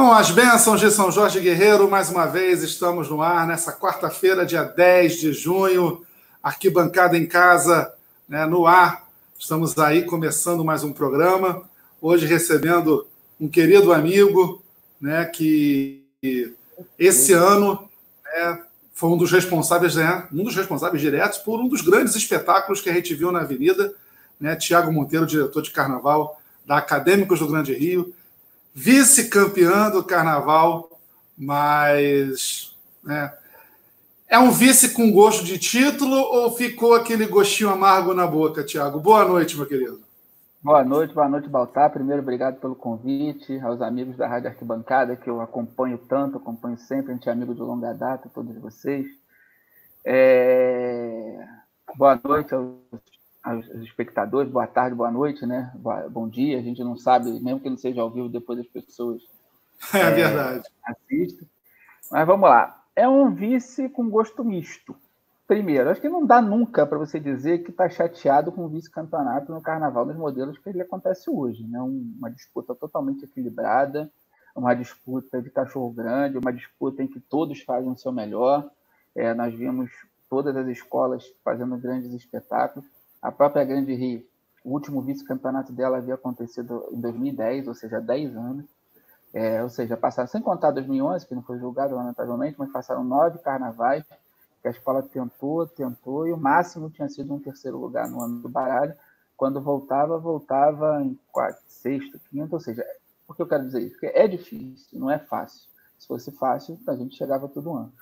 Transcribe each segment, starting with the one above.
Com as bênçãos de São Jorge Guerreiro, mais uma vez estamos no ar nessa quarta-feira, dia 10 de junho, arquibancada em casa, né, no ar. Estamos aí começando mais um programa. Hoje recebendo um querido amigo, né, que esse ano né, foi um dos responsáveis, né, um dos responsáveis diretos por um dos grandes espetáculos que a gente viu na Avenida, né, Tiago Monteiro, diretor de Carnaval da Acadêmicos do Grande Rio vice-campeã do carnaval, mas né, é um vice com gosto de título ou ficou aquele gostinho amargo na boca, Tiago? Boa noite, meu querido. Boa noite, boa noite, Baltar. Primeiro, obrigado pelo convite, aos amigos da Rádio Arquibancada, que eu acompanho tanto, acompanho sempre, a gente é amigo de longa data, todos vocês. É... Boa noite aos aos espectadores, boa tarde, boa noite, né? Bom dia. A gente não sabe, mesmo que não seja ao vivo, depois as pessoas é, é verdade assistem. Mas vamos lá. É um vice com gosto misto. Primeiro, acho que não dá nunca para você dizer que está chateado com o vice-campeonato no Carnaval nos modelos que ele acontece hoje, né? Uma disputa totalmente equilibrada, uma disputa de cachorro grande, uma disputa em que todos fazem o seu melhor. É, nós vimos todas as escolas fazendo grandes espetáculos a própria Grande Rio, o último vice-campeonato dela havia acontecido em 2010, ou seja, 10 anos. É, ou seja, passaram, sem contar 2011, que não foi julgado lamentavelmente, mas passaram nove carnavais que a escola tentou, tentou, e o máximo tinha sido um terceiro lugar no ano do baralho. Quando voltava, voltava em quarto, sexto, quinto, ou seja, por que eu quero dizer isso? Porque é difícil, não é fácil. Se fosse fácil, a gente chegava todo ano.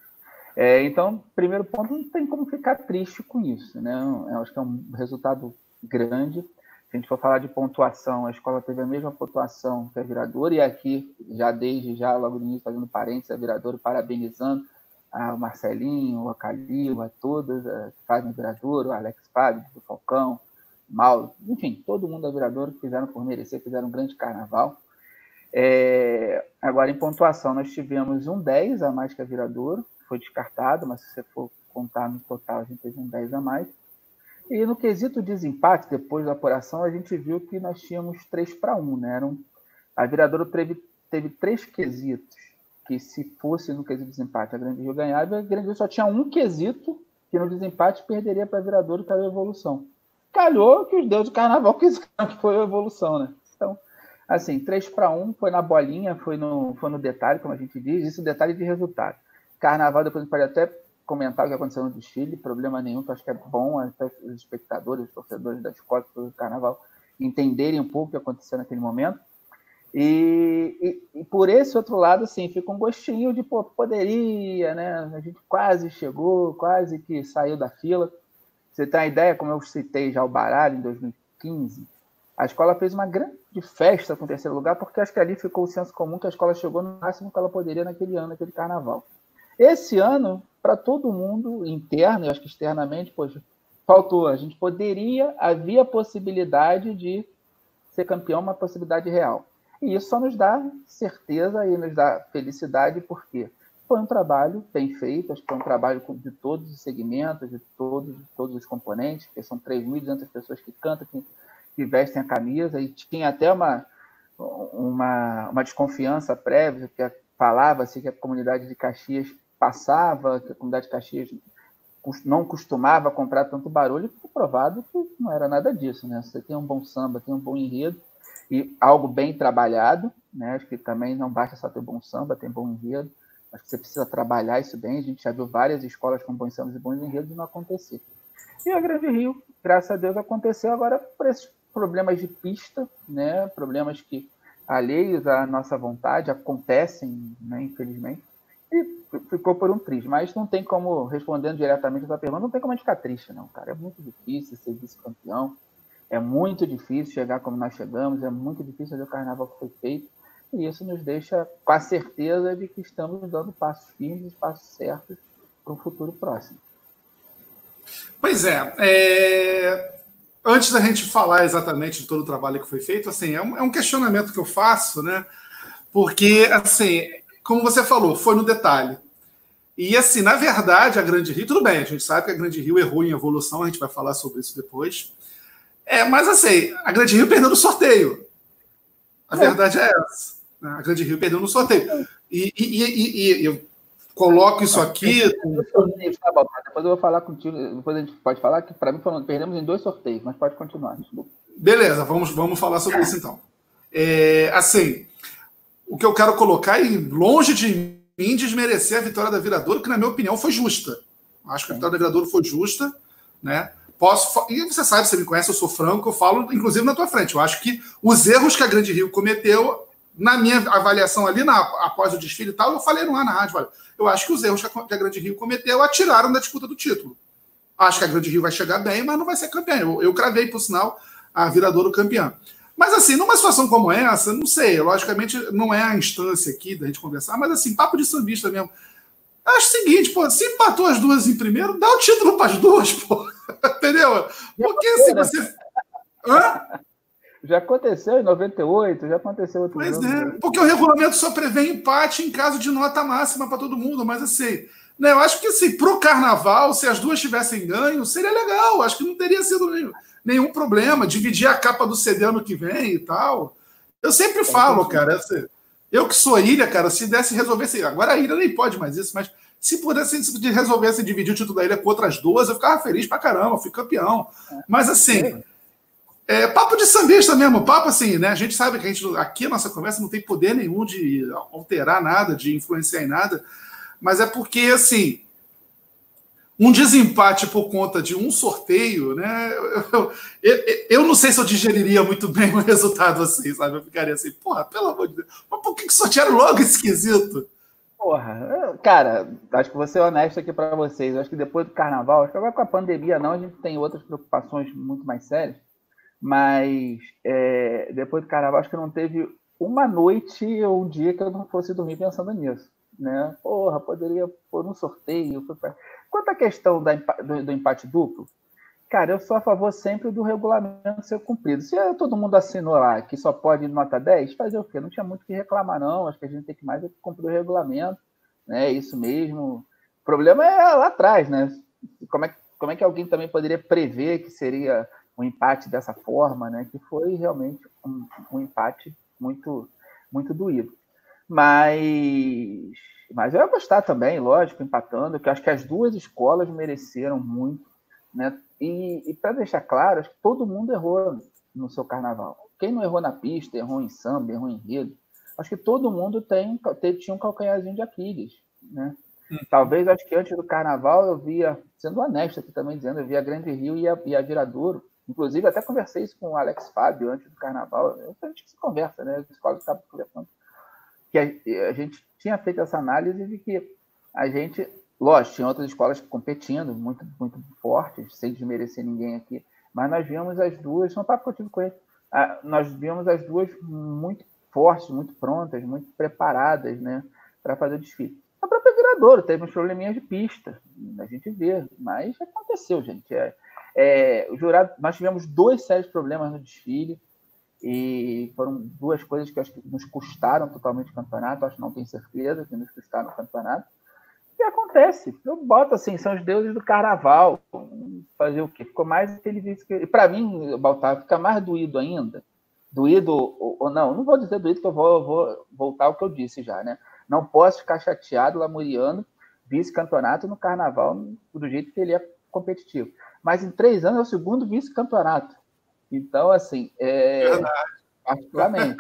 É, então, primeiro ponto, não tem como ficar triste com isso, né? Eu acho que é um resultado grande. Se a gente for falar de pontuação, a escola teve a mesma pontuação que a Viradora, e aqui, já desde já, logo no início, fazendo parênteses, a Viradora parabenizando a Marcelinho, a Calil, a todas, a Fábio Viradora, o Alex Fábio, o Falcão, Mauro, enfim, todo mundo da Viradora que fizeram por merecer, fizeram um grande carnaval. É, agora, em pontuação, nós tivemos um 10 a mais que a Viradouro, foi descartado, mas se você for contar no total, a gente teve um 10 a mais. E no quesito desempate, depois da apuração, a gente viu que nós tínhamos 3 para 1, né? Era um, a viradora teve, teve três quesitos, que se fosse no quesito desempate a Grande Rio ganhava, a Grande Rio só tinha um quesito que no desempate perderia para a viradora, que era a evolução. Calhou que os deuses do carnaval quiseram que foi a evolução, né? Então, assim, 3 para 1 foi na bolinha, foi no, foi no detalhe, como a gente diz, isso é detalhe de resultado. Carnaval, depois a gente pode até comentar o que aconteceu no desfile, problema nenhum, que acho que é bom até os espectadores, os torcedores da escola do Carnaval entenderem um pouco o que aconteceu naquele momento. E, e, e, por esse outro lado, assim, fica um gostinho de, pô, poderia, né? A gente quase chegou, quase que saiu da fila. Você tem a ideia, como eu citei já o baralho em 2015, a escola fez uma grande festa com o terceiro lugar, porque acho que ali ficou o senso comum que a escola chegou no máximo que ela poderia naquele ano, naquele carnaval. Esse ano, para todo mundo, interno e acho que externamente, poxa, faltou. A gente poderia, havia possibilidade de ser campeão, uma possibilidade real. E isso só nos dá certeza e nos dá felicidade, porque foi um trabalho bem feito, acho que foi um trabalho de todos os segmentos, de todos, de todos os componentes, porque são 3.200 pessoas que cantam, que, que, vestem a camisa, e tinha até uma, uma, uma desconfiança prévia, que falava-se que a comunidade de Caxias passava, que a comunidade de Caxias não costumava comprar tanto barulho, foi provado que não era nada disso, né? Você tem um bom samba, tem um bom enredo e algo bem trabalhado, né? Acho que também não basta só ter bom samba, tem bom enredo. Acho que você precisa trabalhar isso bem. A gente já viu várias escolas com bons sambas e bons enredos não acontecer. E a Grande Rio, graças a Deus, aconteceu agora por esses problemas de pista, né? Problemas que alheios à nossa vontade acontecem, né? Infelizmente ficou por um triste. Mas não tem como, respondendo diretamente a sua pergunta, não tem como a gente ficar triste, não, cara. É muito difícil ser vice-campeão. É muito difícil chegar como nós chegamos, é muito difícil fazer o carnaval que foi feito. E isso nos deixa com a certeza de que estamos dando passos firmes, passos certos para o futuro próximo. Pois é, é, Antes da gente falar exatamente de todo o trabalho que foi feito, assim, é um, é um questionamento que eu faço, né? Porque, assim, como você falou, foi no detalhe. E assim, na verdade, a Grande Rio, tudo bem, a gente sabe que a Grande Rio errou em evolução, a gente vai falar sobre isso depois. É, mas assim, a Grande Rio perdeu no sorteio. A é. verdade é essa. Né? A Grande Rio perdeu no sorteio. E, e, e, e eu coloco isso aqui. Tá bom, depois eu vou falar contigo. Depois a gente pode falar que, para mim, perdemos em dois sorteios, mas pode continuar. Beleza, vamos, vamos falar sobre isso então. É, assim, o que eu quero colocar é longe de mim desmerecer a vitória da Viradouro, que, na minha opinião, foi justa. Acho que a vitória da Viradouro foi justa, né? Posso, e você sabe, você me conhece, eu sou franco, eu falo, inclusive, na tua frente. Eu acho que os erros que a Grande Rio cometeu, na minha avaliação ali, na, após o desfile e tal, eu falei no ar na rádio, olha, eu acho que os erros que a Grande Rio cometeu atiraram da disputa do título. Acho que a Grande Rio vai chegar bem, mas não vai ser campeã. Eu, eu cravei, por sinal, a Viradouro campeã. Mas, assim, numa situação como essa, não sei, logicamente não é a instância aqui da gente conversar, mas, assim, papo de sambista mesmo. Acho o seguinte, pô, se empatou as duas em primeiro, dá o título para as duas, pô. Entendeu? Porque, assim, você. Hã? Já aconteceu em 98, já aconteceu outro Pois é, porque o regulamento só prevê empate em caso de nota máxima para todo mundo, mas assim, né, eu acho que assim, para o carnaval, se as duas tivessem ganho, seria legal. Acho que não teria sido nenhum, nenhum problema. Dividir a capa do CD ano que vem e tal. Eu sempre falo, cara, eu que sou ilha, cara, se desse resolvesse. Agora a ilha nem pode mais isso, mas se pudesse se resolvesse dividir o título da ilha com outras duas, eu ficava feliz pra caramba, fui campeão. Mas assim. É, papo de sambista mesmo, papo assim, né? A gente sabe que a gente, aqui a nossa conversa não tem poder nenhum de alterar nada, de influenciar em nada, mas é porque, assim, um desempate por conta de um sorteio, né? Eu, eu, eu, não sei se eu digeriria muito bem o resultado assim, sabe? Eu ficaria assim, porra, pelo amor de Deus, mas por que, que sortearam logo esquisito? Porra, cara, acho que vou ser honesto aqui para vocês. Acho que depois do carnaval, acho que agora com a pandemia não, a gente tem outras preocupações muito mais sérias. Mas é, depois do carnaval, acho que não teve uma noite ou um dia que eu não fosse dormir pensando nisso. Né? Porra, poderia pôr um sorteio. Quanto à questão da, do, do, empate duplo, cara, eu sou a favor sempre do regulamento ser cumprido. Se todo mundo assinou lá que só pode nota 10, fazer o quê? Não tinha muito o que reclamar, não. Acho que a gente tem que mais é cumprir o regulamento. Né? É isso mesmo. O problema é lá atrás, né? Como é, como é que alguém também poderia prever que seria um empate dessa forma, né? Que foi realmente um, um empate muito, muito doído. Mas, mas eu ia gostar também, lógico, empatando, que acho que as duas escolas mereceram muito, né? E, e para deixar claro, acho que todo mundo errou no seu carnaval. Quem não errou na pista, errou em samba, errou em rede, acho que todo mundo tem, tinha um calcanharzinho de Aquiles, né? Hum. Talvez, acho que antes do carnaval eu via, sendo honesto aqui também dizendo, eu via Grande Rio e a, e a Viradouro Inclusive, até conversei isso com o Alex Fábio antes do carnaval. A gente se conversa, né? A escola estava conversando. Que a, a, gente tinha feito essa análise de que a gente, lógico, tinha outras escolas competindo, muito, muito fortes, sem desmerecer ninguém aqui, mas nós vimos as duas, não papo que eu tive com ele, nós vimos as duas muito fortes, muito prontas, muito preparadas, né? Para fazer o desfile. A própria Viradouro teve uns probleminhas de pista, a gente vê, mas aconteceu, gente. É, é, o jurado, nós tivemos dois sérios problemas no desfile e foram duas coisas que acho que nos custaram totalmente o campeonato. Acho que não tenho certeza que nos custaram o campeonato. E acontece, eu boto assim, são os deuses do carnaval. Fazer o quê? Ficou mais vício que. Para mim, Baltar, fica mais doído ainda. Doído ou não, não vou dizer doído, que eu vou, vou voltar ao que eu disse já, né? Não posso ficar chateado, lamuriando, vice-campeonato no carnaval do jeito que ele é competitivo mas em três anos é o segundo vice-campeonato. Então, assim, é, particularmente,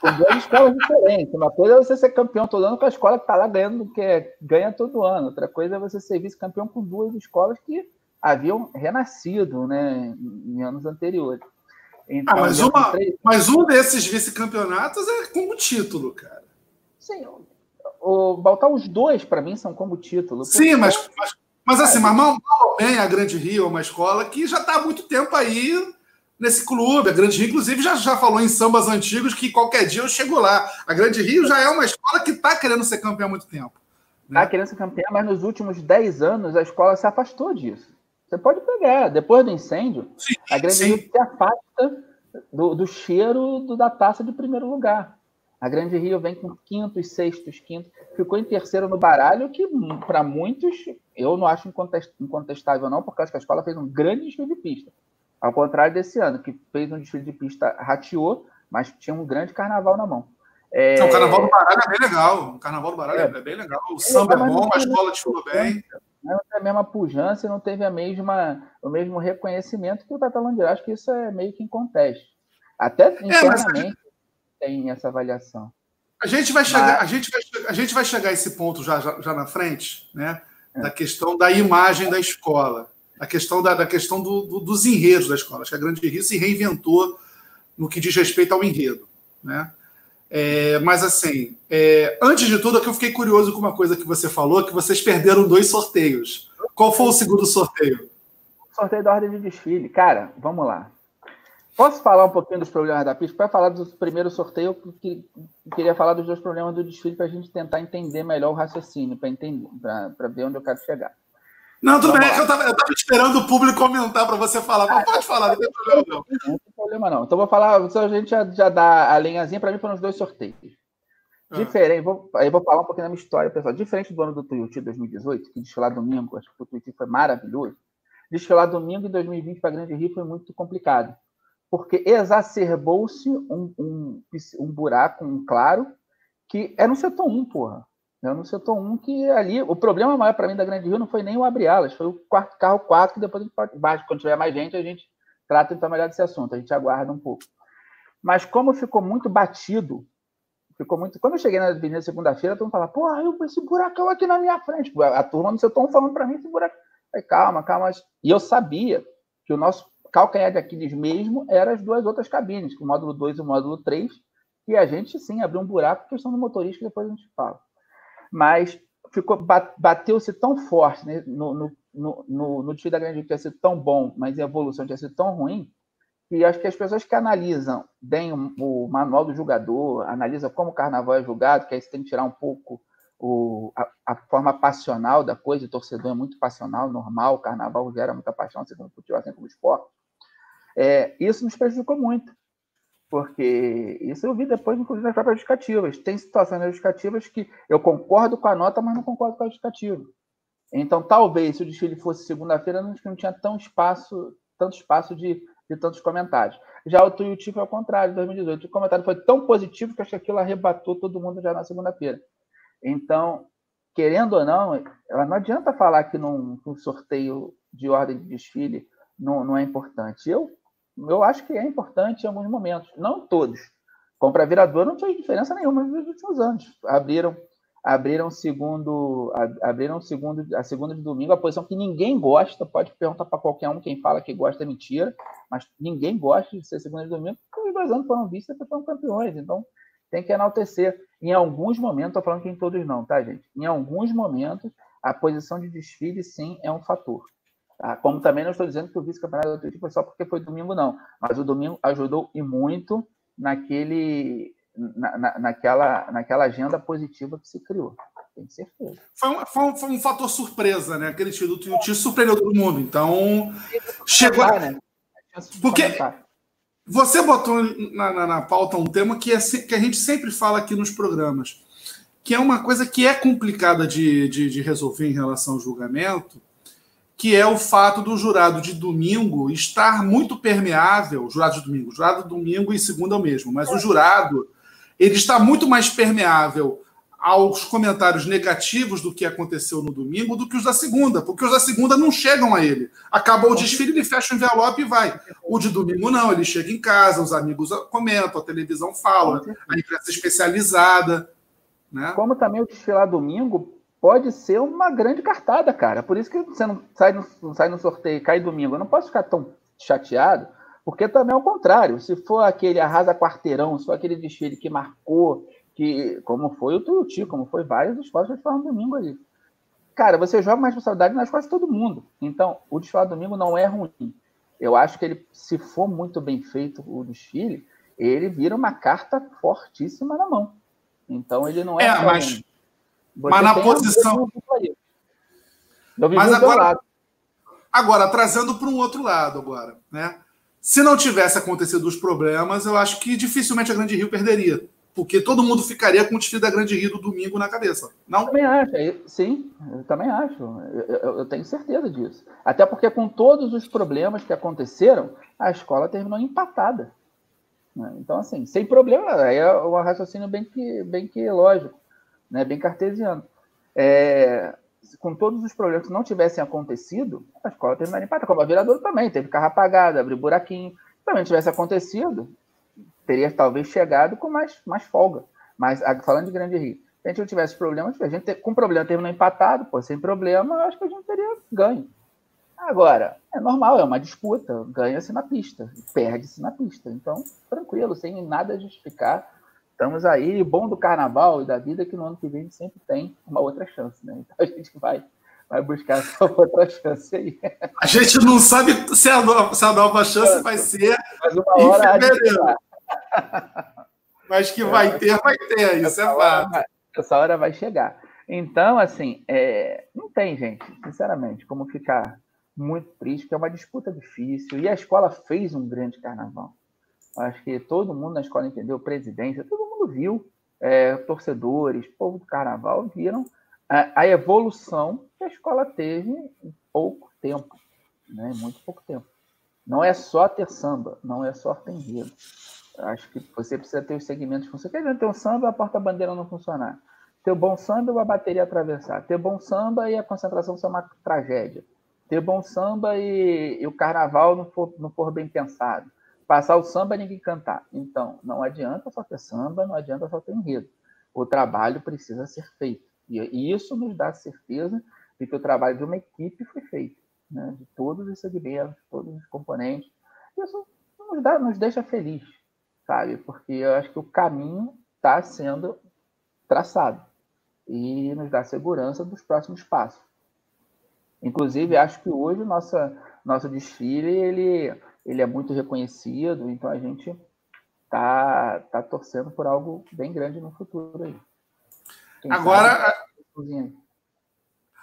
com duas escolas diferentes. Uma coisa é você ser campeão todo ano com a escola que está lá ganhando, que é, ganha todo ano. Outra coisa é você ser vice-campeão com duas escolas que haviam renascido né, em anos anteriores. Então, ah, mas, uma, três... mas um desses vice-campeonatos é como título, cara. Sim, o, o os dois, para mim, são como título. Sim, mas, mas mas assim, mas mal, mal bem a Grande Rio é uma escola que já está há muito tempo aí nesse clube. A Grande Rio, inclusive, já, já falou em sambas antigos que qualquer dia eu chego lá. A Grande Rio já é uma escola que está querendo ser campeã há muito tempo. Está né? querendo ser campeã, mas nos últimos 10 anos a escola se afastou disso. Você pode pegar, depois do incêndio, sim, a Grande sim. Rio se afasta do, do cheiro do, da taça de primeiro lugar. A Grande Rio vem com quintos, sextos, quintos. Ficou em terceiro no baralho, que para muitos eu não acho incontestável, não, porque acho que a escola fez um grande desfile de pista. Ao contrário desse ano, que fez um desfile de pista, rateou, mas tinha um grande carnaval na mão. É... Não, o Carnaval do Baralho é bem legal. O Carnaval do Baralho é, é bem legal. O samba é bom, a escola desfilou bem. Não teve a mesma pujança, não teve a mesma, o mesmo reconhecimento que o Tatalândia. Acho que isso é meio que em contexto. Até internamente é, gente... tem essa avaliação. A gente vai chegar, mas... a gente vai, a gente vai chegar a esse ponto já, já, já na frente, né? É. Da questão da imagem da escola, a questão da, da questão do, do, dos enredos da escola. Acho que a Grande Rio se reinventou no que diz respeito ao enredo, né? É, mas assim, é, antes de tudo, aqui eu fiquei curioso com uma coisa que você falou, que vocês perderam dois sorteios. Qual foi o segundo sorteio? Sorteio da ordem de desfile. Cara, vamos lá. Posso falar um pouquinho dos problemas da pista? Para falar do primeiro sorteio, eu queria falar dos dois problemas do desfile para a gente tentar entender melhor o raciocínio, para entender, para ver onde eu quero chegar. Não, tudo Vamos bem, é eu estava esperando o público comentar para você falar, mas ah, pode falar, não tem problema não. Não tem problema não. Então vou falar, a gente já, já dá a linhazinha para mim para os dois sorteios. Ah. Diferente, vou, aí vou falar um pouquinho da minha história, pessoal. Diferente do ano do Tuiuti 2018, que desfilar domingo, acho que o Tuiuti foi maravilhoso. Desfilar domingo em 2020 para Grande Rio foi muito complicado, porque exacerbou-se um, um, um buraco, um claro, que era no setor 1, porra. Era no setor 1 que ali. O problema maior para mim da Grande Rio não foi nem o abrir alas, foi o quarto, carro 4, que depois a gente pode. Quando tiver mais gente, a gente trata então melhor desse assunto, a gente aguarda um pouco. Mas como ficou muito batido, ficou muito. Quando eu cheguei na avenida segunda-feira, todo mundo falava, porra, eu, esse buracão aqui na minha frente. A, turma no setor 1 falando para mim esse buraco. Falei, calma, calma. E eu sabia que o nosso calcanhar de Aquiles mesmo era as duas outras cabines, o módulo 2 e o módulo 3, e a gente sim abriu um buraco, questão do motorista, que depois a gente fala mas ficou bateu-se tão forte né, no, no, no, no, desfile da Grande que tinha sido tão bom, mas a evolução tinha sido tão ruim, que acho que as pessoas que analisam bem o, o manual do jogador, analisam como o carnaval é julgado, que aí você tem que tirar um pouco o, a, a, forma passional da coisa, o torcedor é muito passional, normal, o carnaval gera muita paixão, assim como o futebol, assim como o esporte. É, isso nos prejudicou muito porque isso eu vi depois, inclusive, nas próprias justificativas. Tem situações justificativas que eu concordo com a nota, mas não concordo com a justificativa. Então, talvez, se o desfile fosse segunda-feira, não, não tinha tão espaço, tanto espaço de, de tantos comentários. Já o Tuiuti foi ao contrário, em 2018. O comentário foi tão positivo que acho que aquilo arrebatou todo mundo já na segunda-feira. Então, querendo ou não, não adianta falar que num, num sorteio de ordem de desfile não, não é importante. Eu eu acho que é importante em alguns momentos, não todos. Compra virador não fez diferença nenhuma nos últimos anos. Abriram abriram segundo abriram segundo a segunda de domingo a posição que ninguém gosta pode perguntar para qualquer um quem fala que gosta é mentira mas ninguém gosta de ser segunda de domingo os dois anos foram vistos e foram campeões então tem que enaltecer em alguns momentos estou falando que em todos não tá gente em alguns momentos a posição de desfile sim é um fator Tá? Como também não estou dizendo que o vice-campeonato do Atlético foi só porque foi domingo, não. Mas o domingo ajudou e muito naquele, na, na, naquela, naquela agenda positiva que se criou. Tem certeza. Foi um, foi um, foi um fator surpresa, né? Aquele tiro do Tio surpreendeu todo mundo. Então, chegou. Né? Porque você botou na, na, na, pauta um tema que, é, que a gente sempre fala aqui nos programas, que é uma coisa que é complicada de, de, de resolver em relação ao julgamento, que é o fato do jurado de domingo estar muito permeável, jurado de domingo, jurado de domingo e segunda é o mesmo, mas o jurado ele está muito mais permeável aos comentários negativos do que aconteceu no domingo do que os da segunda, porque os da segunda não chegam a ele. Acabou o desfile, ele fecha o envelope e vai. O de domingo não, ele chega em casa, os amigos comentam, a televisão fala, a imprensa especializada. Né? Como também o desfilar domingo pode ser uma grande cartada, cara. Por isso que você não sai no, não sai no sorteio, cai domingo. Eu não posso ficar tão chateado, porque também é o contrário. Se for aquele arrasa quarteirão, se for aquele desfile que marcou, que como foi o Tuiuti, como foi vários dos que foram domingo ali. Cara, você joga uma responsabilidade nas costas de todo mundo. Então, o desfile domingo não é ruim. Eu acho que ele, se for muito bem feito o desfile, ele vira uma carta fortíssima na mão. Então, ele não é. É, mas, ruim mas na posição. Mas agora, agora, trazendo para um outro lado agora, né? Se não tivesse acontecido os problemas, eu acho que dificilmente a Grande Rio perderia. Porque todo mundo ficaria com o desfile da Grande Rio do domingo na cabeça. Não? Eu também acho, sim, eu também acho. Eu, eu, eu, tenho certeza disso. Até porque, com todos os problemas que aconteceram, a escola terminou empatada. Né? Então, assim, sem problema, aí é um raciocínio bem que, bem que lógico, né? bem cartesiano. É, com todos os problemas que não tivessem acontecido, a escola terminaria empatada, como a Viradouro também, teve carro apagado, abriu buraquinho. Se também tivesse acontecido, teria talvez chegado com mais, mais folga. Mas falando de Grande Rio, se a gente não tivesse problema, a gente com problema terminou empatado, pô, sem problema, eu acho que a gente teria ganho. Agora, é normal, é uma disputa, ganha-se na pista, perde-se na pista. Então, tranquilo, sem nada justificar. Estamos aí, bom do carnaval e da vida que no ano que vem sempre tem uma outra chance, né? Então a gente vai, vai buscar essa outra chance aí. A gente não sabe se a nova, se a nova chance vai ser Mas uma hora em fevereiro. Mas que vai ter, vai ter, isso é fato. Essa hora vai chegar. Então, assim, é, não tem, gente, sinceramente, como ficar muito triste, porque é uma disputa difícil. E a escola fez um grande carnaval. Acho que todo mundo na escola entendeu, presidência, todo mundo viu, é, torcedores, povo do carnaval, viram a, a, evolução que a escola teve em pouco tempo, né? muito pouco tempo. Não é só ter samba, não é só ter enredo. Acho que você precisa ter os segmentos. Você quer ter um samba, a porta-bandeira não funcionar. Ter bom samba e a bateria atravessar. Ter bom samba e a concentração ser uma tragédia ter bom samba e, e o carnaval não for, não for bem pensado. Passar o samba ninguém cantar. Então, não adianta só ter samba, não adianta só ter enredo. O trabalho precisa ser feito. E, e isso nos dá certeza de que o trabalho de uma equipe foi feito, né? de todos os segmentos, todos os componentes. Isso nos, dá, nos deixa feliz, sabe? Porque eu acho que o caminho está sendo traçado e nos dá segurança dos próximos passos. Inclusive, acho que hoje o nosso, nosso desfile ele, ele é muito reconhecido, então a gente tá, tá torcendo por algo bem grande no futuro aí. Quem agora,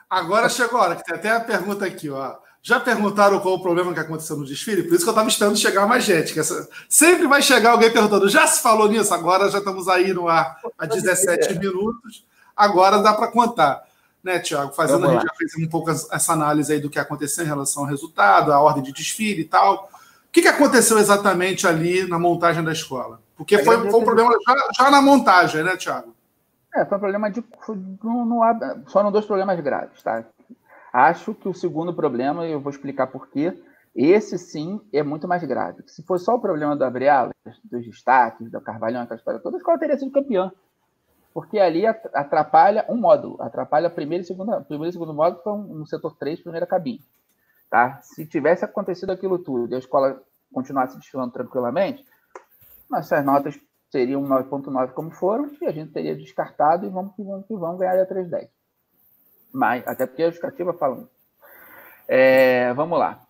agora chegou a hora, que tem até a pergunta aqui, ó. Já perguntaram qual o problema que aconteceu no desfile? Por isso que eu estava esperando chegar mais gente. Que essa... Sempre vai chegar alguém perguntando, já se falou nisso? Agora já estamos aí no ar há 17 minutos. Agora dá para contar né, Tiago? Fazendo, a gente já fez um pouco essa análise aí do que aconteceu em relação ao resultado, a ordem de desfile e tal. O que, que aconteceu exatamente ali na montagem da escola? Porque foi, foi um problema já, já, na montagem, né, Tiago? É, foi um problema de. Não, não, foram dois problemas graves, tá? Acho que o segundo problema, eu vou explicar por quê, esse sim é muito mais grave. Se fosse só o problema do Abre dos destaques, do Carvalhão, aquela história toda, a escola teria sido campeã porque ali atrapalha um módulo, atrapalha primeiro e segundo, primeiro e segundo módulo, estão no setor 3, primeira cabine. Tá? Se tivesse acontecido aquilo tudo e a escola continuasse desfilando tranquilamente, nossas notas seriam 9.9 como foram, e a gente teria descartado e vamos que vamos, que vamos ganhar a 310. Mas, até porque a justificativa fala. É, vamos lá.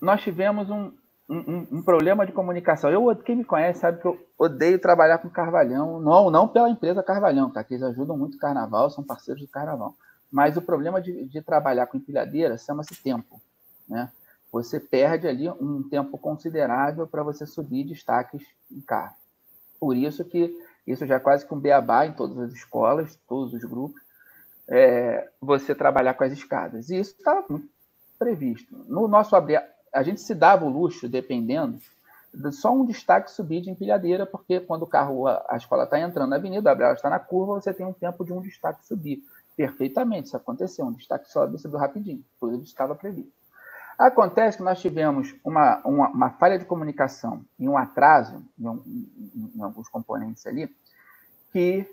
Nós tivemos um, um, um, problema de comunicação. Eu, quem me conhece sabe que eu odeio trabalhar com Carvalhão, não, não pela empresa Carvalhão, tá? Que eles ajudam muito o Carnaval, são parceiros do Carnaval. Mas o problema de, de trabalhar com empilhadeira chama-se tempo, né? Você perde ali um tempo considerável para você subir destaques em carro. Por isso que isso já é quase que um beabá em todas as escolas, todos os grupos, é, você trabalhar com as escadas. E isso está previsto. No nosso a gente se dava o luxo, dependendo, de só um destaque subir de empilhadeira, porque quando o carro, a, escola está entrando na avenida, a Gabriela está na curva, você tem um tempo de um destaque subir. Perfeitamente, isso aconteceu. Um destaque sobe subiu rapidinho, inclusive estava previsto. Acontece que nós tivemos uma, uma, uma, falha de comunicação e um atraso em, em, em alguns componentes ali, que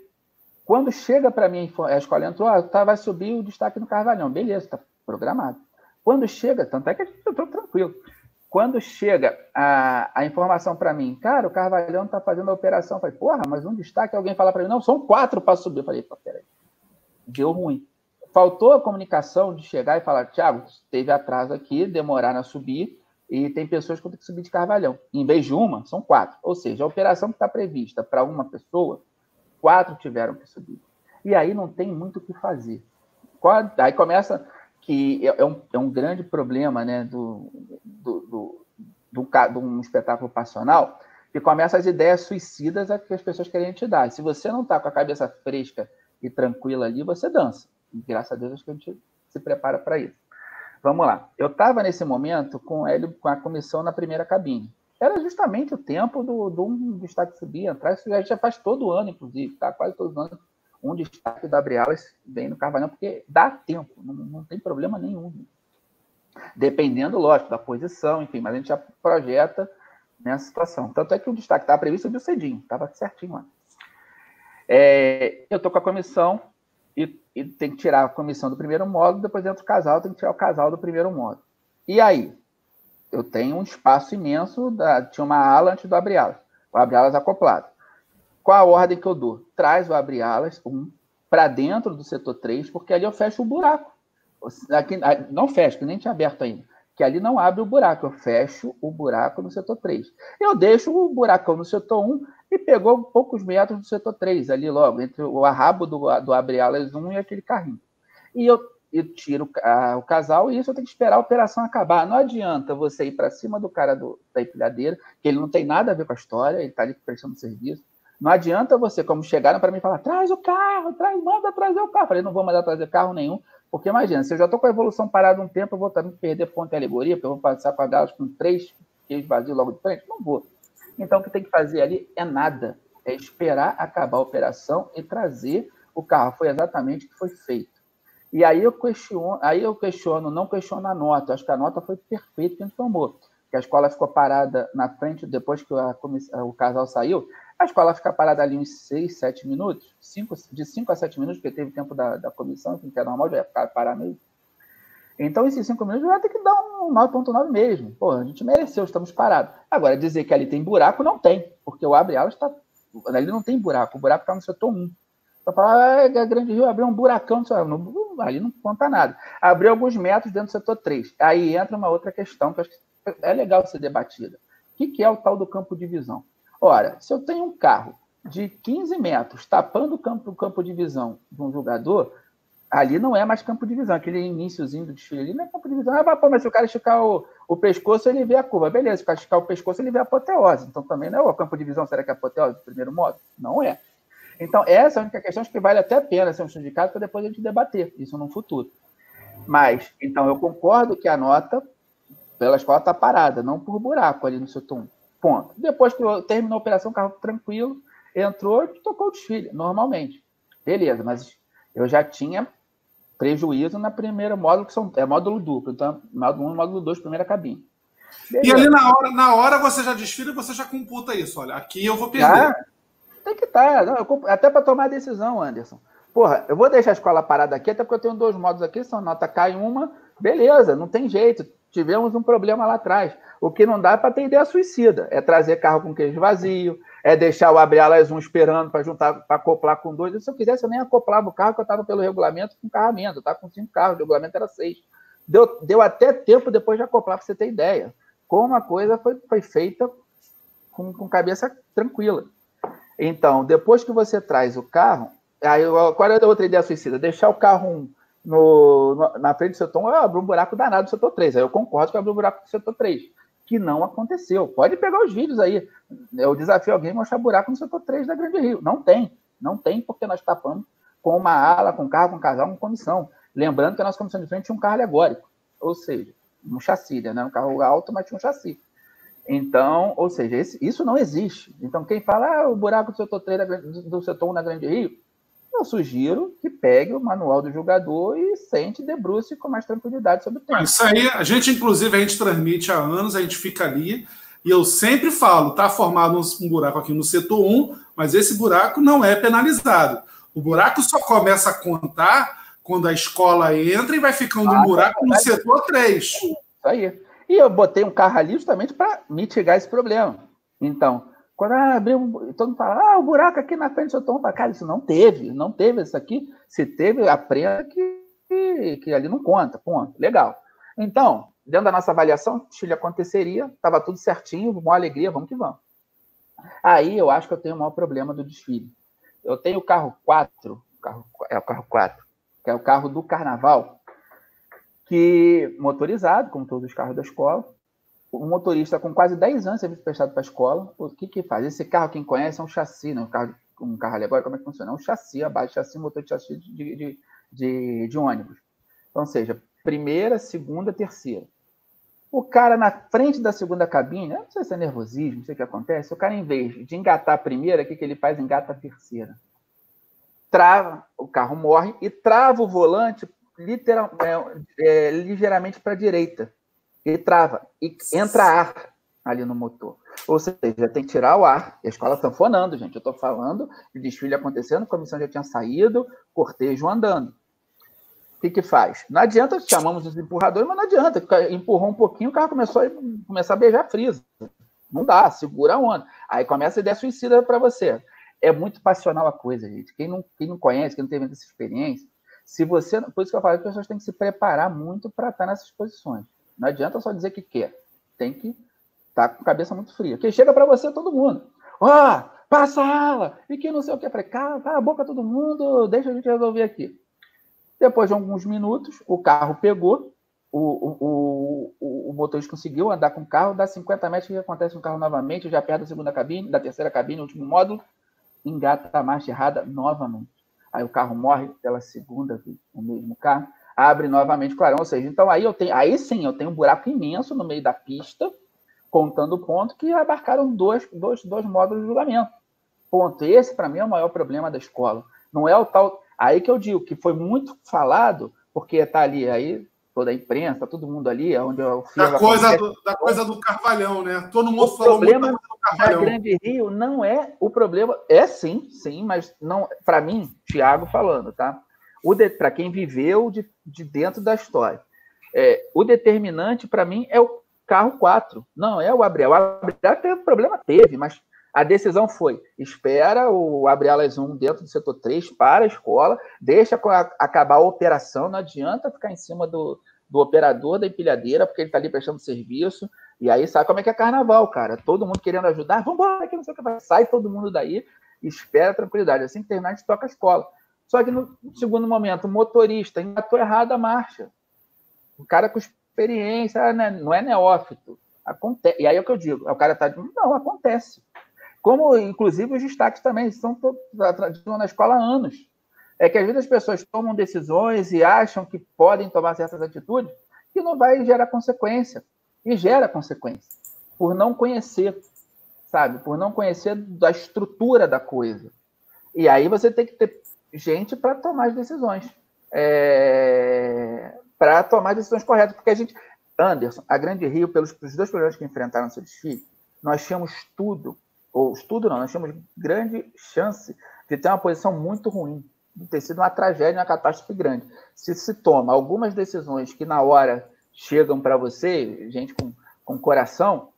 quando chega para mim, a escola entrou, ah, tá, vai subir o destaque no Carvalhão. Beleza, está programado. Quando chega, tanto é que gente estou tranquilo. Quando chega a, a informação para mim, cara, o Carvalhão está fazendo a operação, eu falei, porra, mas um destaque, alguém fala para mim, não, são quatro para subir. Eu falei, peraí, deu ruim. Faltou a comunicação de chegar e falar, Thiago, teve atraso aqui, demoraram a subir, e tem pessoas que vão ter que subir de Carvalhão. Em vez de uma, são quatro. Ou seja, a operação que está prevista para uma pessoa, quatro tiveram que subir. E aí não tem muito o que fazer. Aí começa que é, é um, é um grande problema né, do, do, do, do, do um espetáculo passional, que começa as ideias suicidas que as pessoas querem te dar. Se você não está com a cabeça fresca e tranquila ali, você dança. Graças a Deus, acho que a gente se prepara para isso. Vamos lá. Eu estava nesse momento com ele, com a comissão na primeira cabine. era justamente o tempo do, do um destaque subir, entrar. Isso já faz todo ano, inclusive, tá? Quase todo ano. Um destaque da Abrialas vem no Carvalhão, porque dá tempo, não, não tem problema nenhum. Dependendo, lógico, da posição, enfim, mas a gente já projeta nessa situação. Tanto é que o destaque estava previsto do cedinho, estava certinho lá. É, eu estou com a comissão e, e, tem que tirar a comissão do primeiro módulo, depois dentro do casal, tem que tirar o casal do primeiro módulo. E aí? Eu tenho um espaço imenso, da, tinha uma ala antes do abre-alas, o abre-alas acoplado. Qual a ordem que eu dou? Traz o abre-alas, um, para dentro do setor 3, porque ali eu fecho o buraco. Aqui, não fecho, nem tinha aberto ainda que ali não abre o buraco, eu fecho o buraco no setor 3. Eu deixo o buracão no setor 1 e pegou poucos metros do setor 3, ali logo, entre o arrabo do, do abre-alas 1 e aquele carrinho. E eu, eu tiro a, o casal e isso eu tenho que esperar a operação acabar. Não adianta você ir para cima do cara do, da empilhadeira, que ele não tem nada a ver com a história, ele está ali prestando serviço. Não adianta você, como chegaram para mim, falar: traz o carro, traz, manda trazer o carro. Eu falei: não vou mandar trazer carro nenhum, porque imagina, se eu já estou com a evolução parada um tempo, eu vou também perder ponto de alegoria, porque eu vou passar com a Galas com três queijos vazios logo de frente? Não vou. Então, o que tem que fazer ali é nada. É esperar acabar a operação e trazer o carro. Foi exatamente o que foi feito. E aí eu questiono, aí eu questiono, não questiono a nota. Acho que a nota foi perfeita que a gente tomou. Que a escola ficou parada na frente, depois que a, o casal saiu, a escola fica parada ali uns 6, 7 minutos, cinco, de 5 a 7 minutos, porque teve tempo da, da comissão, que é normal, já ia ficar parar mesmo. Então, esses 5 minutos vai ter que dar um 9.9 mesmo. Pô, a gente mereceu, estamos parados. Agora, dizer que ali tem buraco, não tem, porque o abre alas está. Ali não tem buraco, o buraco está no setor 1. Então, falar, ah, a Grande Rio abriu um buracão, não, ali não conta nada. Abriu alguns metros dentro do setor 3. Aí entra uma outra questão que acho que é legal ser debatida. O que é o tal do campo de visão? Ora, se eu tenho um carro de 15 metros tapando o campo, o campo de visão de um jogador, ali não é mais campo de visão. Aquele iníciozinho do desfile ali não é campo de visão. Ah, pô, mas se o cara esticar o, o pescoço, ele vê a curva. Beleza, se o cara esticar o pescoço, ele vê a apoteose. Então também não é o campo de visão, será que é apoteose do primeiro modo? Não é. Então, essa é a única questão que vale até a pena ser um sindicato para depois a gente debater isso no futuro. Mas, então, eu concordo que a nota pela escola está parada, não por buraco ali no setor 1. Ponto. Depois que terminou a operação, o carro tranquilo, entrou e tocou o desfile, normalmente. Beleza, mas eu já tinha prejuízo na primeira módulo, que são, é módulo duplo. Então, módulo 1 e módulo 2, primeira cabine. Beleza. E ali na hora, na hora você já desfila e você já computa isso. Olha, aqui eu vou perder. tem que estar. Tá, até para tomar a decisão, Anderson. Porra, eu vou deixar a escola parada aqui, até porque eu tenho dois módulos aqui, são nota e uma. Beleza, não tem jeito. Tivemos um problema lá atrás. O que não dá é para ter ideia suicida. É trazer carro com queijo vazio, é deixar o abrir alas um esperando para juntar, para acoplar com dois. Se eu quisesse, eu nem acoplava o carro, que eu estava pelo regulamento com carramento. Eu estava com cinco carros, o regulamento era seis. Deu, deu até tempo depois de acoplar, para você ter ideia. Como a coisa foi, foi feita com, com cabeça tranquila. Então, depois que você traz o carro, aí qual é a outra ideia suicida? Deixar o carro um no, na frente do setor 1, eu um buraco danado do setor 3. Aí eu concordo que abriu um buraco do setor 3 que não aconteceu. Pode pegar os vídeos aí. Eu desafio alguém a mostrar buraco no setor 3 da Grande Rio. Não tem. Não tem, porque nós tapamos com uma ala, com carro, com casal, com comissão. Lembrando que a nossa comissão de frente tinha um carro alegórico. Ou seja, um chassi, né? Um carro alto, mas tinha um chassi. Então, ou seja, esse, isso não existe. Então, quem fala ah, o buraco do setor 3 da, do setor 1 na Grande Rio, eu sugiro que pegue o manual do jogador e sente, debruce com mais tranquilidade sobre o tema. Isso aí, a gente, inclusive, a gente transmite há anos, a gente fica ali, e eu sempre falo, está formado um buraco aqui no setor 1, mas esse buraco não é penalizado. O buraco só começa a contar quando a escola entra e vai ficando ah, um buraco no setor 3. Isso aí. E eu botei um carro ali justamente para mitigar esse problema. Então, quando ah, abriu, todo mundo fala, ah, o buraco aqui na frente do seu tom. Cara, isso não teve, não teve isso aqui. Se teve, aprenda que, que, que ali não conta, ponto. Legal. Então, dentro da nossa avaliação, Chile aconteceria, estava tudo certinho, uma alegria, vamos que vamos. Aí eu acho que eu tenho o maior problema do desfile. Eu tenho o carro 4, carro, é o carro 4, que é o carro do carnaval, que motorizado, como todos os carros da escola, um motorista com quase 10 anos serviço prestado para a escola, o que que faz? Esse carro, quem conhece, é um chassi, né? um carro, um carro alegórico, como é que funciona? É um chassi, a base de chassi, motor de chassi de, de, de, de ônibus. Então, seja, primeira, segunda, terceira. O cara na frente da segunda cabine, não sei se é nervosismo, não sei o que acontece, o cara, em vez de engatar a primeira, o que, que ele faz? Engata a terceira. Trava, o carro morre e trava o volante literal, é, é, ligeiramente para a direita. Ele trava e entra ar ali no motor. Ou seja, tem que tirar o ar. E a escola sanfonando, gente. Eu estou falando de desfile acontecendo, a comissão já tinha saído, cortejo andando que, que faz? Não adianta, chamamos os empurradores, mas não adianta. Empurrou um pouquinho, o carro começou a começar a beijar a frisa. Não dá, segura a onda. Aí começa a ideia suicida para você. É muito passional a coisa, gente. Quem não, quem não conhece, quem não teve essa experiência, se você. Por isso que eu falo, as pessoas têm que se preparar muito para estar nessas posições. Não adianta só dizer que quer. Tem que estar tá com a cabeça muito fria. Quem chega para você, todo mundo. Ó, oh, passa a ala! E que não sei o que. Eu falei, cala, cala a boca todo mundo, deixa a gente resolver aqui. Depois de alguns minutos, o carro pegou, o, o, o, o motorista conseguiu andar com o carro, dá 50 metros, o que acontece no carro novamente, já perto da segunda cabine, da terceira cabine, último módulo, engata a marcha errada novamente. Aí o carro morre pela segunda vez, o mesmo carro, abre novamente o clarão, ou seja, então aí eu tenho, aí sim, eu tenho um buraco imenso no meio da pista, contando o ponto que abarcaram dois, dois, dois módulos de julgamento. Ponto. Esse, para mim, é o maior problema da escola. Não é o tal Aí que eu digo que foi muito falado, porque está ali aí toda a imprensa, todo mundo ali, onde o da coisa do, da coisa do Carvalhão, né? Todo mundo o falou problema muito do Carvalhão. Da Grande Rio não é o problema, é sim, sim, mas não, para mim, Tiago falando, tá? O para quem viveu de, de dentro da história, é, o determinante para mim é o carro 4, não é o Gabriel. O Gabriel teve problema, teve, mas a decisão foi: espera o abrir alas 1 dentro do setor 3 para a escola, deixa acabar a operação, não adianta ficar em cima do, do operador da empilhadeira, porque ele está ali prestando serviço. E aí sabe como é que é carnaval, cara. Todo mundo querendo ajudar, vamos embora, que não sei o que vai. Sai todo mundo daí, espera tranquilidade. Assim que terminar, a gente toca a escola. Só que no segundo momento, o motorista engatou errado a marcha. O cara com experiência, ah, né, não é neófito. Acontece. E aí é o que eu digo: o cara está dizendo, não, acontece. Como, inclusive, os destaques também estão na escola há anos. É que às vezes as pessoas tomam decisões e acham que podem tomar certas atitudes que não vai gerar consequência. E gera consequência. Por não conhecer, sabe? Por não conhecer da estrutura da coisa. E aí você tem que ter gente para tomar as decisões. É... Para tomar decisões corretas. Porque a gente. Anderson, a Grande Rio, pelos, pelos dois problemas que enfrentaram seu desfile, nós tínhamos tudo ou estudo não, nós temos grande chance de ter uma posição muito ruim, de ter sido uma tragédia, uma catástrofe grande. Se se toma algumas decisões que na hora chegam para você, gente com, com coração,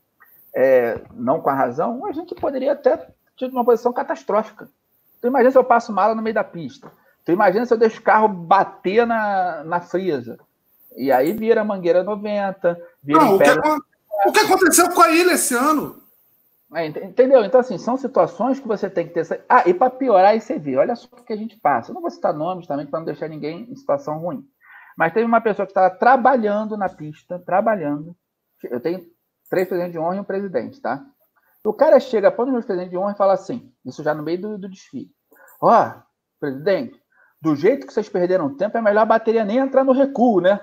é, não com a razão, a gente poderia até ter uma posição catastrófica. Tu imagina se eu passo mala no meio da pista. Tu imagina se eu deixo o carro bater na, na frisa. E aí vira mangueira 90, vira não, o, que, o que aconteceu com a ilha esse ano? É, entendeu? Então, assim, são situações que você tem que ter. Ah, e para piorar, aí você vê, olha só o que a gente passa. Eu não vou citar nomes também para não deixar ninguém em situação ruim. Mas teve uma pessoa que estava trabalhando na pista, trabalhando. Eu tenho três presidentes de honra e um presidente, tá? O cara chega para os meus presidentes de honra e fala assim, isso já no meio do, do desfile. Ó, oh, presidente, do jeito que vocês perderam tempo, é melhor a bateria nem entrar no recuo, né?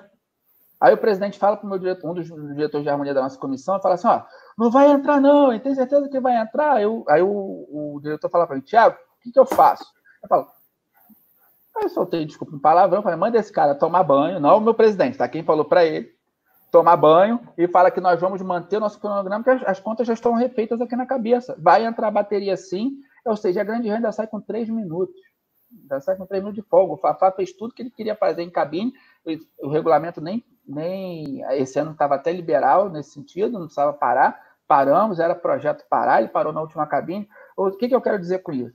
Aí o presidente fala para o meu diretor, um dos diretores de harmonia da nossa comissão, e fala assim: ó, não vai entrar, não, e tem certeza que vai entrar? Eu, aí o, o diretor fala para mim, Tiago, o que, que eu faço? Eu falo, aí eu soltei, desculpa, um palavrão, falei, manda esse cara tomar banho, não o meu presidente, tá? Quem falou para ele, tomar banho e fala que nós vamos manter o nosso cronograma, porque as, as, contas já estão refeitas aqui na cabeça. Vai entrar a bateria sim, ou seja, a grande renda sai com três minutos. Já sai com três minutos de folga. O Fafá fez tudo que ele queria fazer em cabine, o regulamento nem nem esse ano estava até liberal nesse sentido, não precisava parar. Paramos, era projeto parar, ele parou na última cabine. O que, que eu quero dizer com isso?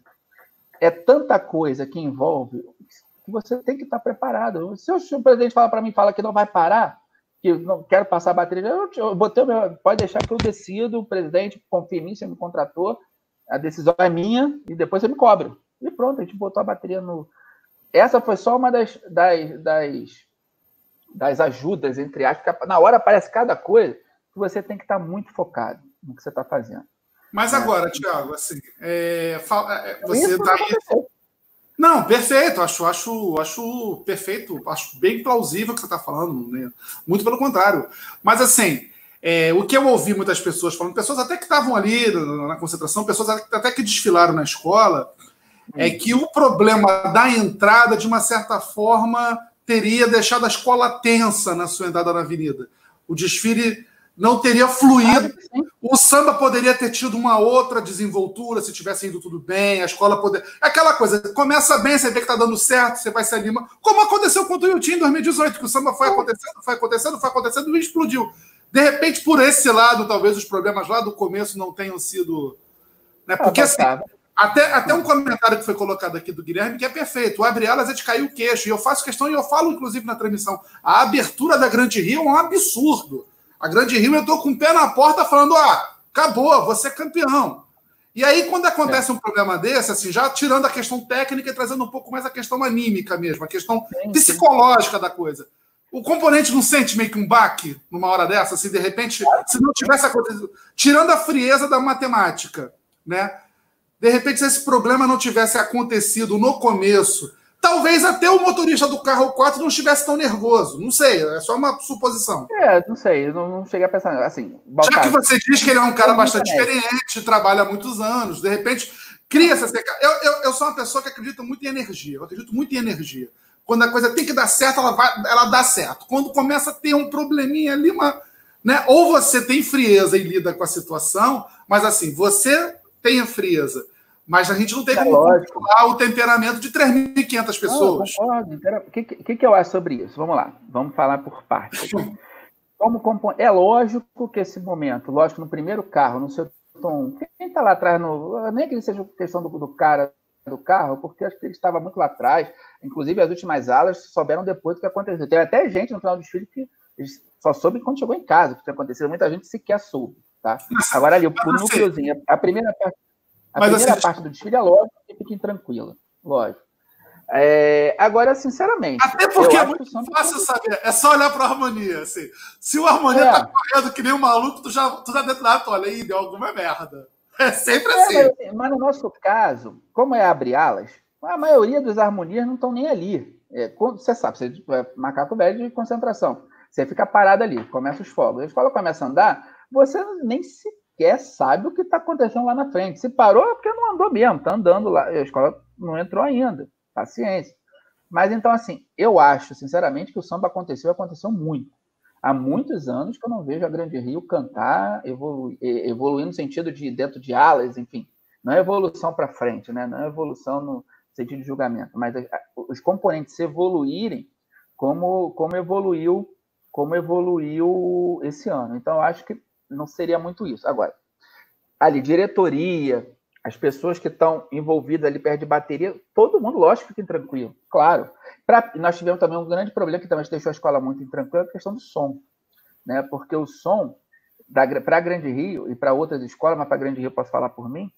É tanta coisa que envolve que você tem que estar preparado. Se o, presidente fala para mim, fala que não vai parar, que não quero passar a bateria, eu, eu botei, pode deixar que eu decido, o presidente confia em mim, você me contratou, a decisão é minha e depois você me cobra. E pronto, a gente botou a bateria no. Essa foi só uma das, das, das das ajudas, entre aspas, na hora aparece cada coisa que você tem que estar muito focado no que você está fazendo. Mas é. agora, é. Tiago, assim, é, você está. Não, perfeito, acho, acho, acho perfeito, acho bem plausível o que você está falando, né? muito pelo contrário. Mas assim, É, o que eu ouvi muitas pessoas falando, pessoas até que estavam ali na concentração, pessoas até que desfilaram na escola, é que o problema da entrada, de uma certa forma, teria deixado a escola tensa na sua entrada na avenida. O desfile não teria fluído. O samba poderia ter tido uma outra desenvoltura se tivesse ido tudo bem, a escola poderia. Aquela coisa, começa bem, você vê que está dando certo, você vai se animar. Como aconteceu com o Tuiuti em 2018, que o samba foi acontecendo, foi acontecendo, foi acontecendo e explodiu. De repente, por esse lado, talvez os problemas lá do começo não tenham sido. Né? Porque assim, até, até um comentário que foi colocado aqui do Guilherme, que é perfeito. O abre alas é de cair o queixo. E eu faço questão, e eu falo, inclusive, na transmissão. A abertura da Grande Rio é um absurdo. A Grande Rio, eu estou com o pé na porta falando: ah, acabou, você é campeão. E aí, quando acontece é. um problema desse, assim, já tirando a questão técnica e trazendo um pouco mais a questão anímica mesmo, a questão sim, psicológica sim. da coisa. O componente não sente meio que um baque numa hora dessa, assim, de repente, se não tivesse acontecido. Tirando a frieza da matemática, né? De repente, se esse problema não tivesse acontecido no começo, talvez até o motorista do carro 4 não estivesse tão nervoso. Não sei, é só uma suposição. É, não sei, não, não cheguei a pensar. Assim, Já que você diz que ele é um cara bastante experiente, trabalha há muitos anos, de repente cria essa eu, eu, eu sou uma pessoa que acredita muito em energia, eu acredito muito em energia. Quando a coisa tem que dar certo, ela, vai, ela dá certo. Quando começa a ter um probleminha ali, uma, né? ou você tem frieza e lida com a situação, mas assim, você tem a frieza. Mas a gente não tem é como controlar o temperamento de 3.500 pessoas. O que, que, que eu acho sobre isso? Vamos lá, vamos falar por partes. Como compon... É lógico que esse momento, lógico, no primeiro carro, no seu tom, quem está lá atrás, no... nem que ele seja questão do, do cara do carro, porque acho que ele estava muito lá atrás. Inclusive, as últimas alas souberam depois do que aconteceu. Teve até gente no final do desfile que só soube quando chegou em casa o que tinha acontecido. Muita gente sequer soube. Tá? Agora ali, o núcleozinho, a primeira parte, a Mas, primeira assim, parte do desfile é lógico que fiquem tranquila. Lógico. É, agora, sinceramente. Até porque é muito fácil saber. É só olhar para a harmonia. Assim. Se o harmonia é. tá correndo que nem um maluco, tu já, tu já dentro da toalha. Ih, deu alguma merda. É sempre é, assim. Mas, mas, no nosso caso, como é abrir alas, a maioria dos harmonias não estão nem ali. É, você sabe, você é macaco velho de concentração. Você fica parado ali, começa os fogos. A escola começa a andar, você nem sequer sabe o que está acontecendo lá na frente. Se parou, é porque não andou mesmo, está andando lá. A escola não entrou ainda. Paciência. Mas então, assim, eu acho, sinceramente, que o samba aconteceu aconteceu muito. Há muitos anos que eu não vejo a Grande Rio cantar, evoluir, evoluir no sentido de dentro de alas, enfim. Não é evolução para frente, né? não é evolução no sentido de julgamento, mas os componentes evoluírem como, como evoluiu como evoluiu esse ano. Então, eu acho que não seria muito isso. Agora, ali, diretoria, as pessoas que estão envolvidas ali perto de bateria, todo mundo, lógico, fica tranquilo, claro. Pra, nós tivemos também um grande problema que também deixou a escola muito intranquila, a questão do som. Né? Porque o som, para a Grande Rio e para outras escolas, mas para a Grande Rio posso falar por mim,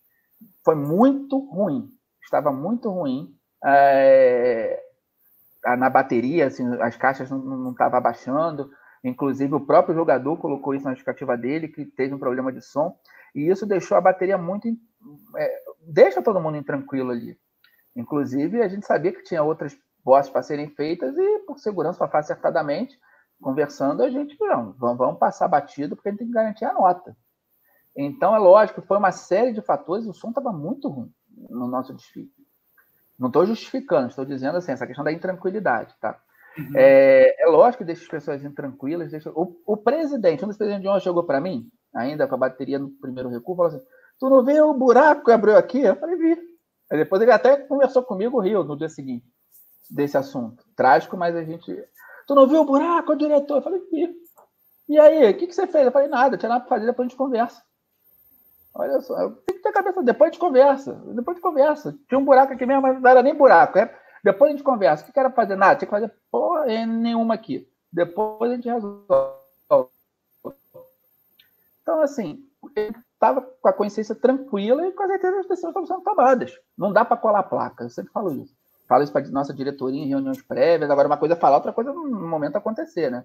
foi muito ruim. Estava muito ruim. É, na bateria, assim, as caixas não estavam abaixando. Inclusive, o próprio jogador colocou isso na justificativa dele, que teve um problema de som. E isso deixou a bateria muito. É, deixa todo mundo intranquilo ali. Inclusive, a gente sabia que tinha outras postes para serem feitas e, por segurança, para acertadamente, conversando, a gente, não, vamos, vamos passar batido, porque a gente tem que garantir a nota. Então, é lógico, foi uma série de fatores, o som estava muito ruim no nosso desfile. Não estou justificando, estou dizendo assim, essa questão da intranquilidade, tá? Uhum. É, é, lógico que deixa as pessoas intranquilas. Deixa... O, o, presidente, um dos presidentes de ontem chegou para mim, ainda com a bateria no primeiro recuo, falou assim: Tu não vê o buraco que abriu aqui? Eu falei: Vi. Aí depois ele até conversou comigo, Rio, no dia seguinte, desse assunto. Trágico, mas a gente. Tu não viu o buraco, o diretor? Eu falei: Vi. E aí, o que, que você fez? Eu falei: Nada, tinha nada para fazer, depois a gente conversa. Olha só, tem que ter cabeça, depois a gente conversa. Depois a gente conversa. Tinha um buraco aqui mesmo, mas não era nem buraco. É, depois a gente conversa. O que, era fazer? Nada, tinha que fazer porra nenhuma aqui. Depois a gente resolve. Então, assim, ele estava com a consciência tranquila e com certeza as decisões estavam sendo tomadas. Não dá para colar placa, eu sempre falo isso. Falo isso para nossa diretoria em reuniões prévias. Agora, uma coisa é falar, outra coisa é no momento acontecer, né?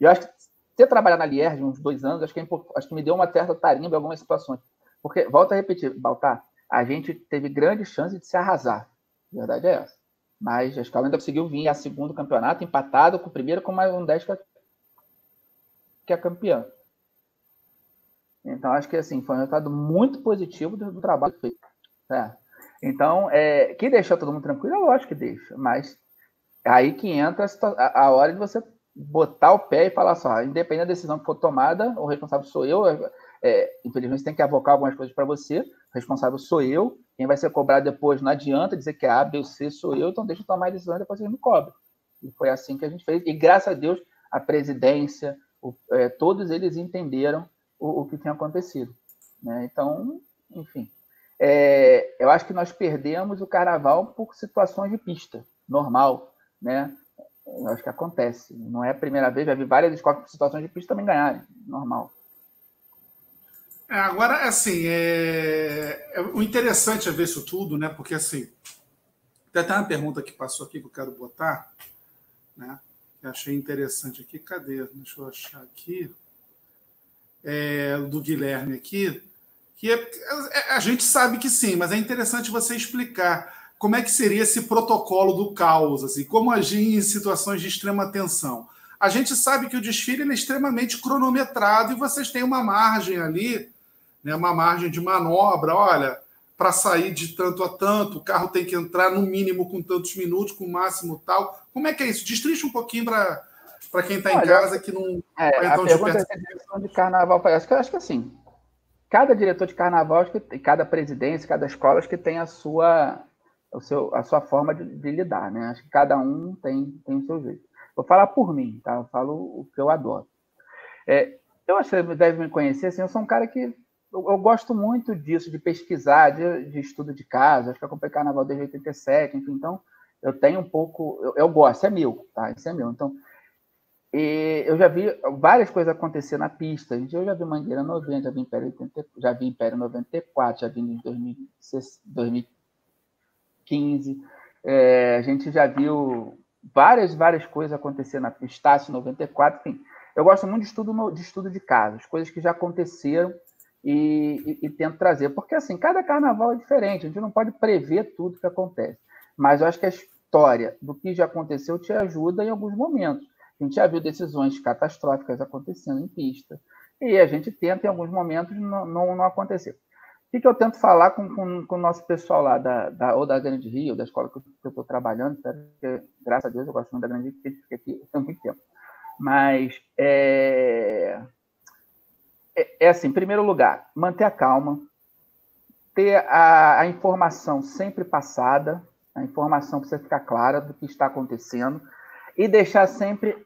E eu acho que ter trabalhado na Lierge uns dois anos, acho que, é acho que me deu uma certa tarimba em algumas situações. Porque, volto a repetir, Baltar, a gente teve grande chance de se arrasar. A verdade é essa. Mas a escola ainda conseguiu vir a segundo campeonato, empatado com o primeiro, com mais um 10 que é campeão. Então, acho que assim, foi um resultado muito positivo do, do trabalho feito. É. Então, é, que deixou todo mundo tranquilo, é lógico que deixa, mas aí que entra a, a hora de você botar o pé e falar só, independente da decisão que for tomada, o responsável sou eu. É, infelizmente, tem que avocar algumas coisas para você, o responsável sou eu. Quem vai ser cobrado depois não adianta dizer que é A, B ou C sou eu, então deixa eu tomar a decisão e depois você me cobra. E foi assim que a gente fez. E graças a Deus, a presidência, o, é, todos eles entenderam o, o que tinha acontecido. Né? Então, enfim. É, eu acho que nós perdemos o carnaval por situações de pista, normal. Né? Eu acho que acontece. Não é a primeira vez, já vi várias escolas por situações de pista também ganharem, normal. É, agora, assim, é... é... o interessante é ver isso tudo, né? Porque, assim, tem até uma pergunta que passou aqui que eu quero botar, né? Que achei interessante aqui. Cadê? Deixa eu achar aqui. É, do Guilherme aqui. Que é, é, a gente sabe que sim, mas é interessante você explicar como é que seria esse protocolo do caos, assim, como agir em situações de extrema tensão. A gente sabe que o desfile é extremamente cronometrado e vocês têm uma margem ali né, uma margem de manobra. Olha, para sair de tanto a tanto, o carro tem que entrar no mínimo com tantos minutos, com o máximo tal. Como é que é isso? Destrincha um pouquinho para para quem está em casa que não é, vai tão a pergunta de é de carnaval acho que acho que assim cada diretor de carnaval acho que cada presidência cada escola acho que tem a sua o seu a sua forma de, de, lidar né acho que cada um tem tem o seu jeito vou falar por mim tá eu falo o que eu adoro é, eu acho que você deve me conhecer assim eu sou um cara que eu, eu, gosto muito disso, de pesquisar, de, de, estudo de caso. Acho que acompanhei carnaval desde 87, enfim, então eu tenho um pouco. Eu, eu gosto, é meu, tá? Isso é meu. Então, eu já vi várias coisas acontecer na pista. Eu já vi Mangueira 90, já vi Império, 80, já vi Império 94, já vi em 2015. É, a gente já viu várias, várias coisas acontecer na pista, Estácio 94, enfim. Eu gosto muito de estudo, de estudo de casos, coisas que já aconteceram e, e, e, tento trazer. Porque, assim, cada carnaval é diferente, a gente não pode prever tudo que acontece. Mas eu acho que a história do que já aconteceu te ajuda em alguns momentos. A gente já viu decisões catastróficas acontecendo em pista. E a gente tenta, em alguns momentos, não, não, não acontecer. O que, que eu tento falar com, com, com o nosso pessoal lá, da, da, ou da Grande Rio, da escola que eu estou trabalhando, porque, graças a Deus eu gosto muito da Grande Rio, porque aqui há muito tempo. Mas é, é, é assim, em primeiro lugar, manter a calma, ter a, a informação sempre passada, a informação precisa ficar clara do que está acontecendo e deixar sempre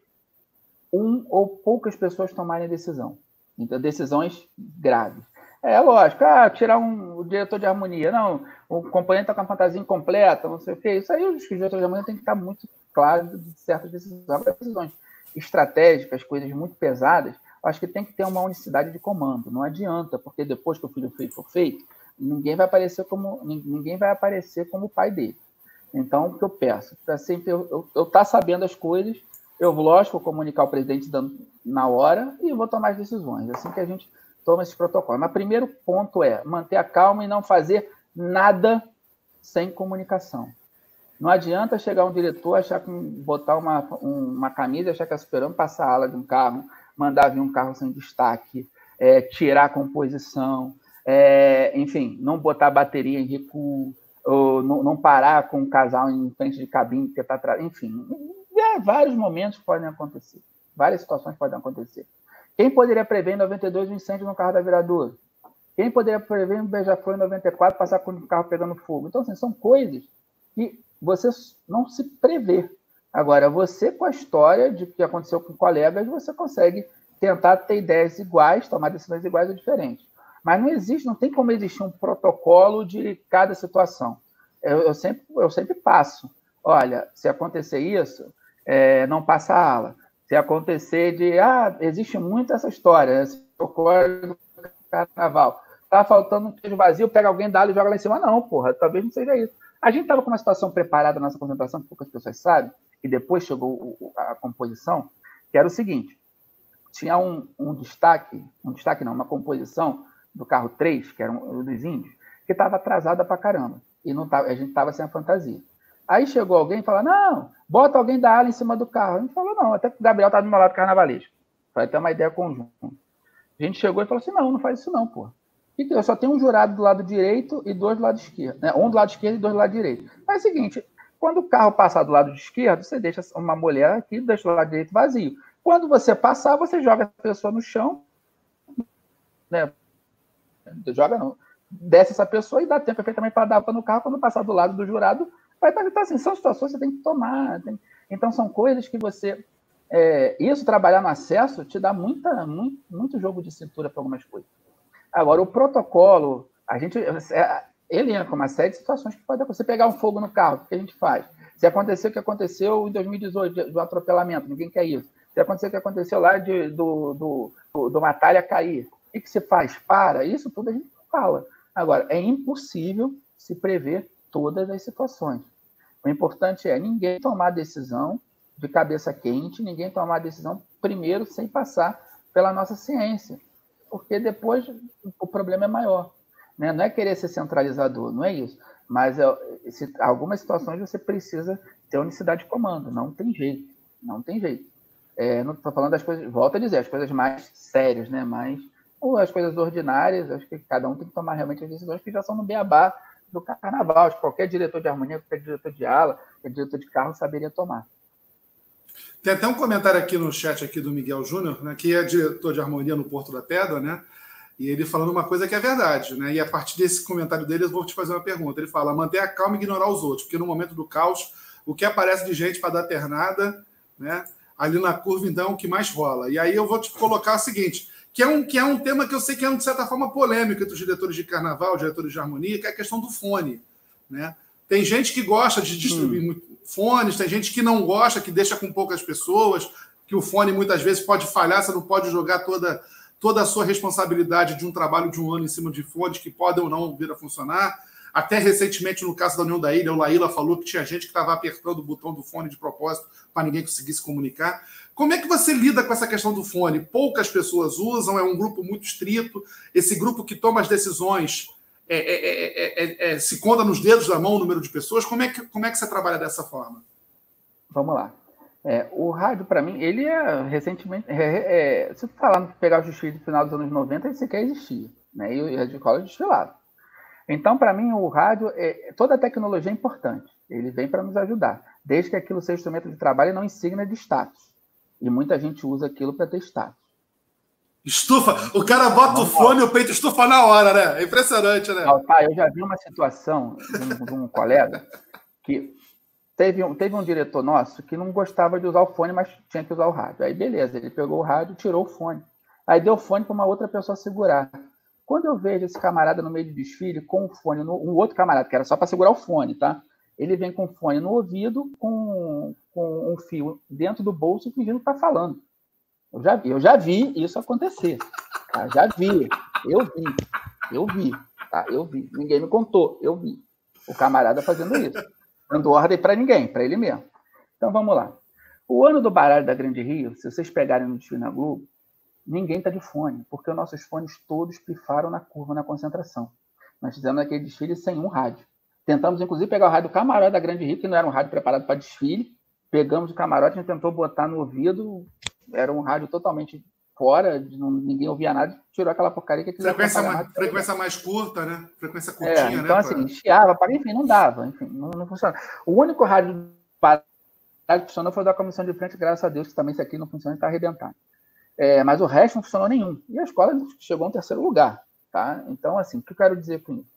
um ou poucas pessoas tomarem decisão. Então, decisões graves. É lógico, ah, tirar um o diretor de harmonia, não, o componente está com a fantasia incompleta, não sei o quê. Isso aí, os diretores de harmonia tem que estar muito claro de certas decisões. Decisões estratégicas, coisas muito pesadas, acho que tem que ter uma unicidade de comando. Não adianta, porque depois que o filho feito for feito, ninguém vai aparecer como ninguém vai aparecer como o pai dele. Então, o que eu peço? Para sempre eu estar tá sabendo as coisas, eu, lógico, vou comunicar o presidente na hora e vou tomar as decisões. Assim que a gente toma esse protocolo. Mas primeiro ponto é manter a calma e não fazer nada sem comunicação. Não adianta chegar um diretor, achar que botar uma, uma camisa, achar que é esperando passar a ala de um carro, mandar vir um carro sem destaque, é, tirar a composição, é, enfim, não botar bateria em recuo, ou não, não, parar com o casal em frente de cabine, que está atrás, enfim, é, vários momentos podem acontecer, várias situações podem acontecer. Quem poderia prever em 92 um incêndio no carro da viradora? Quem poderia prever um beija-flor em 94 passar com o carro pegando fogo? Então, assim, são coisas que você não se prevê. Agora, você com a história de que aconteceu com colegas, você consegue tentar ter ideias iguais, tomar decisões iguais ou diferentes. Mas não existe, não tem como existir um protocolo de cada situação. Eu, eu sempre, eu sempre passo. Olha, se acontecer isso, é, não passa a ala. Se acontecer de, ah, existe muito essa história, esse ocorre no carnaval. Tá faltando um queijo vazio, pega alguém, dá e joga lá em cima. Não, porra, talvez não seja isso. A gente estava com uma situação preparada na nossa concentração, que poucas pessoas sabem, e depois chegou a composição, que era o seguinte: tinha um, um destaque, um destaque não, uma composição do carro 3, que era um, dos índios, que estava atrasada para caramba. E não tava, a gente estava sem a fantasia. Aí chegou alguém e falou: não, bota alguém da ala em cima do carro. A gente falou: não, até que o Gabriel estava do meu lado carnavalesco. Para ter uma ideia conjunta. A gente chegou e falou assim: não, não faz isso não, pô. Eu só tenho um jurado do lado direito e dois do lado esquerdo. Né? Um do lado esquerdo e dois do lado direito. Mas é o seguinte: quando o carro passar do lado esquerdo, você deixa uma mulher aqui, deixa o lado direito vazio. Quando você passar, você joga a pessoa no chão, né? Joga não. Desce essa pessoa e dá tempo perfeitamente para dar no carro. Quando passar do lado do jurado, vai estar então, assim. São situações que você tem que tomar. Tem... Então, são coisas que você. É... isso, trabalhar no acesso, te dá muita, muito, muito jogo de cintura para algumas coisas. Agora, o protocolo, a gente. É, ele entra com uma série de situações que pode acontecer. Você pegar um fogo no carro, o que a gente faz? Se acontecer o que aconteceu em 2018, do atropelamento, ninguém quer isso. Se acontecer o que aconteceu lá de, do, do, do, do Matalha cair, o que, que se faz? Para, isso tudo a gente fala. Agora, é impossível se prever todas as situações. O importante é ninguém tomar decisão de cabeça quente, ninguém tomar decisão primeiro sem passar pela nossa ciência, porque depois o problema é maior. Né? Não é querer ser centralizador, não é isso. Mas é, se, algumas situações você precisa ter unicidade de comando, não tem jeito, não tem jeito. É, não estou falando das coisas, volto a dizer, as coisas mais sérias, né? Mas ou as coisas ordinárias, acho que cada um tem que tomar realmente as decisões que já são no beabá do carnaval. Acho que qualquer diretor de harmonia, qualquer diretor de ala, qualquer diretor de carro saberia tomar. Tem até um comentário aqui no chat aqui do Miguel Júnior, né, que é diretor de harmonia no Porto da Pedra, né? E ele falando uma coisa que é verdade, né? E a partir desse comentário dele, eu vou te fazer uma pergunta. Ele fala: manter a calma e ignorar os outros, porque no momento do caos, o que aparece de gente para dar pernada, né? Ali na curva, então, é o que mais rola. E aí eu vou te colocar o seguinte: que é um, que é um tema que eu sei que é, de certa forma, polêmico entre os diretores de carnaval, diretores de harmonia, que é a questão do fone. Né? Tem gente que gosta de distribuir hum. fones, tem gente que não gosta, que deixa com poucas pessoas, que o fone muitas vezes pode falhar, você não pode jogar toda toda a sua responsabilidade de um trabalho de um ano em cima de fontes que podem ou não vir a funcionar. Até recentemente, no caso da União da Ilha, o Laíla falou que tinha gente que estava apertando o botão do fone de propósito para ninguém conseguir se comunicar. Como é que você lida com essa questão do fone? Poucas pessoas usam, é um grupo muito estrito. Esse grupo que toma as decisões é, é, é, se conta nos dedos da mão o número de pessoas. Como é que, como é que você trabalha dessa forma? Vamos lá. É, o rádio, para mim, ele é recentemente. É, é, se tu falar pegar o desfile do final dos anos 90, ele sequer existia. Né? E o Rádio Cola desfilava. Então, para mim, o rádio, é, toda a tecnologia é importante. Ele vem para nos ajudar, desde que aquilo seja instrumento de trabalho e não insígnia de status. E muita gente usa aquilo para ter status. Estufa, o cara bota o fone e o peito estufa na hora, né? É impressionante, né? tá, eu já vi uma situação de um, de um colega que Teve um, teve um diretor nosso que não gostava de usar o fone, mas tinha que usar o rádio. Aí, beleza, ele pegou o rádio, tirou o fone. Aí deu o fone para uma outra pessoa segurar. Quando eu vejo esse camarada no meio do desfile com o fone, no, um outro camarada, que era só para segurar o fone, tá? Ele vem com o fone no ouvido, com, com um fio dentro do bolso, fingindo que está falando. Eu já vi, eu já vi isso acontecer. Tá? Já vi, eu vi, eu vi, tá? Eu vi. Ninguém me contou, eu vi. O camarada fazendo isso dando ordem para ninguém, para ele mesmo. Então vamos lá. O ano do baralho da Grande Rio, se vocês pegarem no desfile na Globo, ninguém está de fone, porque os nossos fones todos pifaram na curva, na concentração. Nós fizemos aquele desfile sem um rádio. Tentamos, inclusive, pegar o rádio camarote da Grande Rio, que não era um rádio preparado para desfile. Pegamos o camarote, a gente tentou botar no ouvido, era um rádio totalmente fora, não, ninguém ouvia nada, tirou aquela porcaria que frequência mais, frequência mais curta, né? Frequência é, curtinha, é, então, né? assim, chiava, enfim, não dava, enfim, não, não funciona. O único rádio que funcionou foi da comissão de frente, graças a Deus, que também isso aqui não funciona e está arrebentando. É, mas o resto não funcionou nenhum. E a escola chegou em terceiro lugar, tá? Então, assim, o que eu quero dizer com isso?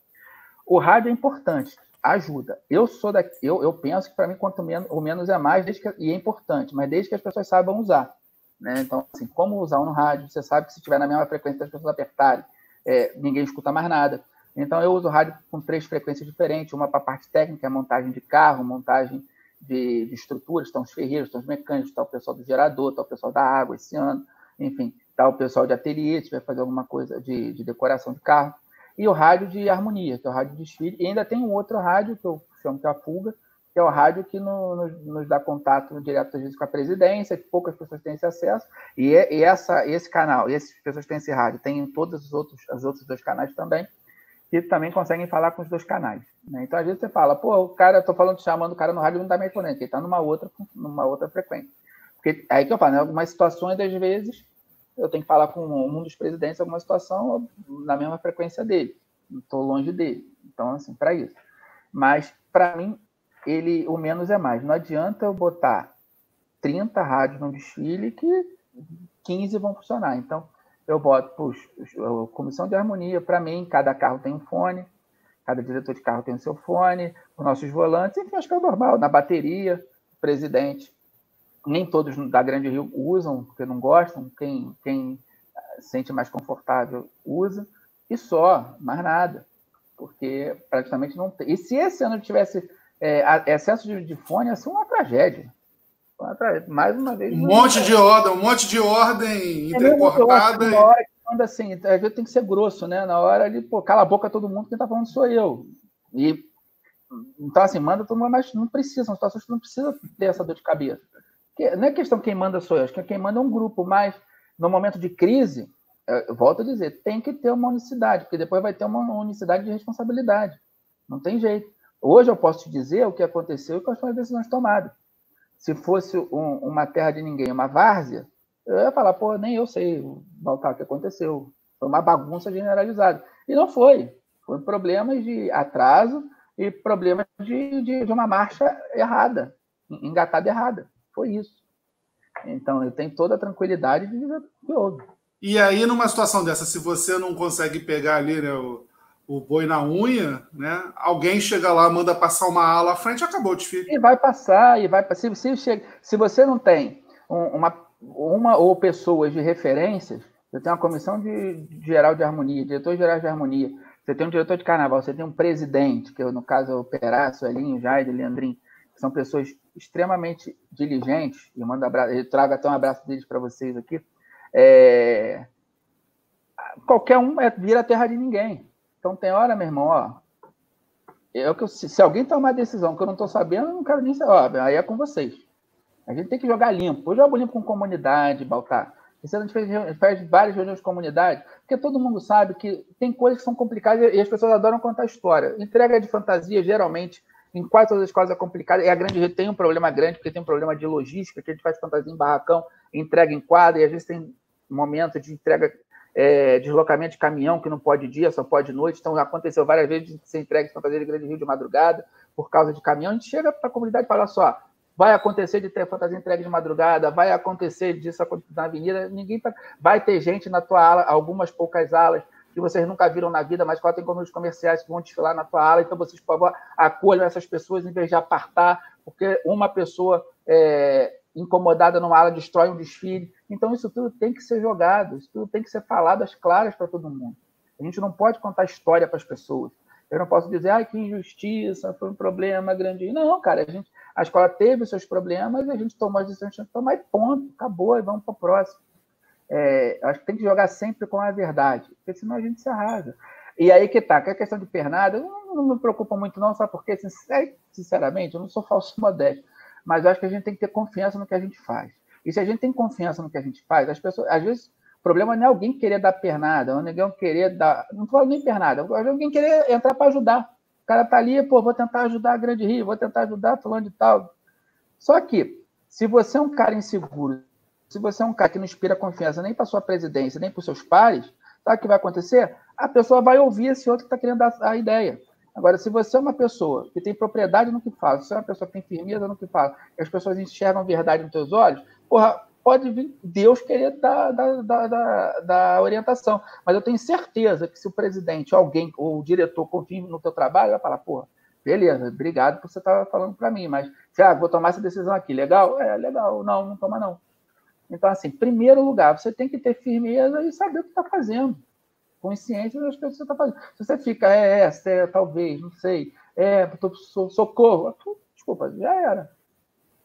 O rádio é importante, ajuda. Eu sou daqui, eu, eu penso que para mim quanto menos, ou menos é mais, desde que, e é importante, mas desde que as pessoas saibam usar. Né? Então, assim, como usar no rádio? Você sabe que se estiver na mesma frequência as pessoas apertarem, é, ninguém escuta mais nada. Então, eu uso rádio com três frequências diferentes: uma para a parte técnica, montagem de carro, montagem de, de estruturas, estão os ferreiros, estão os mecânicos, está o pessoal do gerador, está o pessoal da água esse ano, enfim, está o pessoal de ateliê, se vai fazer alguma coisa de, de decoração de carro. E o rádio de harmonia, que é o rádio de desfile. E ainda tem um outro rádio, que eu chamo que é a fuga, que é o rádio que no, nos, nos, dá contato direto às vezes com a presidência, que poucas pessoas têm esse acesso, e, é, e essa, esse canal, essas pessoas têm esse rádio, tem em todos os outros, os outros dois canais também, que também conseguem falar com os dois canais. Né? Então, às vezes você fala, pô, o cara, tô falando, chamando o cara no rádio, não está me respondendo, ele está numa outra, numa outra frequência. Porque aí que eu falo, né? algumas situações, às vezes, eu tenho que falar com um dos presidentes alguma situação na mesma frequência dele. Estou longe dele. Então, assim, para isso. Mas, para mim, ele o menos é mais. Não adianta eu botar 30 rádios no desfile que 15 vão funcionar. Então, eu boto, puxa, comissão de harmonia, para mim, cada carro tem um fone, cada diretor de carro tem o seu fone, os nossos volantes, enfim, acho que é normal. Na bateria, presidente. Nem todos da Grande Rio usam, porque não gostam, quem, quem sente mais confortável usa, e só, mais nada, porque praticamente não tem. E se esse ano tivesse é, excesso de, de fone, ia ser uma tragédia. Mais uma vez. Um monte de ordem, um monte de ordem intercortada. É na hora que manda assim, às vezes tem que ser grosso, né? Na hora ali, pô, cala a boca todo mundo, quem tá falando sou eu. E então, assim, manda todo mundo, mas não precisa, são situações que não precisa ter essa dor de cabeça. Não é questão quem manda sou eu, acho que quem manda é um grupo, mas no momento de crise, eu volto a dizer, tem que ter uma unicidade, porque depois vai ter uma unicidade de responsabilidade. Não tem jeito. Hoje eu posso te dizer o que aconteceu e quais foram as decisões tomadas se fosse um, uma terra de ninguém, uma várzea, eu ia falar, pô, nem eu sei, Baltar, o que aconteceu. Foi uma bagunça generalizada. E não foi. Foi problemas de atraso e problemas de, de, de uma marcha errada, engatada errada. Foi isso. Então, eu tenho toda a tranquilidade de dizer que houve. E aí, numa situação dessa, se você não consegue pegar ali né, o, o boi na unha, né? Alguém chega lá, manda passar uma ala à frente, acabou o desfile. E vai passar, e vai passar. Se, se, se você não tem uma, uma ou pessoas de referências, você tem uma comissão de, de geral de harmonia, diretor geral de harmonia, você tem um diretor de carnaval, você tem um presidente, que no caso é o Perácio, Elinho, Jair, Leandrinho, que são pessoas extremamente diligentes, e mando abraço, eu trago até um abraço deles para vocês aqui. É... Qualquer um é, vira terra de ninguém. Então tem hora, meu irmão, ó. Eu, que se, se alguém tomar decisão que eu não estou sabendo, eu não quero nem saber. Ó, aí é com vocês. A gente tem que jogar limpo. Eu jogo limpo com comunidade, Baltar. Esse ano a gente fez, várias reuniões de comunidade, porque todo mundo sabe que tem coisas que são complicadas e as pessoas adoram contar história. Entrega de fantasia, geralmente, em quase todas as coisas é complicada. E a grande rede tem um problema grande, porque tem um problema de logística, que a gente faz fantasia em barracão, entrega em quadra, e às vezes tem momento de entrega é, deslocamento de caminhão que não pode dia, só pode noite. Então, aconteceu várias vezes de ser entregue fantasia de Grande Rio de madrugada por causa de caminhão. A gente chega para a comunidade e fala só, vai acontecer de ter fantasia entregue de madrugada, vai acontecer disso na avenida, ninguém tá... vai ter gente na tua ala, algumas poucas alas que vocês nunca viram na vida, mas qual tem como os comerciais que vão desfilar na tua ala, então vocês, por favor, acolham essas pessoas em vez de apartar, porque uma pessoa é, incomodada numa ala destrói um desfile. Então, isso tudo tem que ser jogado, isso tudo tem que ser falado às claras para todo mundo. A gente não pode contar história para as pessoas. Eu não posso dizer, ai, que injustiça, foi um problema grande. Não, cara, a, gente, a escola teve seus problemas e a gente tomou as decisões que tomar e ponto, acabou, e vamos para o próximo. É, acho que tem que jogar sempre com a verdade, porque senão a gente se arrasa. E aí que tá, que a questão de pernada, não, não me preocupa muito não, sabe por quê? Sinceramente, eu não sou falso modesto mas eu acho que a gente tem que ter confiança no que a gente faz. E se a gente tem confiança no que a gente faz, as pessoas, às vezes, o problema não é alguém querer dar pernada, ou ninguém querer dar. Não falo nem pernada, é alguém querer entrar para ajudar. O cara tá ali, pô, vou tentar ajudar a Grande Rio, vou tentar ajudar fulano de tal. Só que, se você é um cara inseguro, se você é um cara que não inspira confiança nem para sua presidência, nem para os seus pares, sabe o que vai acontecer? A pessoa vai ouvir esse outro que está querendo dar a ideia. Agora, se você é uma pessoa que tem propriedade no que fala, se você é uma pessoa que tem firmeza no que fala, e as pessoas enxergam verdade nos teus olhos, porra, pode vir Deus querer dar, dar, dar, dar, orientação. Mas eu tenho certeza que se o presidente, alguém, ou o diretor confia no teu trabalho, vai falar, porra, beleza, obrigado por você estar falando para mim, mas, ah, vou tomar essa decisão aqui, legal? É, legal, não, não toma não. Então, assim, primeiro lugar, você tem que ter firmeza e saber o que está fazendo consciência das coisas que você está fazendo. Se você fica, é, é, é, talvez, não sei, é, tô, socorro, desculpa, já era.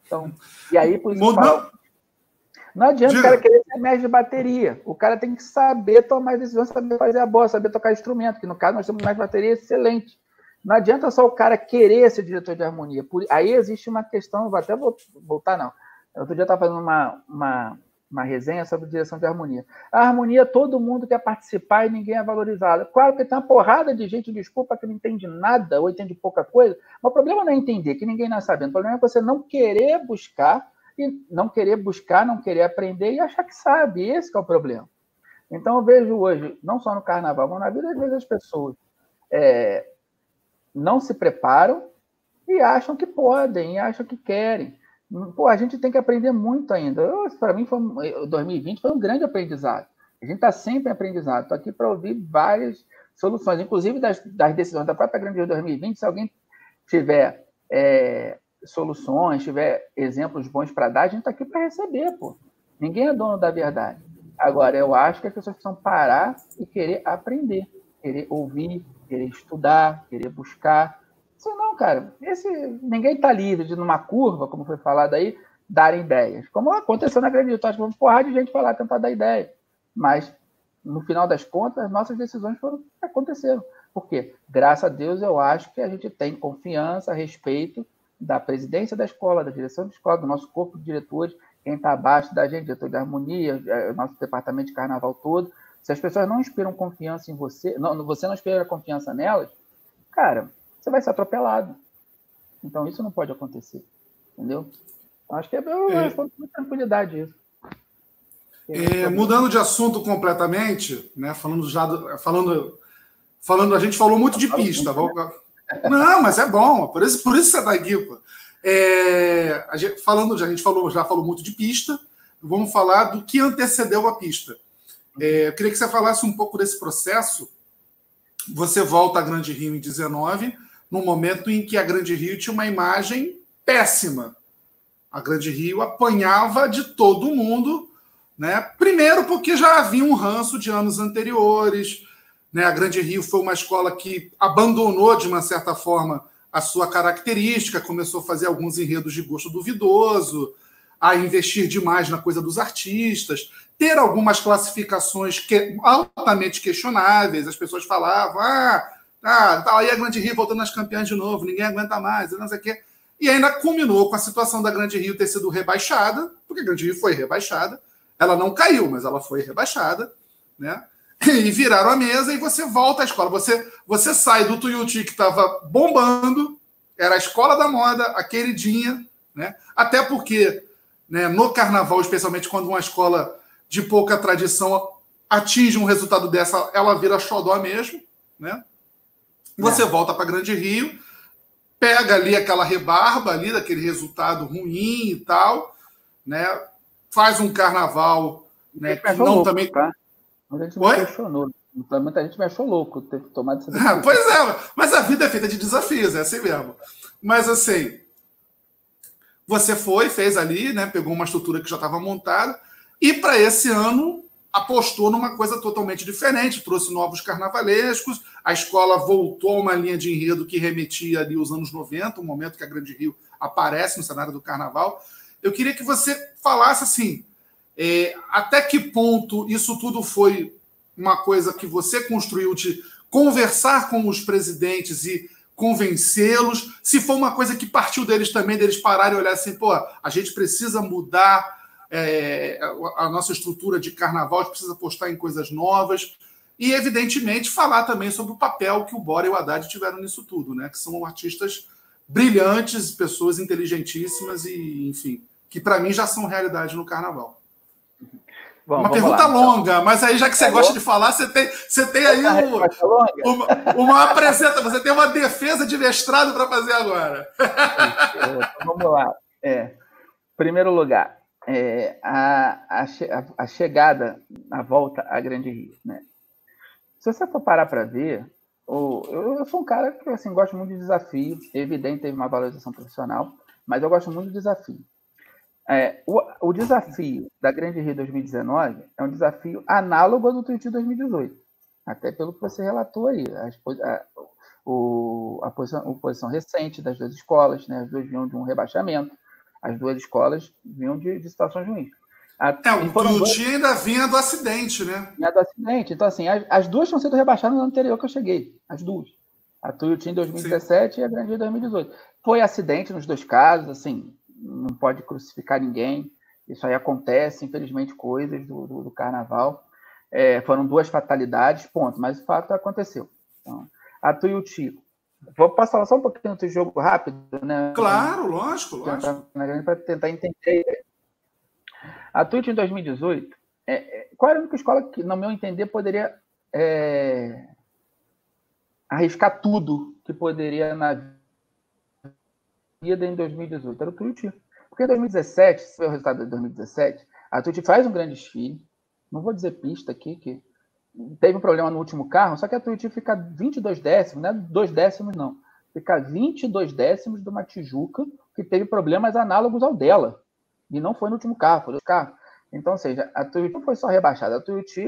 Então, e aí, por isso. Falo, não adianta Diga. o cara querer ser mestre de bateria. O cara tem que saber tomar decisões, saber fazer a bola, saber tocar instrumento, que no caso nós temos mais bateria excelente. Não adianta só o cara querer ser diretor de harmonia. Por, aí existe uma questão, vou até voltar, não. Outro dia eu estava fazendo uma, uma, uma resenha sobre direção de harmonia. A harmonia, todo mundo quer participar e ninguém é valorizado. Claro que tem uma porrada de gente, desculpa, que não entende nada ou entende pouca coisa, mas o problema não é entender, que ninguém não é sabendo. O problema é você não querer buscar e não querer buscar, não querer aprender e achar que sabe. Esse é o problema. Então, eu vejo hoje, não só no carnaval, mas na vida, às vezes as pessoas é, não se preparam e acham que podem, e acham que querem. Pô, a gente tem que aprender muito ainda. Para mim, foi, 2020 foi um grande aprendizado. A gente está sempre em aprendizado. Estou aqui para ouvir várias soluções, inclusive das, das, decisões da própria Grande de 2020. Se alguém tiver é, soluções, tiver exemplos bons para dar, a gente está aqui para receber, pô. Ninguém é dono da verdade. Agora, eu acho que as pessoas precisam parar e querer aprender, querer ouvir, querer estudar, querer buscar. Senão, cara, esse, ninguém está livre de, numa curva, como foi falado aí, dar ideias. Como aconteceu na Grande que vamos porrar de gente falar, tentar dar ideia. Mas, no final das contas, nossas decisões foram aconteceram. Por quê? Graças a Deus, eu acho que a gente tem confiança, respeito da presidência da escola, da direção da escola, do nosso corpo de diretores, quem está abaixo da gente, diretor de harmonia, é, nosso departamento de carnaval todo. Se as pessoas não inspiram confiança em você, não, você não inspira confiança nelas, cara, você vai ser atropelado. Então isso não pode acontecer. Entendeu? Acho que é, eu é. respondo com tranquilidade isso. É, mudando de assunto completamente, né? Falando já do, falando, falando, a gente falou muito de pista. Não, mas é bom, por isso, por isso você está aqui, pô. É, a gente, falando, a gente falou, já falou muito de pista, vamos falar do que antecedeu a pista. É, eu queria que você falasse um pouco desse processo. Você volta à Grande Rio em 19, no momento em que a Grande Rio tinha uma imagem péssima. A Grande Rio apanhava de todo mundo, né? Primeiro porque já havia um ranço de anos anteriores, né? A Grande Rio foi uma escola que abandonou de uma certa forma a sua característica, começou a fazer alguns enredos de gosto duvidoso, a investir demais na coisa dos artistas, ter algumas classificações que, altamente questionáveis. As pessoas falavam, ah, ah, tá aí a Grande Rio voltando às campeãs de novo, ninguém aguenta mais, não sei o quê. E ainda culminou com a situação da Grande Rio ter sido rebaixada, porque a Grande Rio foi rebaixada. Ela não caiu, mas ela foi rebaixada, né? e viraram a mesa e você volta à escola. Você, você sai do Tuiuti que estava bombando, era a escola da moda, a queridinha, né? Até porque né, no carnaval, especialmente quando uma escola de pouca tradição atinge um resultado dessa, ela vira xodó mesmo, né? Você é. volta para Grande Rio, pega ali aquela rebarba ali daquele resultado ruim e tal, né? Faz um carnaval, né? Que não também tá? Muita gente Oi? me questionou. Muita gente me achou louco ter tomado essa decisão. pois é, mas a vida é feita de desafios, é assim mesmo. Mas assim, você foi, fez ali, né? Pegou uma estrutura que já estava montada, e para esse ano apostou numa coisa totalmente diferente, trouxe novos carnavalescos, a escola voltou a uma linha de enredo que remetia ali aos anos 90, o momento que a Grande Rio aparece no cenário do carnaval. Eu queria que você falasse assim, é, até que ponto isso tudo foi uma coisa que você construiu de conversar com os presidentes e convencê-los? Se foi uma coisa que partiu deles também, deles pararem e olhar assim, pô, a gente precisa mudar é, a nossa estrutura de carnaval, a gente precisa apostar em coisas novas. E, evidentemente, falar também sobre o papel que o Bora e o Haddad tiveram nisso tudo, né? Que são artistas brilhantes, pessoas inteligentíssimas e, enfim, que para mim já são realidade no carnaval. Bom, uma pergunta lá, longa, então. mas aí já que você é gosta bom? de falar, você tem, você tem aí um, uma, uma apresenta, você tem uma defesa de mestrado para fazer agora. Então, vamos lá. É, primeiro lugar, é, a, a, a, chegada, a volta à Grande Rio. Né? Se você for parar para ver, eu, eu, sou um cara que assim, gosto muito de desafio, evidente, teve uma valorização profissional, mas eu gosto muito de desafio. É, o, o, desafio da Grande Rio 2019 é um desafio análogo ao do Tuiuti 2018, até pelo que você relatou aí, a, a, o, a, posição, a posição recente das duas escolas, né, as duas vinham de um rebaixamento, as duas escolas vinham de, de situações ruins. A, é, o Tuiuti ainda vinha do acidente, né? Vinha do acidente, então assim, as, as duas tinham sido rebaixadas no ano anterior que eu cheguei, as duas. A Tuiuti em 2017 Sim. e a Grande Rio 2018. Foi acidente nos dois casos, assim, não pode crucificar ninguém. Isso aí acontece, infelizmente, coisas do, do, do carnaval. É, foram duas fatalidades, ponto, mas o fato aconteceu. Então, a Tuiuti Vou posso falar só um pouquinho do jogo rápido, né? Claro, lógico, lógico. Para tentar entender. A Twitch em 2018, é, é, qual era a única escola que, no meu entender, poderia é, arriscar tudo que poderia na vida em 2018? Era o Twitch. Porque em 2017, se foi o resultado de 2017, a Twitch faz um grande desfile. Não vou dizer pista aqui, que teve um problema no último carro, só que a Tuiuti fica 22 décimos, não é dois décimos, não. Fica 22 décimos de uma Tijuca que teve problemas análogos ao dela. E não foi no último carro, foi no carro. Então, ou seja, a Tuiuti não foi só rebaixada, a Tuiuti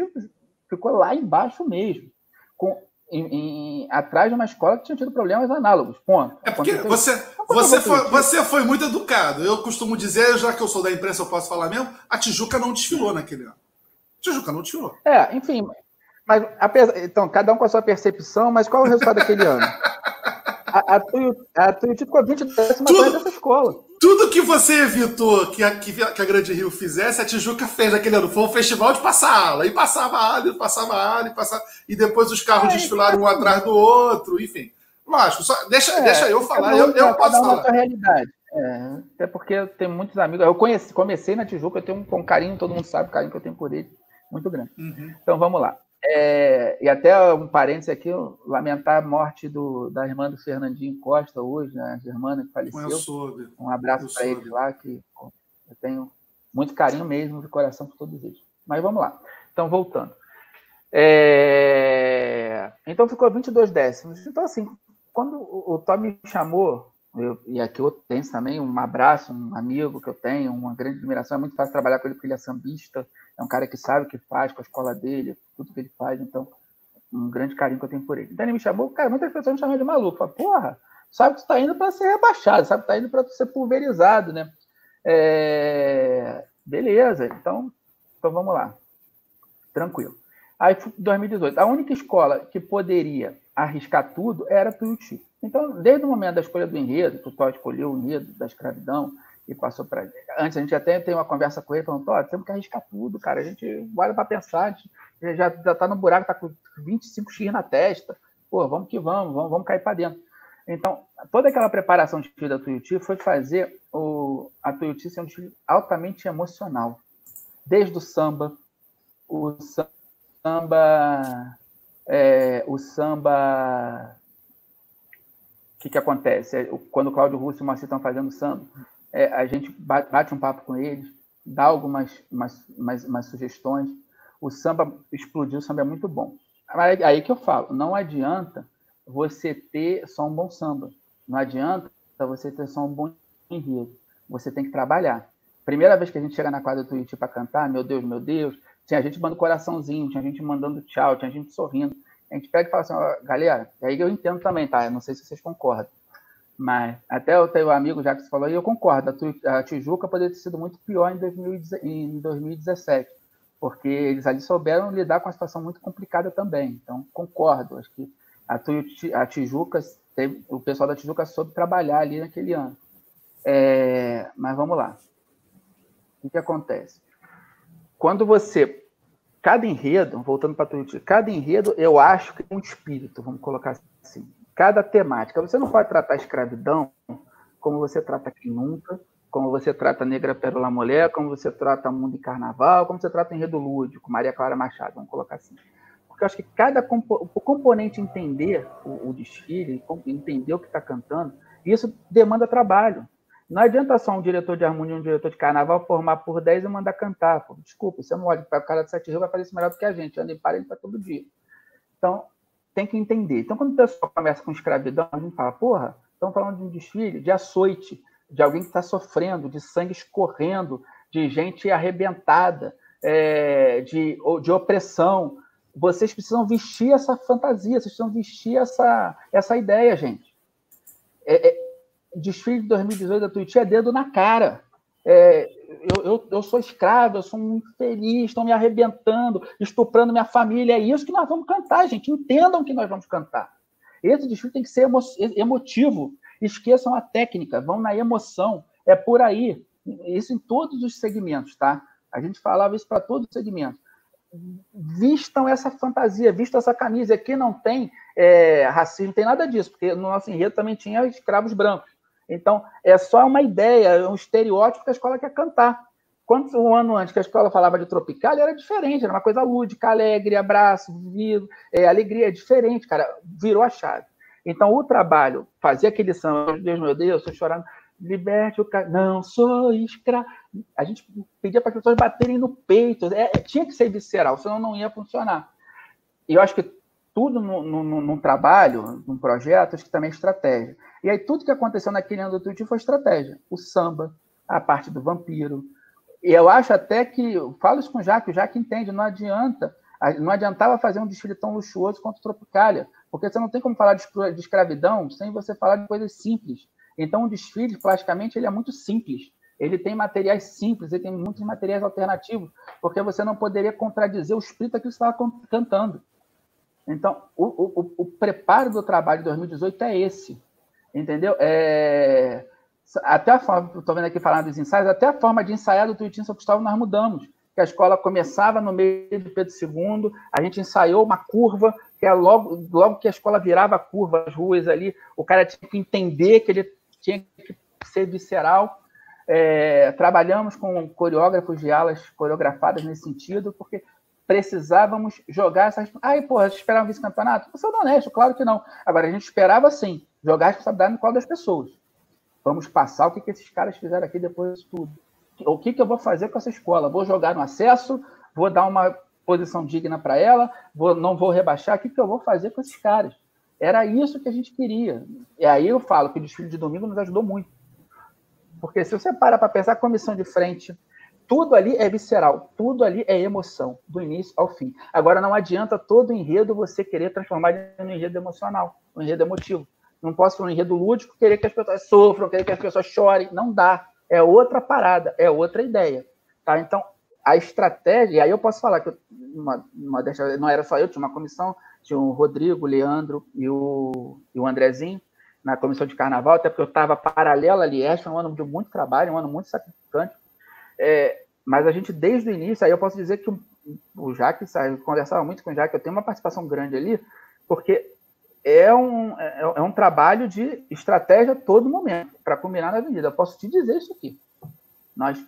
ficou lá embaixo mesmo, com, em, em, atrás de uma escola que tinha tido problemas análogos. Ponto. É porque você, você, foi, você foi muito educado. Eu costumo dizer, já que eu sou da imprensa, eu posso falar mesmo, a Tijuca não desfilou naquele ano. A Tijuca não desfilou. É, enfim, mas, então, cada um com a sua percepção, mas qual é o resultado daquele ano? A, a, a Tuiuti ficou 20 décimos atrás dessa escola. Tudo que você evitou que a, que a Grande Rio fizesse, a Tijuca fez naquele ano. Foi um festival de passar ala. E passava ala, e passava ala, e passava. E depois os carros é, desfilaram um atrás do outro, enfim. Lógico, só, deixa, é, deixa eu falar. Eu, eu posso falar. Na realidade. É, até porque eu tenho muitos amigos. Eu conheci, comecei na Tijuca, eu tenho um, um carinho, todo mundo sabe o carinho que eu tenho por ele, muito grande. Uhum. Então vamos lá. É, e até um parênteses aqui, lamentar a morte do, da irmã do Fernandinho Costa hoje, né, a Germana que faleceu. Um abraço para eles lá, que pô, eu tenho muito carinho mesmo de coração por todos eles. Mas vamos lá. Então, voltando. É... Então ficou 22 décimos. Então, assim, quando o Tom me chamou, eu, e aqui eu tenho também um abraço, um amigo que eu tenho, uma grande admiração, é muito fácil trabalhar com ele porque ele é sambista, é um cara que sabe o que faz com a escola dele, tudo que ele faz, então, um grande carinho que eu tenho por ele. Ele me chamou, cara, muitas pessoas me chamam de maluco. Fala, porra, sabe que tu tá indo para ser rebaixado, sabe que tá indo para ser pulverizado, né? É... Beleza, então, então vamos lá. Tranquilo. Aí, 2018, a única escola que poderia arriscar tudo era Tuiuti. Então, desde o momento da escolha do enredo, que o Tó escolheu o enredo da escravidão, e passou para. Antes, a gente até tem uma conversa com ele, falando: ó, temos que arriscar tudo, cara. A gente olha para pensar, a gente já, tá no buraco, tá com 25x na testa. Pô, vamos que vamos, vamos, vamos cair para dentro. Então, toda aquela preparação de da Tuiuti foi fazer o, a Tuiuti ser um time altamente emocional. Desde o samba, o samba. É, o samba. O que, que acontece? É, quando o Cláudio Russo e o Marci estão fazendo samba, é, a gente bate um papo com eles, dá algumas umas, umas, umas sugestões. O samba explodiu, o samba é muito bom. Aí que eu falo, não adianta você ter só um bom samba. Não adianta você ter só um bom enredo. Você tem que trabalhar. Primeira vez que a gente chega na quadra do Twitch para cantar, meu Deus, meu Deus, tinha gente mandando coraçãozinho, tinha gente mandando tchau, tinha gente sorrindo. A gente pega e fala assim, galera, aí eu entendo também, tá? Eu não sei se vocês concordam. Mas até eu tenho um amigo já que você falou, e eu concordo, a Tijuca poderia ter sido muito pior em, 2017, porque eles ali souberam lidar com uma situação muito complicada também. Então, concordo, acho que a, Tijuca, o pessoal da Tijuca soube trabalhar ali naquele ano. É, mas vamos lá. O que, acontece? Quando você. Cada enredo, voltando para a Twitch, cada enredo eu acho que tem um espírito, vamos colocar assim cada temática. Você não pode tratar a escravidão como você trata quem nunca, como você trata Negra Pérola Mulher, como você trata Mundo em Carnaval, como você trata Enredo Lúdico, Maria Clara Machado, vamos colocar assim. Porque eu acho que cada compo o componente entender o, o desfile, entender o que está cantando, isso demanda trabalho. Não adianta só um diretor de harmonia e um diretor de carnaval formar por 10 e mandar cantar. Pô, desculpa, você não olha para o cara de Sete Rios vai fazer isso melhor do que a gente. Anda em para ele para todo dia. Então, tem que entender. Então, quando o pessoal começa com escravidão, a gente fala, porra, estão falando de um desfile de açoite, de alguém que está sofrendo, de sangue escorrendo, de gente arrebentada, é, de, de opressão. Vocês precisam vestir essa fantasia, vocês precisam vestir essa, essa ideia, gente. É, é, desfile de 2018 da Twitch é dedo na cara. É, eu, eu, eu, sou escravo, eu sou um infeliz, estão me arrebentando, estuprando minha família. É isso que nós vamos cantar, gente. Entendam que nós vamos cantar. Esse desfile tem que ser emo emotivo. Esqueçam a técnica, vão na emoção. É por aí. Isso em todos os segmentos, tá? A gente falava isso para todos os segmentos. vistam essa fantasia, vistam essa camisa. Aqui não tem é, racismo, não tem nada disso, porque no nosso enredo também tinha escravos brancos. Então, é só uma ideia, um estereótipo que a escola quer cantar. Quando um ano antes que a escola falava de tropical, era diferente, era uma coisa lúdica, alegre, abraço, vivo, é, alegria, é diferente, cara, virou a chave. Então, o trabalho, fazer aquele samba, Deus meu Deus, estou chorando, liberte o cara, não sou escravo. A gente pedia para as pessoas baterem no peito, é, é, tinha que ser visceral, senão não ia funcionar. E eu acho que tudo num trabalho, num projeto, acho que também é estratégia. E aí tudo que aconteceu naquele ano do Tuti foi estratégia. O samba, a parte do vampiro. E eu acho até que, falo isso com o Jaque, o Jaque entende, não adianta, não adiantava fazer um desfile tão luxuoso quanto o Tropicália, porque você não tem como falar de escravidão sem você falar de coisas simples. Então, o desfile, plasticamente, ele é muito simples. Ele tem materiais simples, ele tem muitos materiais alternativos, porque você não poderia contradizer o espírito que você estava cantando. Então, o, o, o, preparo do trabalho de 2018 é esse, entendeu? É, até a forma, estou vendo aqui falando dos ensaios, até a forma de ensaiar do Tuitinho São Cristóvão nós mudamos. Que a escola começava no meio de Pedro II, a gente ensaiou uma curva, que é logo, logo que a escola virava a curva, as ruas ali, o cara tinha que entender que ele tinha que ser visceral. É, trabalhamos com coreógrafos de alas coreografadas nesse sentido, porque precisávamos jogar essas. Ai, porra, vocês esperavam vice-campeonato? Você é honesto, claro que não. Agora, a gente esperava sim, jogar a responsabilidade no colo das pessoas. Vamos passar o que, que esses caras fizeram aqui depois tudo. O que, que eu vou fazer com essa escola? Vou jogar no acesso, vou dar uma posição digna para ela, vou, não vou rebaixar. O que, que eu vou fazer com esses caras? Era isso que a gente queria. E aí eu falo que o desfile de domingo nos ajudou muito. Porque se você para para pensar comissão de frente, tudo ali é visceral, tudo ali é emoção, do início ao fim. Agora, não adianta todo enredo você querer transformar em um enredo emocional, um enredo emotivo. Não posso, um enredo lúdico, querer que as pessoas sofram, querer que as pessoas chorem. Não dá. É outra parada, é outra ideia. Tá? Então, a estratégia, e aí eu posso falar que uma, uma dessa, não era só eu, tinha uma comissão, tinha o Rodrigo, o Leandro e o, e o Andrezinho na comissão de carnaval, até porque eu estava paralela ali, foi um ano de muito trabalho, um ano muito sacrificante, é, mas a gente, desde o início, aí eu posso dizer que o, o Jaque, eu conversava muito com o Jaque, eu tenho uma participação grande ali, porque é um, é, é um trabalho de estratégia todo momento, para combinar na avenida. Eu posso te dizer isso aqui. Nós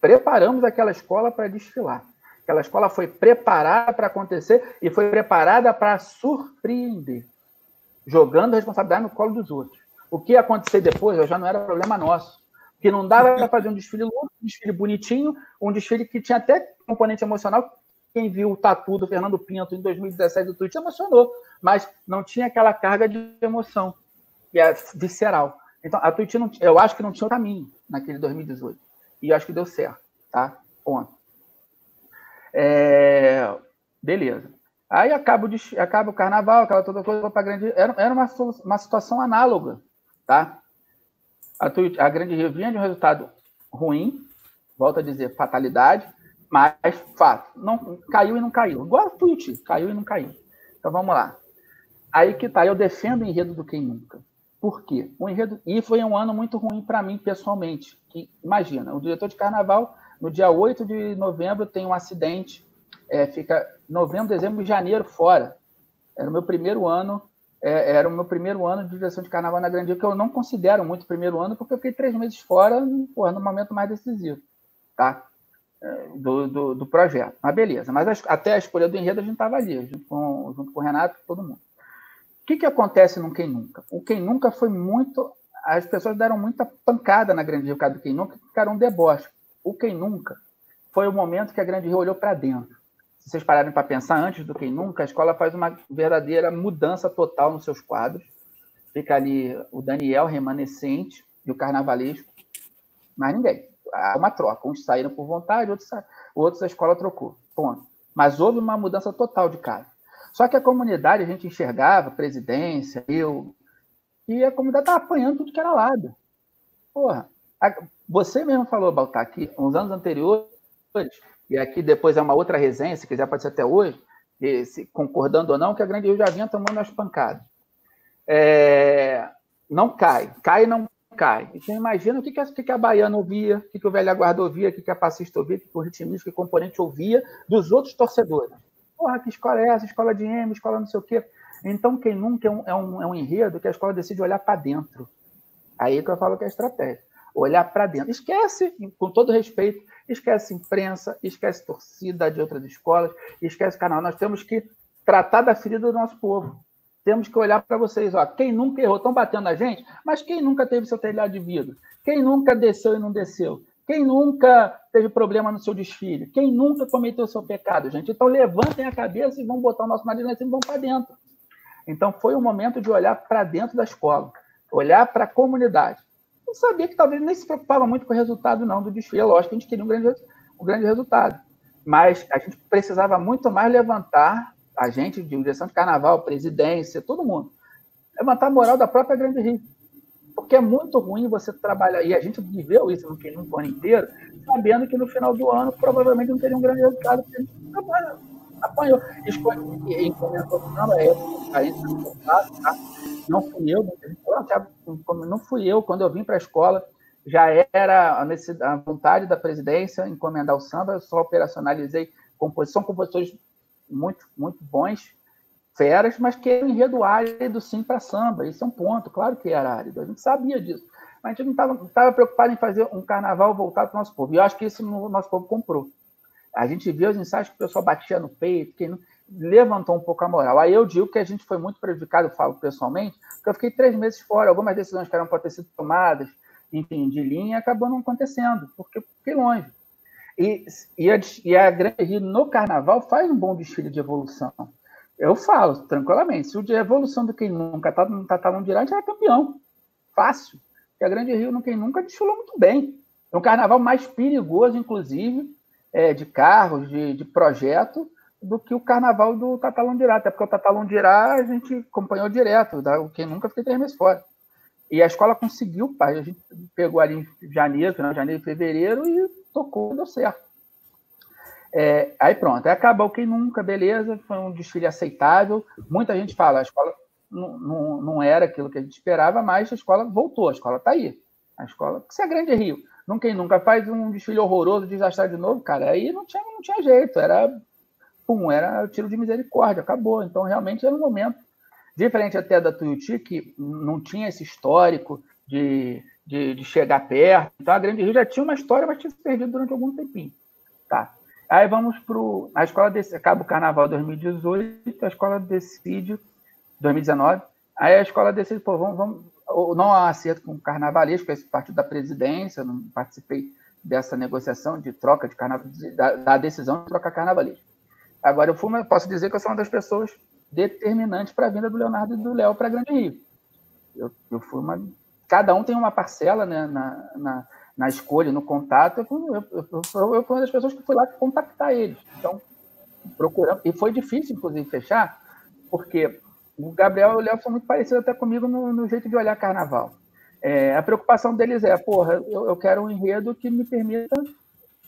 preparamos aquela escola para desfilar. Aquela escola foi preparada para acontecer e foi preparada para surpreender, jogando a responsabilidade no colo dos outros. O que ia acontecer depois já não era problema nosso que não dava para fazer um desfile louco, um desfile bonitinho, um desfile que tinha até componente emocional. Quem viu o tatu do Fernando Pinto em 2017 do Twitch emocionou, mas não tinha aquela carga de emoção, que é visceral. Então, a Twitch, não, eu acho que não tinha o caminho naquele 2018. E acho que deu certo, tá? Ponto. É, beleza. Aí acaba o, acaba o carnaval, aquela toda coisa para grande. Era, era uma, uma situação análoga, tá? A, a Grande Rio vinha de um resultado ruim, volto a dizer, fatalidade, mas fato, não caiu e não caiu. Igual a Twitch, caiu e não caiu. Então vamos lá. Aí que tá, eu defendo o enredo do Quem Nunca. Por quê? O enredo, e foi um ano muito ruim para mim pessoalmente. Que, imagina, o diretor de carnaval, no dia 8 de novembro, tem um acidente, é, fica novembro, dezembro e janeiro fora. Era o meu primeiro ano é, era o meu primeiro ano de direção de carnaval na Grande que eu não considero muito primeiro ano, porque eu fiquei três meses fora, porra, no momento mais decisivo, tá? É, do, do, do, projeto. Mas beleza. Mas até a escolha do enredo a gente estava ali, junto com, junto com o Renato todo mundo. O que, que acontece no Quem Nunca? O Quem Nunca foi muito. As pessoas deram muita pancada na Grande Rio do Quem Nunca, ficaram um deboche. O Quem Nunca foi o momento que a Grande Rio olhou para dentro se vocês pararem para pensar antes do que nunca, a escola faz uma verdadeira mudança total nos seus quadros. Fica ali o Daniel remanescente e o carnavalesco, mas ninguém. Há uma troca. Uns saíram por vontade, outros, outros a escola trocou. Ponto. Mas houve uma mudança total de cara. Só que a comunidade, a gente enxergava, presidência, eu, e a comunidade estava apanhando tudo que era lado. Porra, a, você mesmo falou, Baltar, que uns anos anteriores e aqui depois é uma outra resenha, se quiser pode ser até hoje, se, concordando ou não, que a Grande Rio já vinha tomando as pancadas. É, não cai, cai não cai. Então imagina o que, que, a, que a baiana ouvia, o que, que o velho guarda ouvia, o que, que a passista ouvia, o que, que o ritmista, que o componente ouvia dos outros torcedores. Porra, que escola é essa? Escola de M, escola não sei o quê. Então, quem nunca é um, é um, é um enredo que a escola decide olhar para dentro. Aí que eu falo que é estratégia. Olhar para dentro. Esquece, com todo respeito, esquece imprensa, esquece torcida de outras escolas, esquece canal. Nós temos que tratar da ferida do nosso povo. Temos que olhar para vocês, ó, quem nunca errou, estão batendo a gente, mas quem nunca teve seu telhado de vidro? Quem nunca desceu e não desceu? Quem nunca teve problema no seu desfile? Quem nunca cometeu seu pecado, gente? Então levantem a cabeça e vão botar o nosso lá e vão para dentro. Então foi o momento de olhar para dentro da escola, olhar para a comunidade. Sabia que talvez nem se preocupava muito com o resultado não do desfile. Lógico que a gente queria um grande, um grande resultado. Mas a gente precisava muito mais levantar a gente, de direção de carnaval, presidência, todo mundo, levantar a moral da própria Grande Rio. Porque é muito ruim você trabalhar, e a gente viveu isso no, no ano inteiro, sabendo que no final do ano provavelmente não teria um grande resultado, porque a gente apanhou. Em comentou não, é, tá? não fui eu, não fui eu, quando eu vim para a escola, já era a, a vontade da presidência encomendar o samba, eu só operacionalizei composição, compositores muito, muito bons, feras, mas que era um enredo árido sim para samba. Isso é um ponto, claro que era árido, a gente sabia disso. Mas a gente não estava preocupado em fazer um carnaval voltado para o nosso povo. E eu acho que isso o nosso povo comprou. A gente viu os ensaios que o pessoal batia no peito, que levantou um pouco a moral. Aí eu digo que a gente foi muito prejudicado, falo pessoalmente, porque eu fiquei três meses fora, algumas decisões que eram para ter sido tomadas, enfim, de linha, acabou não acontecendo, porque fiquei longe. E, e, a, e a Grande Rio no carnaval faz um bom desfile de evolução. Eu falo tranquilamente, se o de evolução do quem nunca está no Tatalão de Irante era campeão. Fácil. Porque a Grande Rio no quem nunca desfilou muito bem. É um carnaval mais perigoso, inclusive, é, de carros, de, de projeto, do que o carnaval do Tatalão de Irá. Até porque o Tatalão de Irá a gente acompanhou direto, o quem nunca fiquei três meses fora. E a escola conseguiu, pai. A gente pegou ali em janeiro, final de janeiro e fevereiro, e tocou, deu certo. É, aí pronto, aí acabou quem nunca, beleza, foi um desfile aceitável. Muita gente fala, a escola não, não, não era aquilo que a gente esperava, mas a escola voltou, a escola está aí. A escola, que é Grande Rio, não quem nunca faz um desfile horroroso, desastrar de novo, cara, aí não tinha, não tinha jeito, era pum, era tiro de misericórdia, acabou. Então realmente era um momento diferente até da Tuiuti, que não tinha esse histórico de de, de chegar perto. Então a Grande Rio já tinha uma história, mas tinha se perdido durante algum tempinho. Tá. Aí vamos para a escola desse, acaba o carnaval 2018, a escola decide 2019. Aí a escola decide, pô, vamos, vamos não há acerto com o carnavalesco, esse partido da presidência, não participei dessa negociação de troca de carnaval, da, da decisão de trocar carnavalesco. Agora eu fui, posso dizer que eu sou uma das pessoas determinantes para a vinda do Leonardo e do Léo para Grande Rio. Eu, eu fui uma cada um tem uma parcela né, na, na, na escolha, no contato. Eu, eu, eu, eu, fui uma das pessoas que fui lá contactar eles. Então, procurando. E foi difícil, inclusive, fechar, porque o Gabriel e o Léo são muito parecidos até comigo no, no jeito de olhar carnaval. É, a preocupação deles é, porra, eu, eu quero um enredo que me permita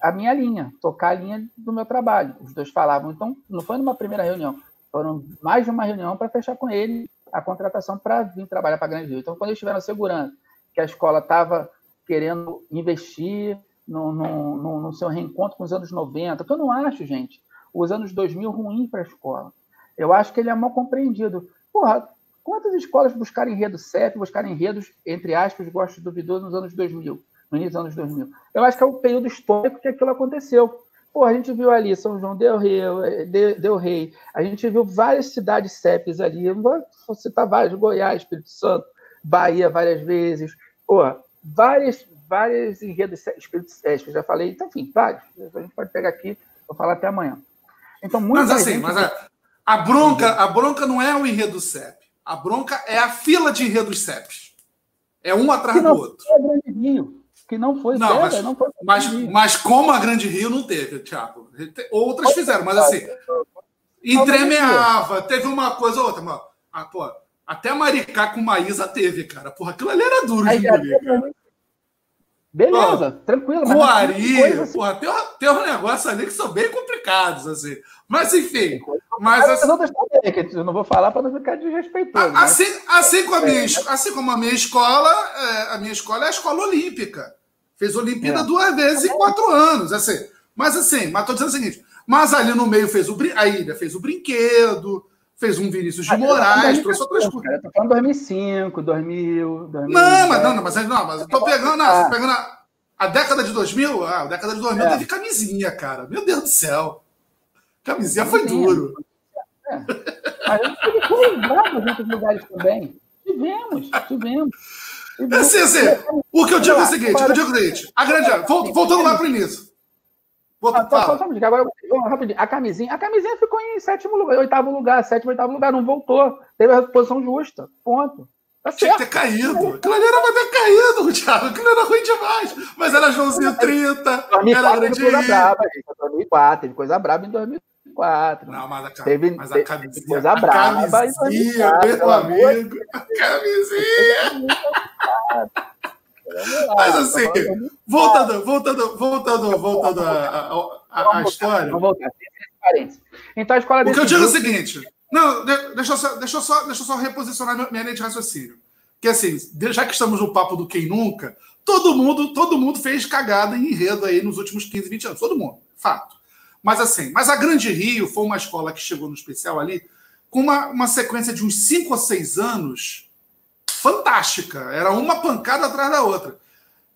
a minha linha, tocar a linha do meu trabalho. Os dois falavam. Então, não foi numa primeira reunião, foram mais de uma reunião para fechar com ele a contratação para vir trabalhar para a Grande Rio. Então, quando eles estiveram segurando que a escola estava querendo investir no, no, no, no, seu reencontro com os anos 90, que eu não acho, gente, os anos 2000 ruim para a escola. Eu acho que ele é mal compreendido. Porra, quantas escolas buscaram enredo CEP, buscaram enredos, entre aspas, gosto duvidoso, nos anos 2000, no início dos anos 2000? Eu acho que é o período histórico que aquilo aconteceu. Pô, a gente viu ali São João Del Rey, Del Rey, a gente viu várias cidades CEPs ali, eu vou citar várias, Goiás, Espírito Santo, Bahia várias vezes, pô, várias, várias enredos Espírito Santo, já falei, então, enfim, vários, a gente pode pegar aqui, vou falar até amanhã. Então, mas assim, gente... mas a, a, bronca, a bronca não é o enredo CEP, a bronca é a fila de enredos CEPs. É um atrás do outro. É grande Rio que não foi não, mas, não foi mas, mas como a Grande Rio não teve, Thiago. Outras fizeram, mas assim, entremeava, teve uma coisa ou outra, mano. Ah, pô, até Maricá com Maísa teve, cara. Porra, aquilo ali era duro de engolir, Beleza, tranquilo. Coari, assim... porra, tem, tem uns negócios ali que são bem complicados, assim. Mas, enfim, Mas as outras também, que eu não vou falar para não ficar desrespeitoso. Assim, mas... assim, como a minha, assim como a minha escola, é, a minha escola é a escola olímpica. Fez Olimpíada é. duas vezes em quatro anos. Assim. Mas assim, mas estou dizendo o seguinte: mas ali no meio fez o a ilha fez o brinquedo, fez um Vinícius de Moraes, trouxe outras coisas. Estou falando 2005, 2000, 2000. Não, mas não, não, mas, não, mas eu tô pegando, não, pegando a, a, década de 2000, ah, a década de 2000 é. teve camisinha, cara. Meu Deus do céu. Camisinha, camisinha foi duro. É. Mas a gente coisas bravas em outros lugares também. Tivemos, tivemos. É assim, assim, o que eu digo é o seguinte, eu digo é o seguinte, a grande, voltando lá para o início. Volta, ah, só, só, agora, rapidinho, a camisinha, a camisinha ficou em sétimo lugar, oitavo lugar, sétimo, oitavo lugar, não voltou. Teve a posição justa, ponto. Tá Tinha que ter caído. Aquilo ali era pra ter caído, Thiago. Aquilo era ruim demais. Mas era Joãozinho 30. 2004 era grande coisa braba, gente. 2004, teve coisa braba em 2004. Não, mas a, teve, mas a camisinha. Teve coisa a braba camisinha, meu amigo. A camisinha. Mas assim, voltando, voltando, voltando, voltando a história. Vamos voltar. Então a escola O que eu digo é o seguinte. Não, deixa eu só, deixa eu só, deixa eu só reposicionar minha linha de raciocínio. Que assim, já que estamos no papo do quem nunca, todo mundo, todo mundo fez cagada em enredo aí nos últimos 15, 20 anos. Todo mundo, fato. Mas assim, mas a Grande Rio foi uma escola que chegou no especial ali com uma, uma sequência de uns 5 ou 6 anos fantástica. Era uma pancada atrás da outra.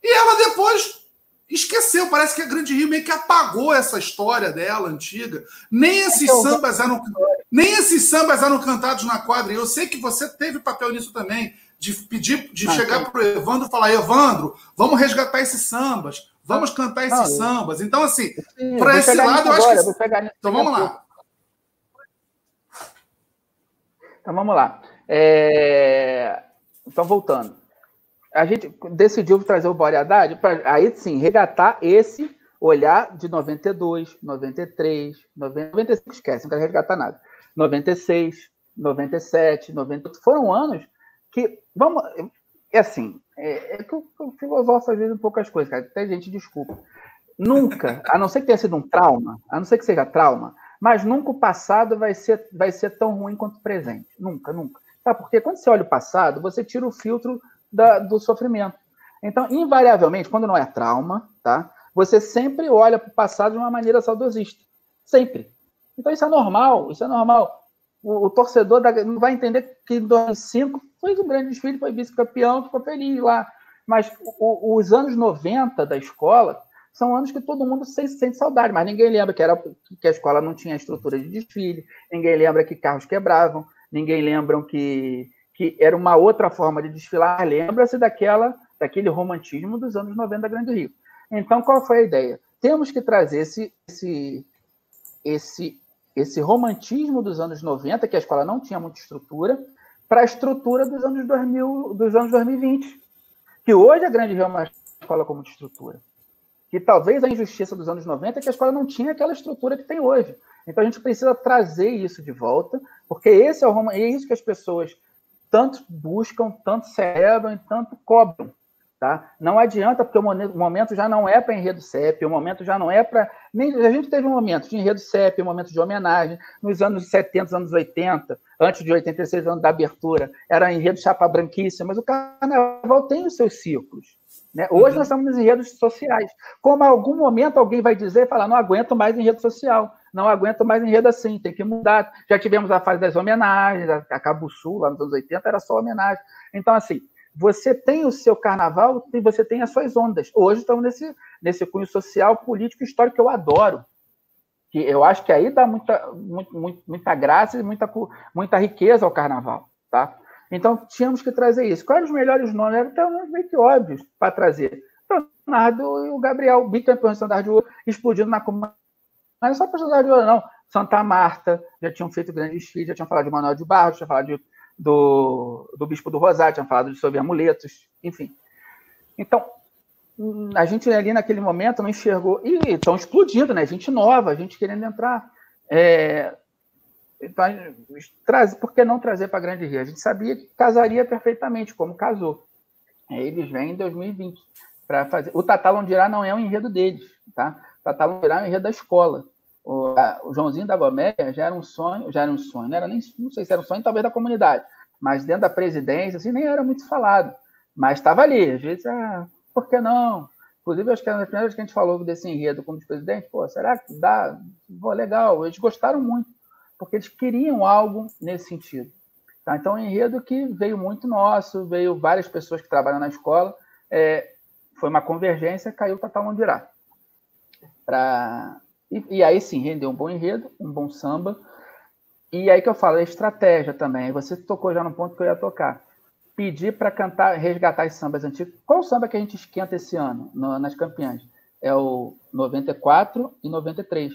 E ela depois esqueceu. Parece que a Grande Rio meio que apagou essa história dela antiga. Nem esses então, sambas eram nem esses sambas eram cantados na quadra. E eu sei que você teve papel nisso também, de pedir, de ah, chegar para o Evandro e falar: Evandro, vamos resgatar esses sambas, vamos cantar esses ah, sambas. Então, assim, para esse lado, eu acho que. então vamos lá. Então vamos lá. É... Então, voltando. A gente decidiu trazer o Bore Haddad para aí sim regatar esse olhar de 92, 93, 95, esquece, não quero resgatar nada. 96, 97, 98. Foram anos que. Vamos. É assim, é, é que eu, eu às vezes um pouco as coisas, cara. Até gente, desculpa. Nunca, a não ser que tenha sido um trauma, a não ser que seja trauma, mas nunca o passado vai ser, vai ser tão ruim quanto o presente. Nunca, nunca. Tá? Porque quando você olha o passado, você tira o filtro da, do sofrimento. Então, invariavelmente, quando não é trauma, tá? Você sempre olha para o passado de uma maneira saudosista. Sempre. Então, isso é normal, isso é normal. O, o torcedor da, não vai entender que em 2005 foi um grande desfile, foi vice-campeão, ficou feliz lá. Mas o, os anos 90 da escola são anos que todo mundo se sente saudade, mas ninguém lembra que, era, que a escola não tinha estrutura de desfile, ninguém lembra que carros quebravam, ninguém lembra que, que era uma outra forma de desfilar, lembra-se daquela daquele romantismo dos anos 90 da Grande Rio. Então, qual foi a ideia? Temos que trazer esse, esse, esse, esse romantismo dos anos 90, que a escola não tinha muita estrutura, para a estrutura dos anos 2000, dos anos 2020. Que hoje a Grande Rio é uma escola com muita estrutura. Que talvez a injustiça dos anos 90 é que a escola não tinha aquela estrutura que tem hoje. Então a gente precisa trazer isso de volta, porque esse é, o, é isso que as pessoas tanto buscam, tanto celebram e tanto cobram. Tá? Não adianta, porque o momento já não é para enredo CEP, o momento já não é para. Nem, a gente teve um momento de enredo CEP, um momento de homenagem, nos anos 70, anos 80, antes de 86 anos da abertura, era enredo chapa branquíssima, mas o carnaval tem os seus ciclos. Né? Hoje uhum. nós estamos nos enredos sociais. Como em algum momento alguém vai dizer, falar, não aguento mais enredo social não aguento mais enredo assim, tem que mudar. Já tivemos a fase das homenagens, a Cabo Sul, lá nos anos 80, era só homenagem. Então, assim, você tem o seu carnaval e você tem as suas ondas. Hoje estamos nesse, nesse cunho social, político, histórico que eu adoro. Que eu acho que aí dá muita, muita, graça e muita, muita riqueza ao carnaval. Tá? Então, tínhamos que trazer isso. Quais os melhores nomes? Eram até nomes meio que óbvios para trazer. Leonardo e o Gabriel, bicampeão de standard ouro, explodindo na mas não só personagem de ouro, não. Santa Marta, já tinham feito grandes desfile, já tinham falado de Manuel de Barros, já falado de, do, do Bispo do Rosário, tinham falado sobre amuletos, enfim. Então, a gente ali naquele momento não enxergou. E estão explodindo, né? Gente nova, gente querendo entrar. É, então, traz, por que não trazer para a Grande Rio? A gente sabia que casaria perfeitamente, como casou. Eles vêm em 2020 para fazer. O Tatalondirá não é o enredo deles, tá? É o enredo da escola. O, a, o Joãozinho da Goméia já era um sonho, já era um sonho, não era nem, não sei se era um sonho, talvez da comunidade, mas dentro da presidência, assim, nem era muito falado. Mas estava ali, às vezes, ah, por que não? Inclusive, acho que era das primeiras que a gente falou desse enredo como presidente, pô, será que dá? Pô, legal, eles gostaram muito, porque eles queriam algo nesse sentido. Tá? Então, um enredo que veio muito nosso, veio várias pessoas que trabalham na escola, é, foi uma convergência, caiu para Tamandirá. E, e, aí sim, rendeu um bom enredo, um bom samba. E aí que eu falo, é estratégia também. Você tocou já no ponto que eu ia tocar. Pedir para cantar, resgatar os sambas antigos. Qual samba que a gente esquenta esse ano no, nas campeãs? É o 94 e 93.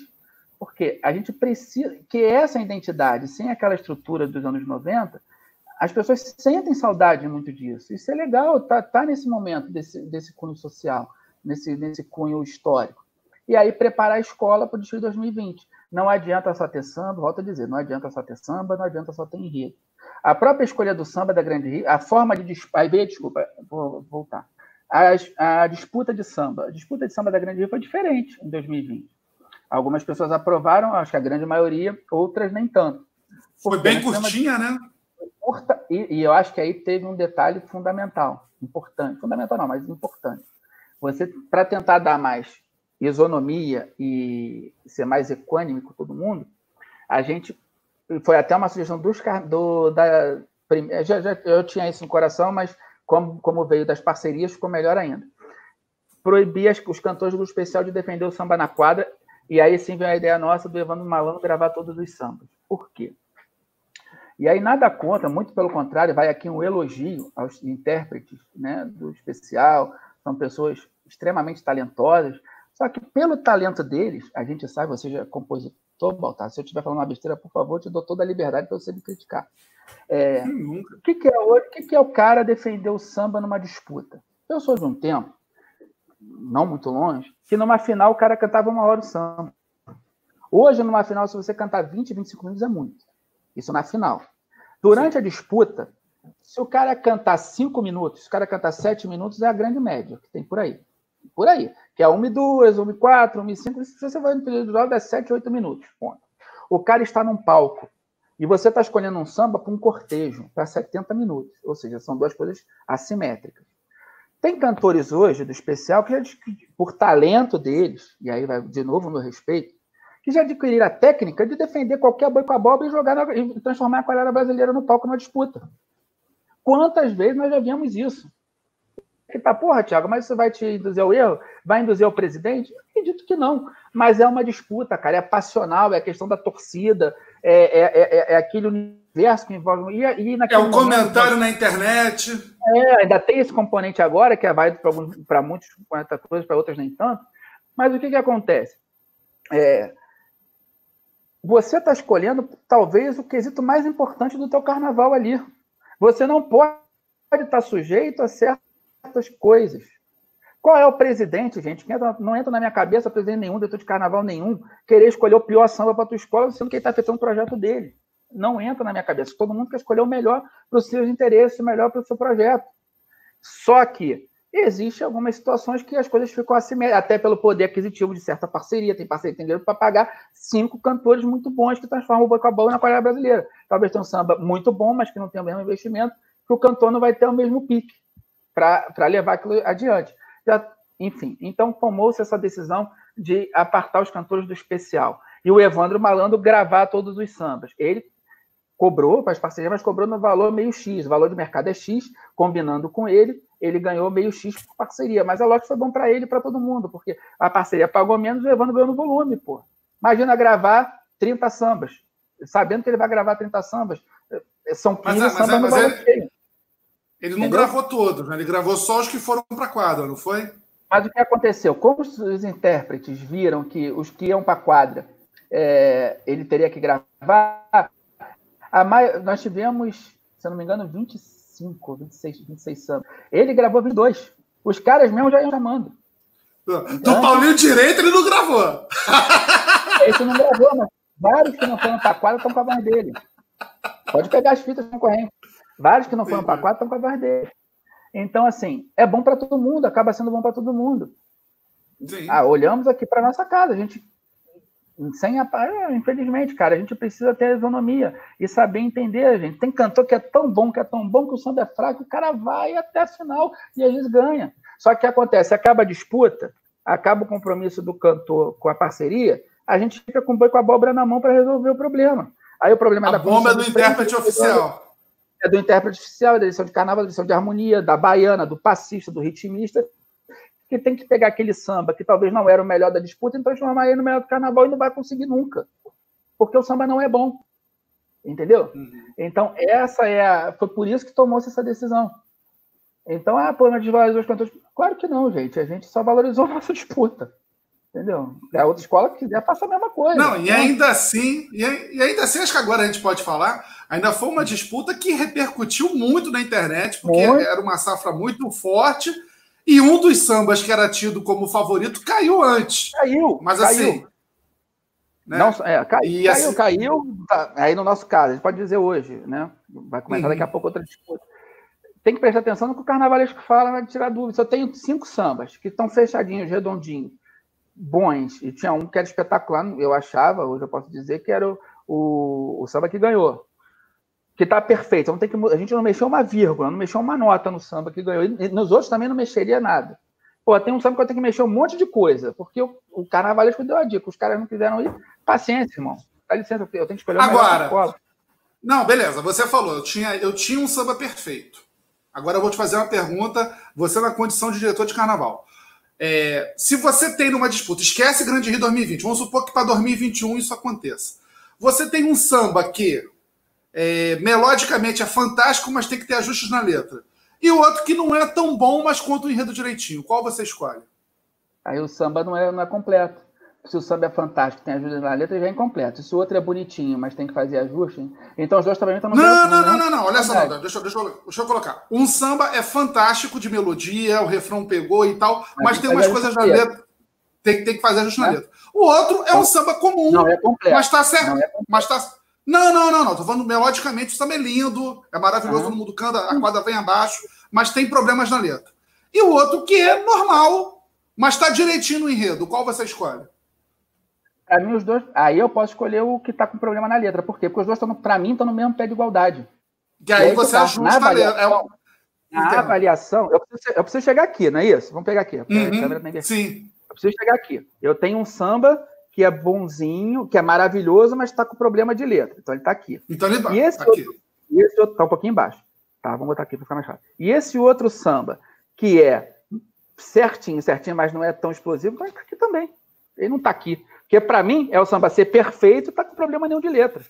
Porque a gente precisa que essa identidade, sem aquela estrutura dos anos 90, as pessoas sentem saudade muito disso. Isso é legal, tá, tá nesse momento desse, desse cunho social, nesse, nesse cunho histórico. E aí preparar a escola para o desfile 2020. Não adianta só ter samba, volto a dizer, não adianta só ter samba, não adianta só ter enredo. A própria escolha do samba da Grande Rio, a forma de aí veio, desculpa, vou voltar. A, a, disputa de samba, a disputa de samba da Grande Rio foi diferente em 2020. Algumas pessoas aprovaram, acho que a grande maioria, outras nem tanto. Foi bem curtinha, de... né? E, e, eu acho que aí teve um detalhe fundamental, importante, fundamental não, mas importante. Você, para tentar dar mais isonomia e ser mais equânime com todo mundo, a gente foi até uma sugestão dos do, da já, já, eu tinha isso no coração, mas como, como veio das parcerias, ficou melhor ainda. Proibir as, os cantores do especial de defender o samba na quadra, e aí sim veio a ideia nossa do Evandro Malandro gravar todos os sambas. Por quê? E aí nada contra, muito pelo contrário, vai aqui um elogio aos intérpretes né, do especial, são pessoas extremamente talentosas, só que pelo talento deles, a gente sabe, você já é compositor, Baltar, se eu estiver falando uma besteira, por favor, te dou toda a liberdade para você me criticar. É, o que, que, é, o que, que é o cara defender o samba numa disputa? Eu sou de um tempo, não muito longe, que numa final o cara cantava uma hora o samba. Hoje, numa final, se você cantar 20, 25 minutos, é muito. Isso na final. Durante a disputa, se o cara cantar cinco minutos, se o cara cantar sete minutos, é a grande média que tem por aí. Por aí. Que é 1 e 2, 1 e 4, 1 e 5. Se você vai no período de é 7, 8 minutos. Ponto. O cara está num palco e você está escolhendo um samba para um cortejo, para 70 minutos. Ou seja, são duas coisas assimétricas. Tem cantores hoje do especial que, já, por talento deles, e aí vai de novo no respeito, que já adquiriram a técnica de defender qualquer boi com a abóbora e jogar na, e transformar a qualidade brasileira no palco numa disputa. Quantas vezes nós já vimos isso? E tá, porra, Thiago, mas isso vai te induzir ao erro? Vai induzir ao presidente? Eu acredito que não. Mas é uma disputa, cara. É passional, é a questão da torcida, é, é, é, é aquele universo que envolve. E, e é um momento, comentário na internet. É, ainda tem esse componente agora, que é válido para muitos, para coisas, para outras nem tanto. Mas o que, que acontece? É, você está escolhendo talvez o quesito mais importante do teu carnaval ali. Você não pode estar sujeito a certas coisas. Qual é o presidente, gente? não entra na minha cabeça presidente nenhum, diretor de carnaval nenhum, querer escolher o pior samba para a tua escola, sendo que ele está afetando o projeto dele. Não entra na minha cabeça. Todo mundo quer escolher o melhor para os seus interesses, o melhor para o seu projeto. Só que Existem algumas situações que as coisas ficam assim, até pelo poder aquisitivo de certa parceria, tem parceria tem dinheiro para pagar cinco cantores muito bons que transformam o Bocabão na qualidade brasileira. Talvez tenha um samba muito bom, mas que não tem o mesmo investimento, que o cantor não vai ter o mesmo pique para levar aquilo adiante. Já, enfim, então tomou-se essa decisão de apartar os cantores do especial. E o Evandro Malandro gravar todos os sambas. Ele cobrou para as parcerias, mas cobrou no valor meio X. O valor de mercado é X, combinando com ele, ele ganhou meio X por parceria. Mas é lógico que foi bom para ele e para todo mundo, porque a parceria pagou menos e o Evandro ganhou no volume, pô. Imagina gravar 30 sambas, sabendo que ele vai gravar 30 sambas. É, são 15 mas, sambas mas, no mas ele, ele não gravou todos, né? ele gravou só os que foram para a quadra, não foi? Mas o que aconteceu? Como os intérpretes viram que os que iam para a quadra é, ele teria que gravar, mai... nós tivemos, se eu não me engano, 25, 26, 26 anos. Ele gravou 22. Os caras mesmo já iam chamando. Então, Do Paulinho Direito ele não gravou. Esse não gravou, mas vários que não foram para quadra estão com a voz dele. Pode pegar as fitas concorrentes. Vários que não foram para quadra estão com a voz dele. Então, assim, é bom para todo mundo, acaba sendo bom para todo mundo. Ah, olhamos aqui para nossa casa, a gente Sem a, é, infelizmente, cara, a gente precisa ter isonomia e saber entender, gente. Tem cantor que é tão bom, que é tão bom que o samba é fraco, o cara vai até a final e às vezes ganha. Só que o que acontece? Acaba a disputa, acaba o compromisso do cantor com a parceria, a gente fica com o boi com a abóbora na mão para resolver o problema. Aí o problema a da bomba é do intérprete oficial. É do intérprete oficial, da edição de carnaval, da edição de harmonia, da baiana, do passista, do ritmista que tem que pegar aquele samba que talvez não era o melhor da disputa e transformar ele no melhor do carnaval e não vai conseguir nunca. Porque o samba não é bom. Entendeu? Uhum. Então, essa é a. Foi por isso que tomou-se essa decisão. Então, ah, pô, não desvalorizou os cantores. Claro que não, gente. A gente só valorizou a nossa disputa. Entendeu? A outra escola que quiser faça a mesma coisa. Não, e ainda assim, e ainda assim, acho que agora a gente pode falar, ainda foi uma disputa que repercutiu muito na internet, porque muito. era uma safra muito forte e um dos sambas que era tido como favorito caiu antes. Caiu. Mas caiu. assim. Né? Não, é, cai, caiu, assim... caiu. Tá, aí no nosso caso, a gente pode dizer hoje, né? Vai começar uhum. daqui a pouco outra disputa. Tem que prestar atenção no que o carnavalesco fala, vai tirar dúvida. Se eu tenho cinco sambas que estão fechadinhos, redondinhos, bons, e tinha um que era espetacular, eu achava, hoje eu posso dizer que era o, o, o samba que ganhou que está perfeito. Não tem que, a gente não mexeu uma vírgula, não mexeu uma nota no samba que ganhou. E nos outros também não mexeria nada. Pô, tem um samba que eu tenho que mexer um monte de coisa, porque o, o carnavalesco deu a dica. Os caras não quiseram ir. Paciência, irmão. Dá licença, eu tenho que escolher Agora, não, beleza. Você falou, eu tinha, eu tinha um samba perfeito. Agora eu vou te fazer uma pergunta, você na condição de diretor de carnaval. É, se você tem numa disputa, esquece Grande Rio 2020, vamos supor que para 2021 isso aconteça. Você tem um samba que é, melodicamente é fantástico, mas tem que ter ajustes na letra. E outro que não é tão bom, mas conta o enredo direitinho. Qual você escolhe? Aí o samba não é, não é completo. Se o samba é fantástico, tem ajustes na letra, já é incompleto. Se o outro é bonitinho, mas tem que fazer ajuste, então os dois também estão no Não, não, não, né? não, não, olha só, não, deixa, deixa, deixa eu colocar. Um samba é fantástico de melodia, o refrão pegou e tal, mas, tem umas coisas na letra. Tem, tem que fazer ajuste na é? letra. O outro é um samba comum, não é completo. mas tá certo. É mas tá, não, não, não, não. Tô falando melodicamente, o samba é lindo, é maravilhoso, todo mundo canta, a quadra vem abaixo, mas tem problemas na letra. E o outro que é normal, mas tá direitinho no enredo. Qual você escolhe? Para mim, os dois. Aí eu posso escolher o que tá com problema na letra. Por quê? Porque os dois, estão, para mim, estão no mesmo pé de igualdade. E aí, e aí você tá, ajusta na a letra. É na avaliação, eu preciso, eu preciso, chegar aqui, não é isso? Vamos pegar aqui. Uhum, sim. Eu preciso chegar aqui. Eu tenho um samba que é bonzinho, que é maravilhoso, mas está com problema de letra. Então ele está aqui. Então ele e esse tá outro, aqui. esse outro está um pouquinho embaixo. Tá, vamos botar aqui para ficar mais fácil. E esse outro samba, que é certinho, certinho, mas não é tão explosivo, está aqui também. Ele não está aqui. Porque para mim é o samba ser perfeito, está com problema nenhum de letra.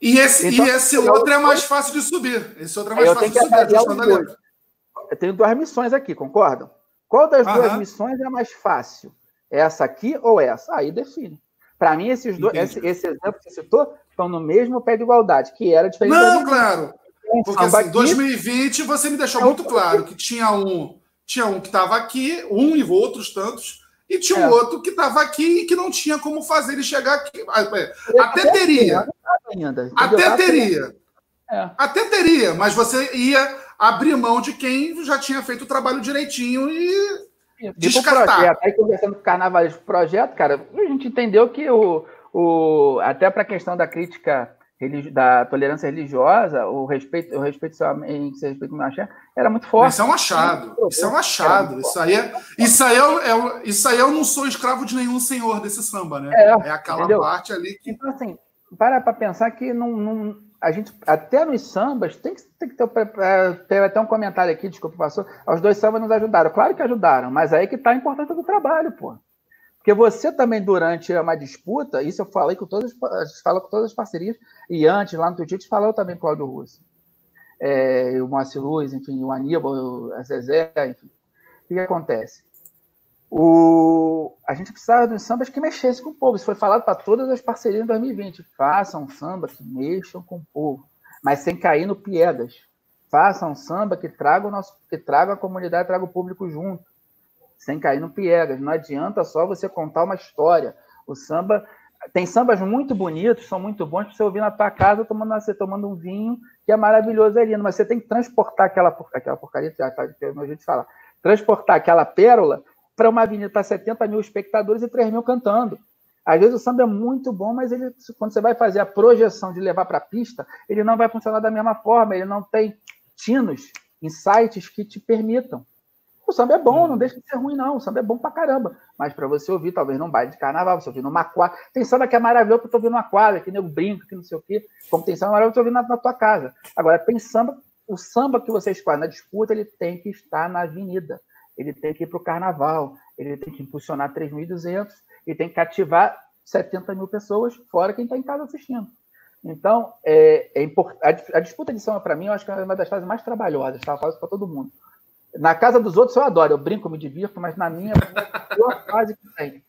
E esse, então, e esse outro é mais fácil de subir. Esse outro é mais fácil de subir. Eu tenho duas missões aqui, concordam? Qual das Aham. duas missões é mais fácil? Essa aqui ou essa? Aí define. Para mim, esses dois, esse, esse, exemplo que você citou estão no mesmo pé de igualdade, que era diferente. Não, claro. Porque assim, em 2020 você me deixou é muito claro que tinha um, tinha um que estava aqui, um e outros tantos, e tinha um é. outro que estava aqui e que não tinha como fazer ele chegar aqui. Ah, é, até teria. Até teria. É. Até teria, mas você ia abrir mão de quem já tinha feito o trabalho direitinho e Descartar. Projeto. Aí conversando com o Carnaval projeto, cara, a gente entendeu que o, o até para a questão da crítica da tolerância religiosa, o respeito, o respeito em se respeito ao axé, era muito forte. Isso é um achado. Isso é um achado. Isso aí é, isso aí é, é, isso aí eu não sou escravo de nenhum senhor desse samba, né? É, é aquela entendeu? parte ali que. Então, assim, para para pensar que não, não a gente, até nos sambas, tem que, tem que ter, ter até um comentário aqui, desculpa, passou. Os dois sambas nos ajudaram. Claro que ajudaram, mas aí que está a importância do trabalho, pô. Porque você também, durante uma disputa, isso eu falei com todas, a gente com todas as parcerias, e antes, lá no Twitch, falou também com o Claudio Russo. É, o Moacir Luz, enfim, o Aníbal, a Zezé, enfim. O que, acontece? O, a gente precisava de sambas que mexessem com o povo. Isso foi falado para todas as parcerias em 2020. Façam samba que mexam com o povo, mas sem cair no piegas. Façam samba que traga, o nosso, que traga a comunidade, traga o público junto, sem cair no piegas. Não adianta só você contar uma história. O samba tem sambas muito bonitos, são muito bons para você ouvir na tua casa tomando, você tomando um vinho, que é maravilhoso ali. Mas você tem que transportar aquela, aquela porcaria, que é a gente fala, transportar aquela pérola para uma avenida para 70 mil espectadores e 3 mil cantando. Às vezes o samba é muito bom, mas ele, quando você vai fazer a projeção de levar para a pista, ele não vai funcionar da mesma forma, ele não tem tinos, insights que te permitam. O samba é bom, não deixa de ser ruim, não. O samba é bom pra caramba. Mas para você ouvir, talvez num baile de carnaval, você ouvir numa quadra. Tem samba que é maravilhoso que eu tô ouvindo numa quadra, que nego brinca, que não sei o quê. Como tem samba maravilhoso eu tô ouvindo na, na tua casa. Agora, tem samba, o samba que você escolhe na disputa, ele tem que estar na avenida. Ele tem que ir pro carnaval. Ele tem que impulsionar 3.200 e tem que cativar 70 mil pessoas, fora quem está em casa assistindo. Então, é, é import... a, disputa de samba, para mim, eu acho que é uma das fases mais trabalhosas, tá? Isso para todo mundo. Na casa dos outros eu adoro, eu brinco, me divirto, mas na minha é a pior fase que tem.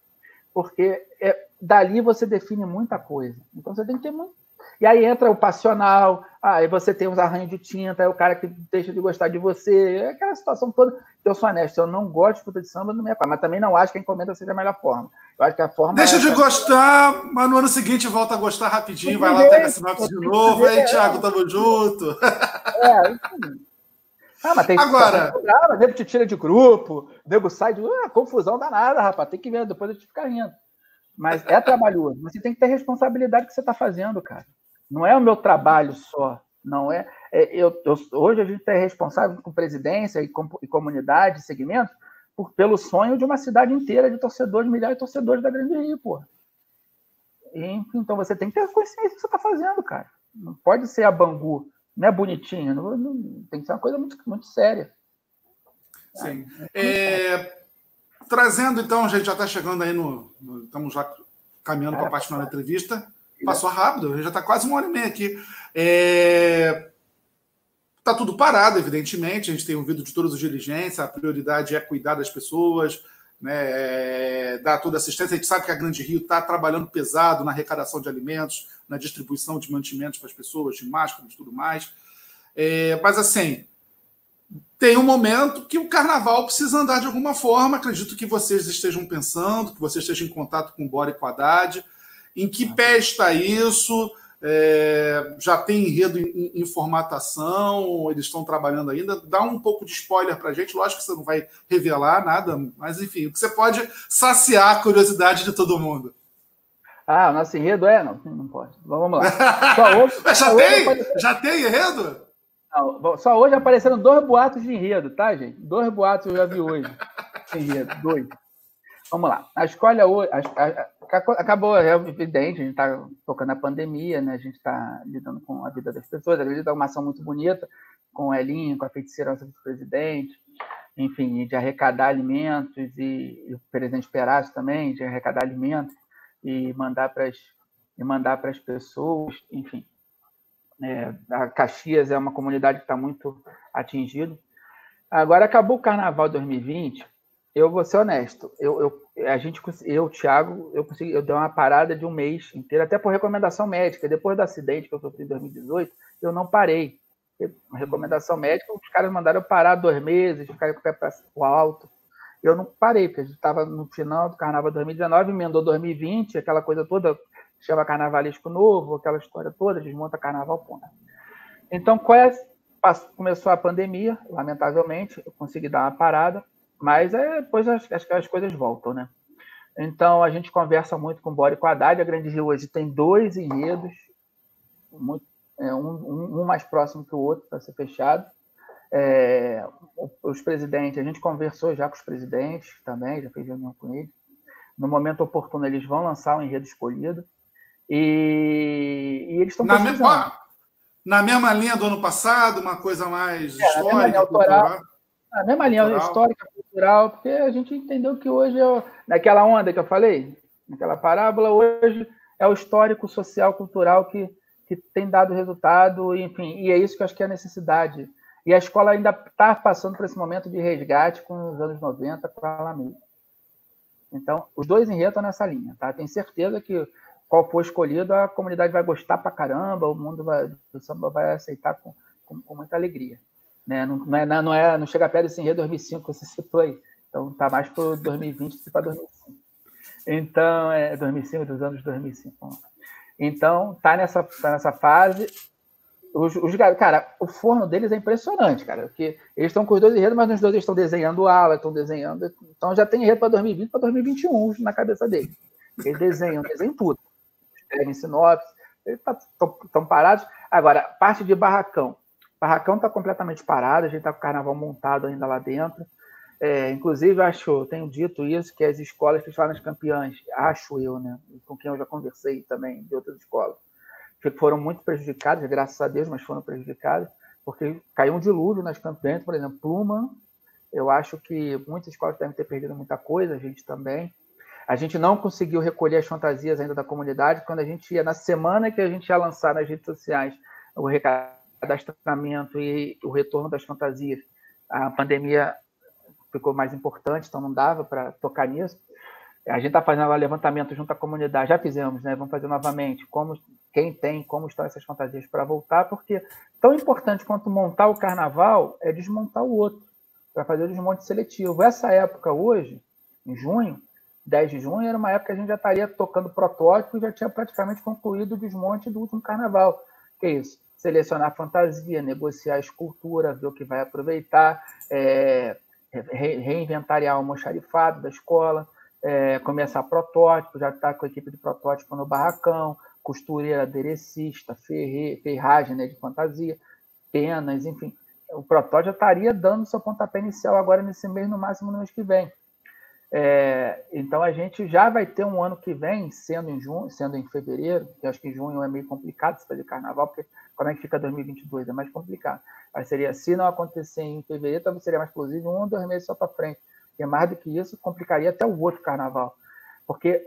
Porque é, dali você define muita coisa. Então você tem que ter muito. E aí entra o passional, aí você tem os arranhos de tinta, aí o cara que deixa de gostar de você, é aquela situação toda. Eu sou honesto, eu não gosto de puta de samba minha parte, mas também não acho que a encomenda seja a melhor forma. Eu acho que a forma. Deixa é de gostar, mas no ano seguinte volta a gostar rapidinho, vai lá, pega sinopse de novo, aí, Thiago, tamo junto. É, enfim. Ah, mas tem Agora. Programa, nego te tira de grupo, nego sai de. Ah, confusão danada, rapaz. Tem que ver, depois a gente fica rindo. Mas é trabalhoso. Você tem que ter responsabilidade que você está fazendo, cara. Não é o meu trabalho só. Não é. é eu, eu, hoje a gente é responsável com presidência e, com, e comunidade, segmentos, por, pelo sonho de uma cidade inteira de torcedores, milhares de torcedores da Grande Rio, porra. E, então você tem que ter consciência do que você está fazendo, cara. Não pode ser a Bangu não é bonitinho, não, não, tem que ser uma coisa muito, muito séria. Sim. É, trazendo, então, a gente já está chegando aí no, no, Estamos já caminhando para a parte final da entrevista. Passou rápido, já está quase uma hora e meia aqui. É, Está tudo parado, evidentemente. A gente tem ouvido de todos os dirigentes. A prioridade é cuidar das pessoas, né, é, dar toda assistência. A gente sabe que a Grande Rio está trabalhando pesado na arrecadação de alimentos, na distribuição de mantimentos para as pessoas, de máscaras e tudo mais. É, mas, assim, tem um momento que o carnaval precisa andar de alguma forma. Acredito que vocês estejam pensando, que vocês estejam em contato com o Bora e com a Haddad. Em que pé está isso? É, já tem enredo em, em, formatação, eles estão trabalhando ainda. Dá um pouco de spoiler para a gente, lógico que você não vai revelar nada, mas enfim, o que você pode saciar a curiosidade de todo mundo. Ah, o nosso enredo é? Não, não pode. Vamos lá. Só hoje, já só tem? Hoje Já tem enredo? Não, só hoje apareceram dois boatos de enredo, tá, gente? Dois boatos eu já vi hoje. enredo, dois. Vamos lá. A escolha hoje. Acabou, é evidente, a gente está tocando a pandemia, né? A gente está lidando com a vida das pessoas. A gente é uma ação muito bonita com o Elinho, com a feiticeira do presidente, enfim, de arrecadar alimentos e, e o presidente Perazzo também, de arrecadar alimentos e mandar para as e mandar para as pessoas, enfim. É, a Caxias é uma comunidade que está muito atingida. Agora acabou o Carnaval 2020. Eu vou ser honesto. Eu, eu, a gente, eu, Thiago, eu consegui, eu dei uma parada de um mês inteiro, até por recomendação médica. Depois do acidente que eu sofri em 2018, eu não parei. Uma recomendação médica, os caras mandaram eu parar dois meses, ficar com o pé para o alto eu não parei, porque a gente estava no final do Carnaval 2019, emendou 2020, aquela coisa toda, chama Carnavalesco Novo, aquela história toda, desmonta Carnaval, ponto. Então, é, começou a pandemia, lamentavelmente, eu consegui dar uma parada, mas é, depois acho que as coisas voltam, né? Então, a gente conversa muito com o Bora e com a Haddad, a Grande Rio hoje tem dois enredos, muito, é, um, um mais próximo que o outro para ser fechado, é, os presidentes, a gente conversou já com os presidentes também, já fez reunião com eles. No momento oportuno, eles vão lançar o um enredo escolhido. E, e eles estão na, mesma, na mesma linha do ano passado, uma coisa mais é, histórica, na mesma autoral, Na mesma linha histórica, cultural, porque a gente entendeu que hoje, é, naquela onda que eu falei, naquela parábola, hoje é o histórico, social, cultural que, que tem dado resultado, enfim, e é isso que eu acho que é a necessidade e a escola ainda está passando por esse momento de resgate com os anos 90 com a Alameda. Então, os dois enredos estão nessa linha, tá? Tenho certeza que qual for escolhido, a comunidade vai gostar pra caramba, o mundo vai, o samba vai aceitar com, com, com muita alegria. Né? Não, não, é, não, é, chega perto desse enredo 2005 que você citou aí. Então, tá mais para 2020 do que para 2005. Então, é 2005, dos anos 2005. Então, tá nessa, tá nessa fase. Os, os, cara, o forno deles é impressionante, cara, porque eles estão com os dois enredos, mas nos dois estão desenhando ala, estão desenhando. Então já tem enredo para 2020 para 2021 na cabeça deles. Eles desenham, desenham tudo. Escrevem sinopse, estão tá, parados. Agora, parte de barracão. Barracão está completamente parado, a gente está com o carnaval montado ainda lá dentro. É, inclusive, acho, tenho dito isso, que as escolas que estavam nas campeãs, acho eu, né, com quem eu já conversei também, de outras escolas, que foram muito prejudicadas, graças a Deus, mas foram prejudicadas, porque caiu um dilúvio nas campeãs, por exemplo, Pluma, eu acho que muitas escolas devem ter perdido muita coisa, a gente também. A gente não conseguiu recolher as fantasias ainda da comunidade, quando a gente ia, na semana que a gente ia lançar nas redes sociais o recadastramento e o retorno das fantasias, a pandemia ficou mais importante, então não dava para tocar nisso. A gente está fazendo agora levantamento junto à comunidade, já fizemos, né? Vamos fazer novamente como quem tem, como estão essas fantasias para voltar, porque tão importante quanto montar o carnaval é desmontar o outro, para fazer o desmonte seletivo. Essa época hoje, em junho, 10 de junho, era uma época que a gente já estaria tocando protótipo e já tinha praticamente concluído o desmonte do último carnaval. Que é isso? Selecionar fantasia, negociar escultura, ver o que vai aproveitar, é, re reinventariar o almoxarifado da escola, é, começar protótipo, já está com a equipe de protótipo no barracão, costureira, aderecista, ferragem né, de fantasia, penas, enfim. O protótipo já estaria dando seu pontapé inicial agora nesse mês, no máximo no mês que vem. É, então a gente já vai ter um ano que vem, sendo em junho, sendo em fevereiro, que acho que em junho é meio complicado se fazer carnaval, porque como é que fica 2022? É mais complicado. Mas seria, se não acontecer em fevereiro, talvez seria mais explosivo um ou dois meses só para frente. E mais do que isso, complicaria até o outro carnaval. Porque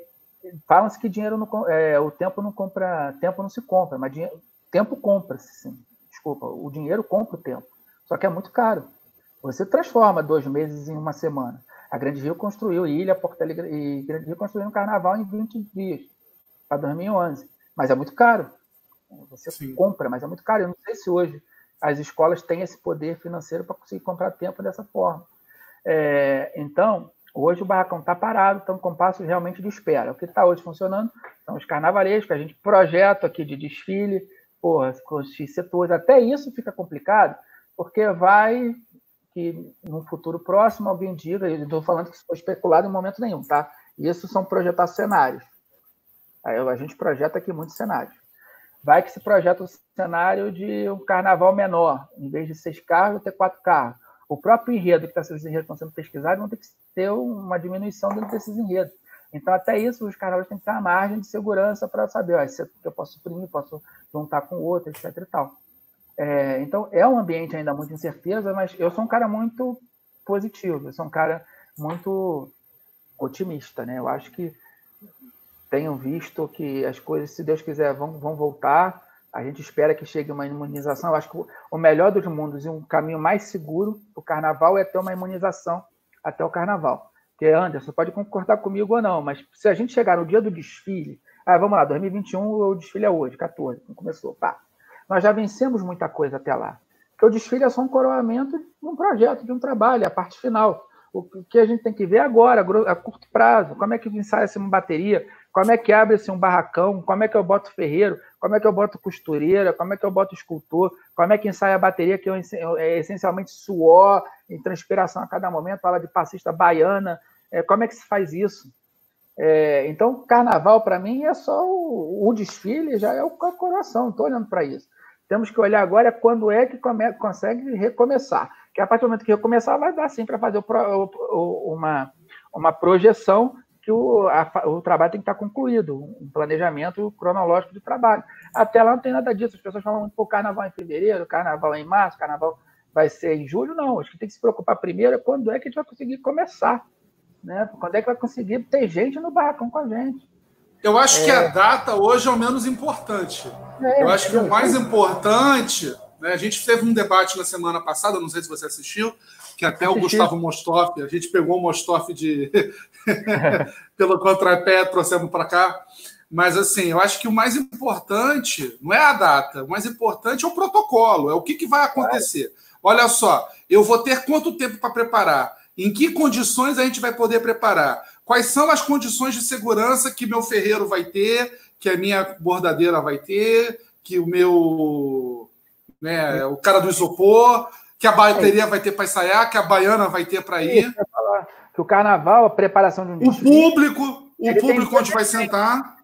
falam-se que dinheiro não, é, o tempo não compra, tempo não se compra, mas dinheiro, tempo compra-se, sim. Desculpa, o dinheiro compra o tempo. Só que é muito caro. Você transforma dois meses em uma semana. A Grande Rio construiu Ilha, Porto Alegre e Grande Rio construiu um carnaval em 20 dias, para 2011. Mas é muito caro. Você Sim. compra, mas é muito caro. Eu não sei se hoje as escolas têm esse poder financeiro para conseguir comprar tempo dessa forma. É, então, hoje o barracão está parado, estão com passos realmente de espera. O que está hoje funcionando são os carnavalescos, a gente projeta aqui de desfile, porra, setores. Até isso fica complicado, porque vai que no futuro próximo alguém diga, eu estou falando que isso foi especulado em momento nenhum, tá? Isso são projetar cenários. Aí a gente projeta aqui muitos cenários. Vai que se projeta o cenário de um carnaval menor, em vez de seis carros, ter quatro carros o próprio enredo que está sendo, estão sendo pesquisados vão ter que ter uma diminuição dentro desses enredos. Então, até isso, os canais têm que ter a margem de segurança para saber, ó, se eu posso suprimir, posso juntar com outro, etc. E tal. É, então, é um ambiente ainda muito incerteza, mas eu sou um cara muito positivo, eu sou um cara muito otimista, né? Eu acho que tenho visto que as coisas, se Deus quiser, vão, vão voltar. A gente espera que chegue uma imunização. Eu acho que o melhor dos mundos e um caminho mais seguro para o carnaval é ter uma imunização até o carnaval. Que Anderson pode concordar comigo ou não, mas se a gente chegar no dia do desfile, ah, vamos lá, 2021 o desfile é hoje, 14, não começou, pá. Nós já vencemos muita coisa até lá. Porque o desfile é só um coroamento de um projeto, de um trabalho, é a parte final. O que a gente tem que ver agora, a curto prazo, como é que ensaia-se uma bateria, como é que abre-se um barracão, como é que eu boto ferreiro, como é que eu boto costureira, como é que eu boto escultor, como é que ensaia a bateria, que é essencialmente suor e transpiração a cada momento, fala de passista baiana, é, como é que se faz isso? É, então, carnaval, para mim, é só o, o, desfile, já é o coração, estou olhando para isso. Temos que olhar agora quando é que come, consegue recomeçar. Que a partir do momento que recomeçar, vai dar sim para fazer o, o, uma, uma projeção que o, a, o trabalho tem que estar concluído, um planejamento cronológico de trabalho. Até lá não tem nada disso. As pessoas falam pô, carnaval em fevereiro, carnaval em março, carnaval vai ser em julho. Não, acho que tem que se preocupar primeiro é quando é que a gente vai conseguir começar. Né? Quando é que vai conseguir ter gente no barracão com a gente. Eu acho é... que a é. data hoje é o menos importante. É, eu acho que o mais importante. Né, a gente teve um debate na semana passada, não sei se você assistiu, que até o Gustavo Mostoff, a gente pegou o Mostoff de pelo contrapé, trouxemos para cá. Mas assim, eu acho que o mais importante não é a data, o mais importante é o protocolo, é o que, que vai acontecer. Olha só, eu vou ter quanto tempo para preparar? Em que condições a gente vai poder preparar? Quais são as condições de segurança que meu ferreiro vai ter, que a minha bordadeira vai ter, que o meu. Né, o cara do isopor, que a bateria é vai ter para ensaiar, que a baiana vai ter para ir. Que o carnaval, a preparação de um O público. o público onde vai sentar.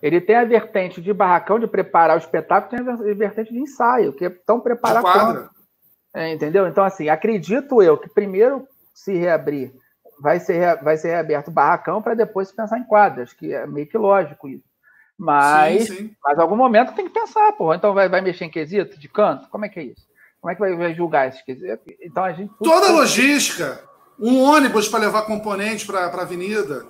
Ele tem a vertente de barracão, de preparar o espetáculo, tem a vertente de ensaio, que é tão preparar quanto. É, entendeu? Então, assim, acredito eu que primeiro se reabrir, vai ser, vai ser reaberto o barracão para depois pensar em quadras, que é meio que lógico isso. Mas, sim, sim. mas algum momento tem que pensar, pô. Então vai, vai mexer em quesito de canto? Como é que é isso? Como é que vai, vai julgar esses quesitos? Então a gente. Toda a logística, um ônibus para levar componentes para a avenida.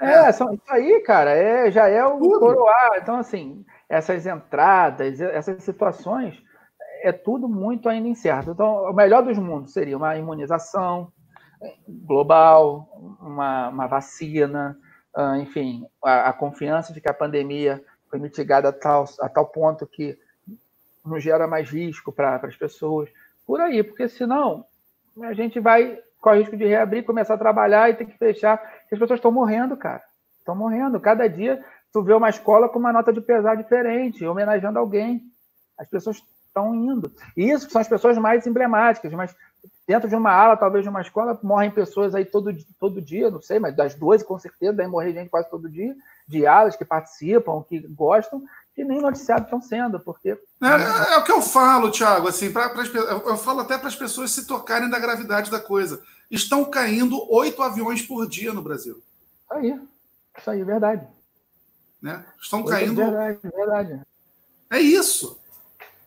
É, são, isso aí, cara, é, já é o tudo. coroar. Então, assim, essas entradas, essas situações, é tudo muito ainda incerto. Então, o melhor dos mundos seria uma imunização global, uma, uma vacina, uh, enfim, a, a, confiança de que a pandemia foi mitigada a tal, a tal ponto que não gera mais risco para as pessoas. Por aí, porque senão a gente vai corre risco de reabrir, começar a trabalhar e ter que fechar. As pessoas estão morrendo, cara. Estão morrendo. Cada dia tu vê uma escola com uma nota de pesar diferente, homenageando alguém. As pessoas estão indo. E isso são as pessoas mais emblemáticas, mas dentro de uma ala, talvez de uma escola, morrem pessoas aí todo, todo dia, não sei, mas das 12 com certeza, deve morrer gente quase todo dia, de alas que participam, que gostam, que nem noticiados estão sendo, porque. É, é, é, o que eu falo, Thiago, assim, pra, pra, eu falo até para as pessoas se tocarem da gravidade da coisa. Estão caindo oito aviões por dia no Brasil. Isso aí. Isso aí, verdade. Né? Estão caindo. Verdade, verdade. É isso.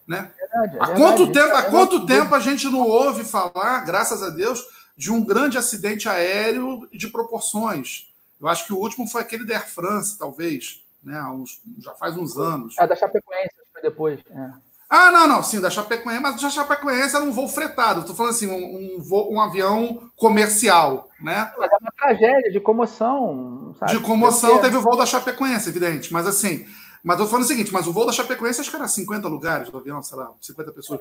Né? Verdade, é há quanto, tempo, há quanto tempo a gente não ouve falar, graças a Deus, de um grande acidente aéreo de proporções? Eu acho que o último foi aquele da Air France, talvez, né? Uns, já faz uns anos. É, da Chapecoense, foi depois. É. Ah, não, não, sim, da Chapecoense, mas da Chapecoense era um voo fretado. Estou falando assim, um, um, voo, um, avião comercial, né? Mas é uma tragédia de comoção, sabe? De comoção, teve o voo da Chapecoense, evidente, mas assim, mas eu tô falando o seguinte, mas o voo da Chapecoense acho que era 50 lugares do avião, sei lá, 50 pessoas.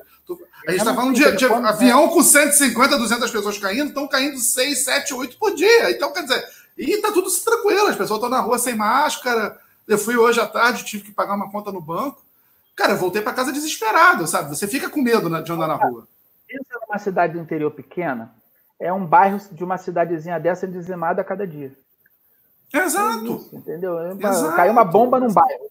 A gente está falando de, de avião com 150, 200 pessoas caindo, estão caindo 6, 7, 8 por dia. Então, quer dizer, e tá tudo tranquilo, as pessoas estão na rua sem máscara. Eu fui hoje à tarde, tive que pagar uma conta no banco. Cara, eu voltei para casa desesperado, sabe? Você fica com medo de andar na rua. Isso é uma cidade do interior pequena, é um bairro de uma cidadezinha dessa dizimada a cada dia. Exato. É isso, entendeu? Exato. Caiu uma bomba num bairro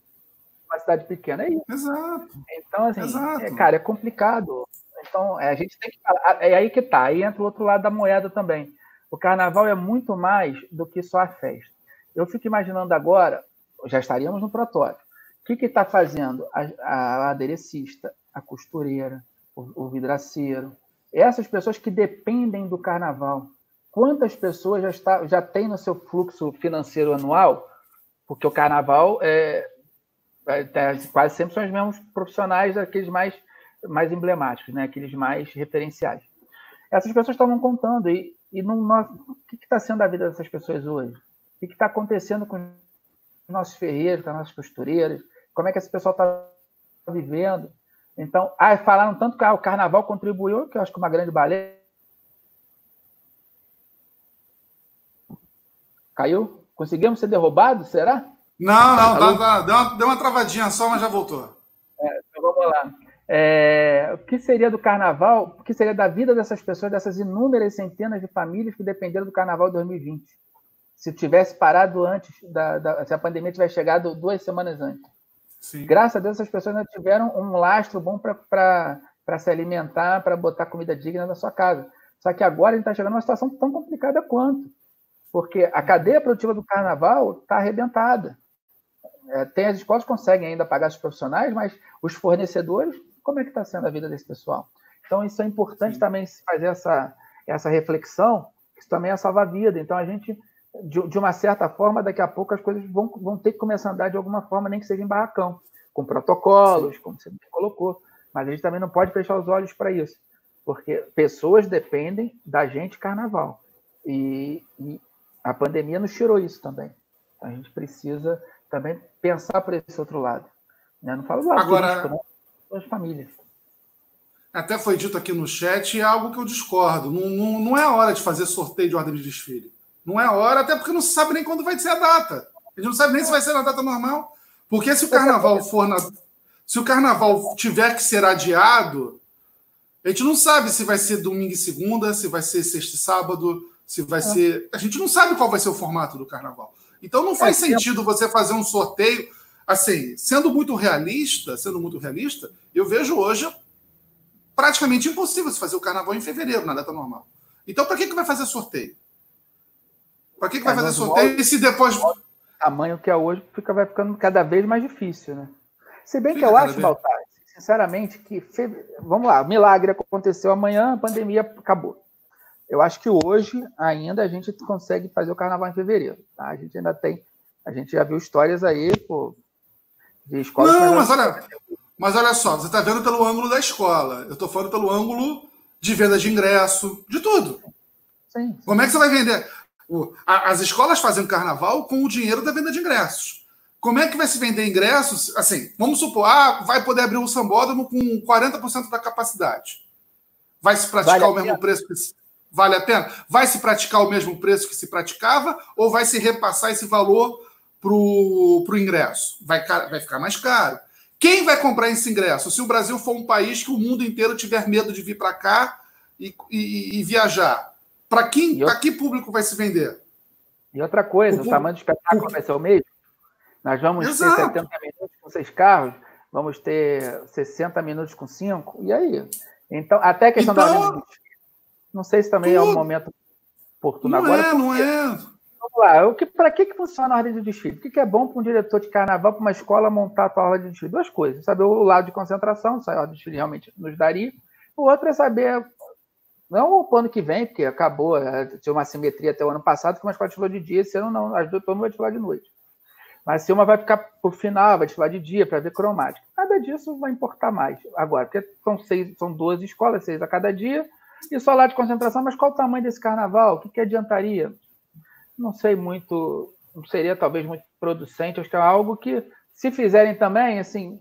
uma cidade pequena, é isso. Exato. Então, assim, Exato. É, cara, é complicado. Então, é, a gente tem que. É aí que tá. Aí entra o outro lado da moeda também. O carnaval é muito mais do que só a festa. Eu fico imaginando agora, já estaríamos no protótipo. O que está fazendo a, a, aderecista, a costureira, o, o vidraceiro, essas pessoas que dependem do carnaval? Quantas pessoas já, está, já têm no seu fluxo financeiro anual? Porque o carnaval é, quase sempre são os mesmos profissionais, aqueles mais, mais emblemáticos, né? aqueles mais referenciais. Essas pessoas estavam contando, e, e no, o que está sendo a vida dessas pessoas hoje? O que está acontecendo com os nossos ferreiros, com as nossas costureiras? Como é que esse pessoal está vivendo? Então, ah, falaram tanto que ah, o carnaval contribuiu, que eu acho que uma grande baleia. Caiu? Conseguimos ser derrubados? Será? Não, não, dá, dá, deu, uma, deu uma travadinha só, mas já voltou. É, então vamos lá. É, o que seria do carnaval? O que seria da vida dessas pessoas, dessas inúmeras centenas de famílias que dependeram do carnaval de 2020? Se tivesse parado antes, da, da, se a pandemia tivesse chegado duas semanas antes. Sim. Graças a Deus, essas pessoas ainda tiveram um lastro bom para se alimentar, para botar comida digna na sua casa. Só que agora a gente está chegando numa situação tão complicada quanto. Porque a cadeia produtiva do carnaval está arrebentada. É, tem as escolas conseguem ainda pagar os profissionais, mas os fornecedores, como é que está sendo a vida desse pessoal? Então, isso é importante Sim. também fazer essa, essa reflexão, isso também é salvar vida. Então, a gente, de, de, uma certa forma, daqui a pouco as coisas vão, vão ter que começar a andar de alguma forma, nem que seja em barracão, com protocolos, Sim. como você colocou. Mas a gente também não pode fechar os olhos para isso, porque pessoas dependem da gente carnaval. E, e a pandemia nos tirou isso também. Então, a gente precisa também pensar por esse outro lado. Né? Não falo do lado Agora, turístico, né? das famílias. Até foi dito aqui no chat, é algo que eu discordo. Não, não, não é hora de fazer sorteio de ordem de desfile. Não é hora, até porque não se sabe nem quando vai ser a data. A gente não sabe nem se vai ser na data normal. Porque se o carnaval for na. Se o carnaval tiver que ser adiado, a gente não sabe se vai ser domingo e segunda, se vai ser sexta e sábado, se vai é. ser. A gente não sabe qual vai ser o formato do carnaval. Então não faz é, sentido você fazer um sorteio assim, sendo muito realista, sendo muito realista, eu vejo hoje praticamente impossível se fazer o carnaval em fevereiro, na data normal. Então, para que, que vai fazer sorteio? Para que, que vai é, fazer sorteio e se depois. O tamanho que é hoje fica, vai ficando cada vez mais difícil, né? Se bem fica que eu acho, vez... Baltar, sinceramente, que. Vamos lá, o milagre aconteceu amanhã, a pandemia acabou. Eu acho que hoje ainda a gente consegue fazer o carnaval em fevereiro. Tá? A gente ainda tem. A gente já viu histórias aí, pô, de escola. Não, mas olha, mas olha só, você está vendo pelo ângulo da escola. Eu estou falando pelo ângulo de venda de ingresso, de tudo. Sim, sim. Como é que você vai vender? As escolas fazem carnaval com o dinheiro da venda de ingressos. Como é que vai se vender ingressos? Assim, vamos supor, ah, vai poder abrir um sambódromo com 40% da capacidade. Vai se praticar vale o mesmo preço que. Vale a pena? Vai se praticar o mesmo preço que se praticava ou vai se repassar esse valor para o ingresso? Vai, vai ficar mais caro. Quem vai comprar esse ingresso? Se o Brasil for um país que o mundo inteiro tiver medo de vir para cá e, e, e viajar, para quem, para que público vai se vender? E outra coisa, o, o tamanho do espetáculo o... vai ser o mesmo. Nós vamos Exato. ter 70 minutos com seis carros, vamos ter 60 minutos com cinco, e aí? Então, até a questão então, da. Não sei se também tudo. é o momento oportuno não agora. É, não é. Vamos lá, para que, que funciona a ordem de desfile? O que, que é bom para um diretor de carnaval, para uma escola montar a tua ordem de desfile? Duas coisas. Saber o lado de concentração, se a ordem de desfile realmente nos daria. O outro é saber, não o ano que vem, porque acabou, é, tinha uma simetria até o ano passado, que uma escola desfilou de dia, esse ano não, as duas turmas vai desfilar de noite. Mas se uma vai ficar por final, vai desfilar de dia para ver cromática. Nada disso vai importar mais. Agora, porque são, seis, são 12 escolas, seis a cada dia, e só lá de concentração, mas qual o tamanho desse carnaval? O que, que adiantaria? não sei muito, não seria talvez muito producente, acho que é algo que, se fizerem também, assim,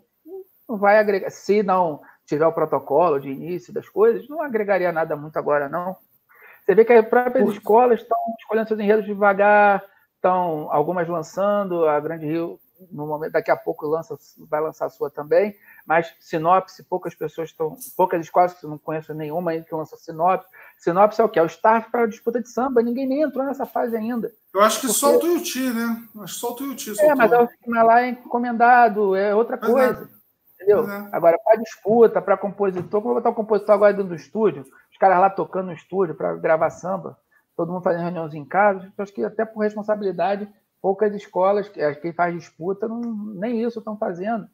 não vai agregar, se não tiver o protocolo de início das coisas, não agregaria nada muito agora, não. Você vê que as próprias escolas estão escolhendo seus enredos devagar, estão algumas lançando, a Grande Rio, no momento, daqui a pouco lança, vai lançar a sua também, mas sinopse, poucas pessoas estão, poucas escolas que eu não conheço nenhuma ainda que lança sinopse. Sinopse é o que? É o start para a disputa de samba. Ninguém nem entrou nessa fase ainda. Eu acho que Porque... só o Tuiuti, né? Acho que só o Tuiuti. É, mas é o esquema lá é encomendado, é outra é. coisa. É. Entendeu? É. Agora, para disputa, para compositor, como eu vou botar o compositor agora dentro do estúdio, os caras lá tocando no estúdio para gravar samba, todo mundo fazendo reuniões em casa, acho que até por responsabilidade, poucas escolas, quem faz disputa, não, nem isso estão fazendo.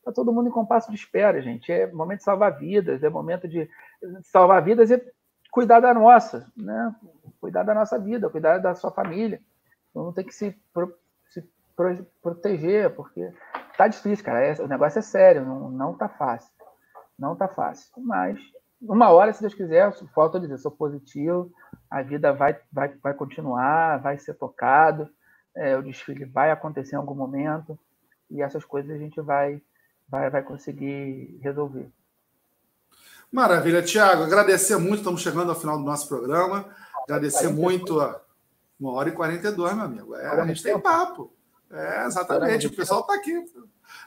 Está todo mundo em compasso de espera, gente. É momento de salvar vidas, é momento de salvar vidas e cuidar da nossa, né? Cuidar da nossa vida, cuidar da sua família. Então tem que se, pro, se pro, proteger, porque tá difícil, cara. É, o negócio é sério, não, não tá fácil. Não tá fácil. Mas uma hora, se Deus quiser, falta dizer, sou positivo, a vida vai, vai, vai continuar, vai ser tocado, é, o desfile vai acontecer em algum momento, e essas coisas a gente vai vai, vai conseguir resolver. Maravilha, Tiago. Agradecer muito, estamos chegando ao final do nosso programa. Agradecer muito a uma hora e 42, meu amigo. É, a gente tem papo. É, exatamente. O pessoal está aqui.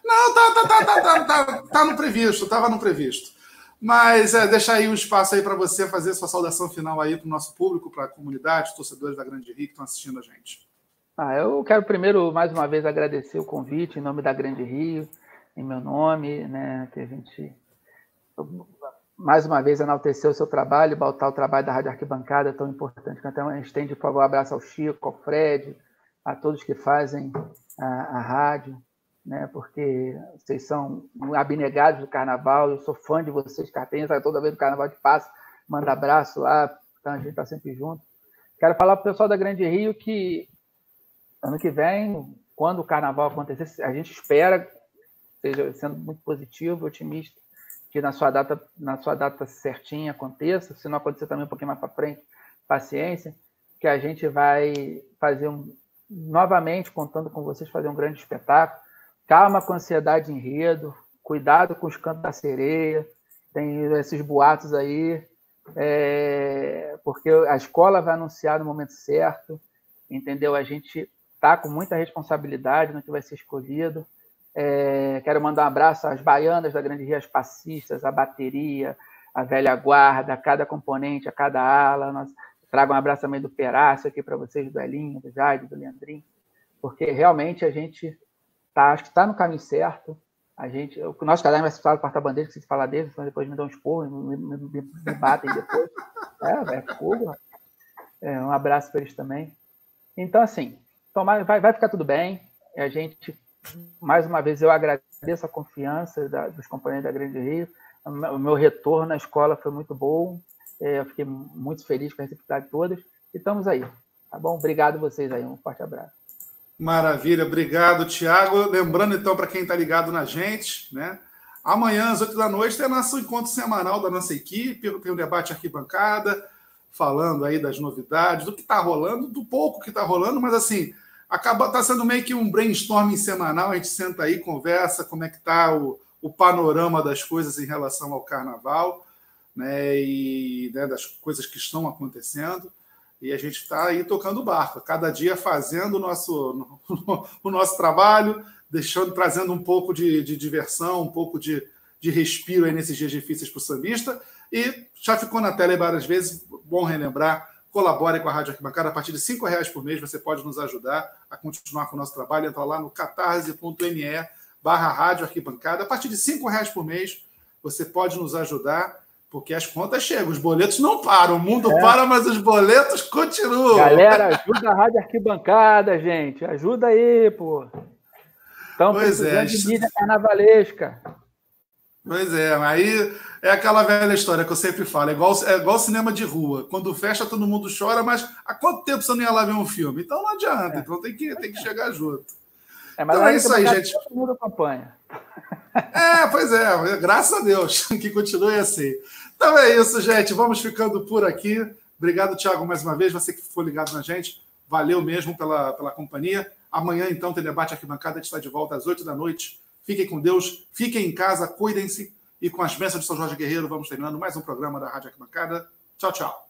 Não, tá, tá, tá, tá, tá, tá, tá no previsto, estava no previsto. Mas é, deixar aí um espaço aí para você fazer sua saudação final aí para o nosso público, para a comunidade, torcedores da Grande Rio que estão assistindo a gente. Ah, eu quero primeiro, mais uma vez, agradecer o convite em nome da Grande Rio em meu nome, né, que a gente mais uma vez enalteceu o seu trabalho, botar o trabalho da Rádio Arquibancada tão importante. Então, a gente estende, por favor, um abraço ao Chico, ao Fred, a todos que fazem a, a rádio, né, porque vocês são abnegados do carnaval, eu sou fã de vocês, cartenhas, toda vez do carnaval de passa, manda abraço lá, então a gente está sempre junto. Quero falar para o pessoal da Grande Rio que ano que vem, quando o carnaval acontecer, a gente espera esteja sendo muito positivo, otimista, que na sua data, na sua data certinha aconteça. Se não acontecer também um pouquinho mais para frente, paciência, que a gente vai fazer um, novamente contando com vocês fazer um grande espetáculo. Calma com a ansiedade em enredo, cuidado com os cantos da sereia, tem esses boatos aí, é, porque a escola vai anunciar no momento certo, entendeu? A gente está com muita responsabilidade no que vai ser escolhido. É, quero mandar um abraço às baianas da Grande Rio, às passistas, à bateria, à velha guarda, a cada componente, a cada ala. Nós, trago um abraço também do Perácio aqui para vocês, do Elinho, do Jaide, do Leandrinho. porque realmente a gente tá, acho que está no caminho certo. A gente, o nosso caderno vai se falar do porta-bandeira, que se falar deles, depois me dão um esporro, me, me, me, me batem depois. É, é fogo. É, um abraço para eles também. Então, assim, vai, vai ficar tudo bem. A gente, mais uma vez, eu agradeço a confiança da, dos companheiros da Grande Rio. O meu retorno na escola foi muito bom. É, eu fiquei muito feliz com a receptividade de todas. E estamos aí. Tá bom? Obrigado vocês aí. Um forte abraço. Maravilha, obrigado, Tiago. Lembrando, então, para quem está ligado na gente, né? Amanhã, às 8 da noite, tem nosso encontro semanal da nossa equipe, tem um debate arquibancada, falando aí das novidades, do que está rolando, do pouco que está rolando, mas assim, acaba tá sendo meio que um brainstorming semanal, a gente senta aí, conversa como é que está o, o panorama das coisas em relação ao carnaval, né? E né, das coisas que estão acontecendo e a gente está aí tocando o barco, cada dia fazendo o nosso, o nosso trabalho, deixando, trazendo um pouco de, de diversão, um pouco de, de respiro aí nesses dias difíceis para o sambista. E já ficou na tela várias vezes, bom relembrar, colabore com a Rádio Arquibancada, a partir de R$ reais por mês você pode nos ajudar a continuar com o nosso trabalho, entra lá no catarse.me barra Rádio Arquibancada, a partir de R$ reais por mês você pode nos ajudar porque as contas chegam, os boletos não param, o mundo é. para, mas os boletos continuam. Galera, ajuda a Rádio Arquibancada, gente. Ajuda aí, pô. Estão precisando é. de mídia carnavalesca. Pois é, aí é aquela velha história que eu sempre falo, é igual, é igual cinema de rua. Quando fecha, todo mundo chora, mas há quanto tempo você não ia lá ver um filme? Então não adianta, é. então tem que, tem que chegar junto. É, então é isso aí, gente. Todo mundo acompanha. É, pois é, graças a Deus que continue assim. Então é isso, gente. Vamos ficando por aqui. Obrigado, Thiago, mais uma vez. Você que foi ligado na gente. Valeu mesmo pela, pela companhia. Amanhã, então, tem debate aqui bancada. A gente está de volta às 8 da noite. Fiquem com Deus, fiquem em casa, cuidem-se. E com as bênçãos de São Jorge Guerreiro, vamos terminando mais um programa da Rádio Arquibancada. Tchau, tchau.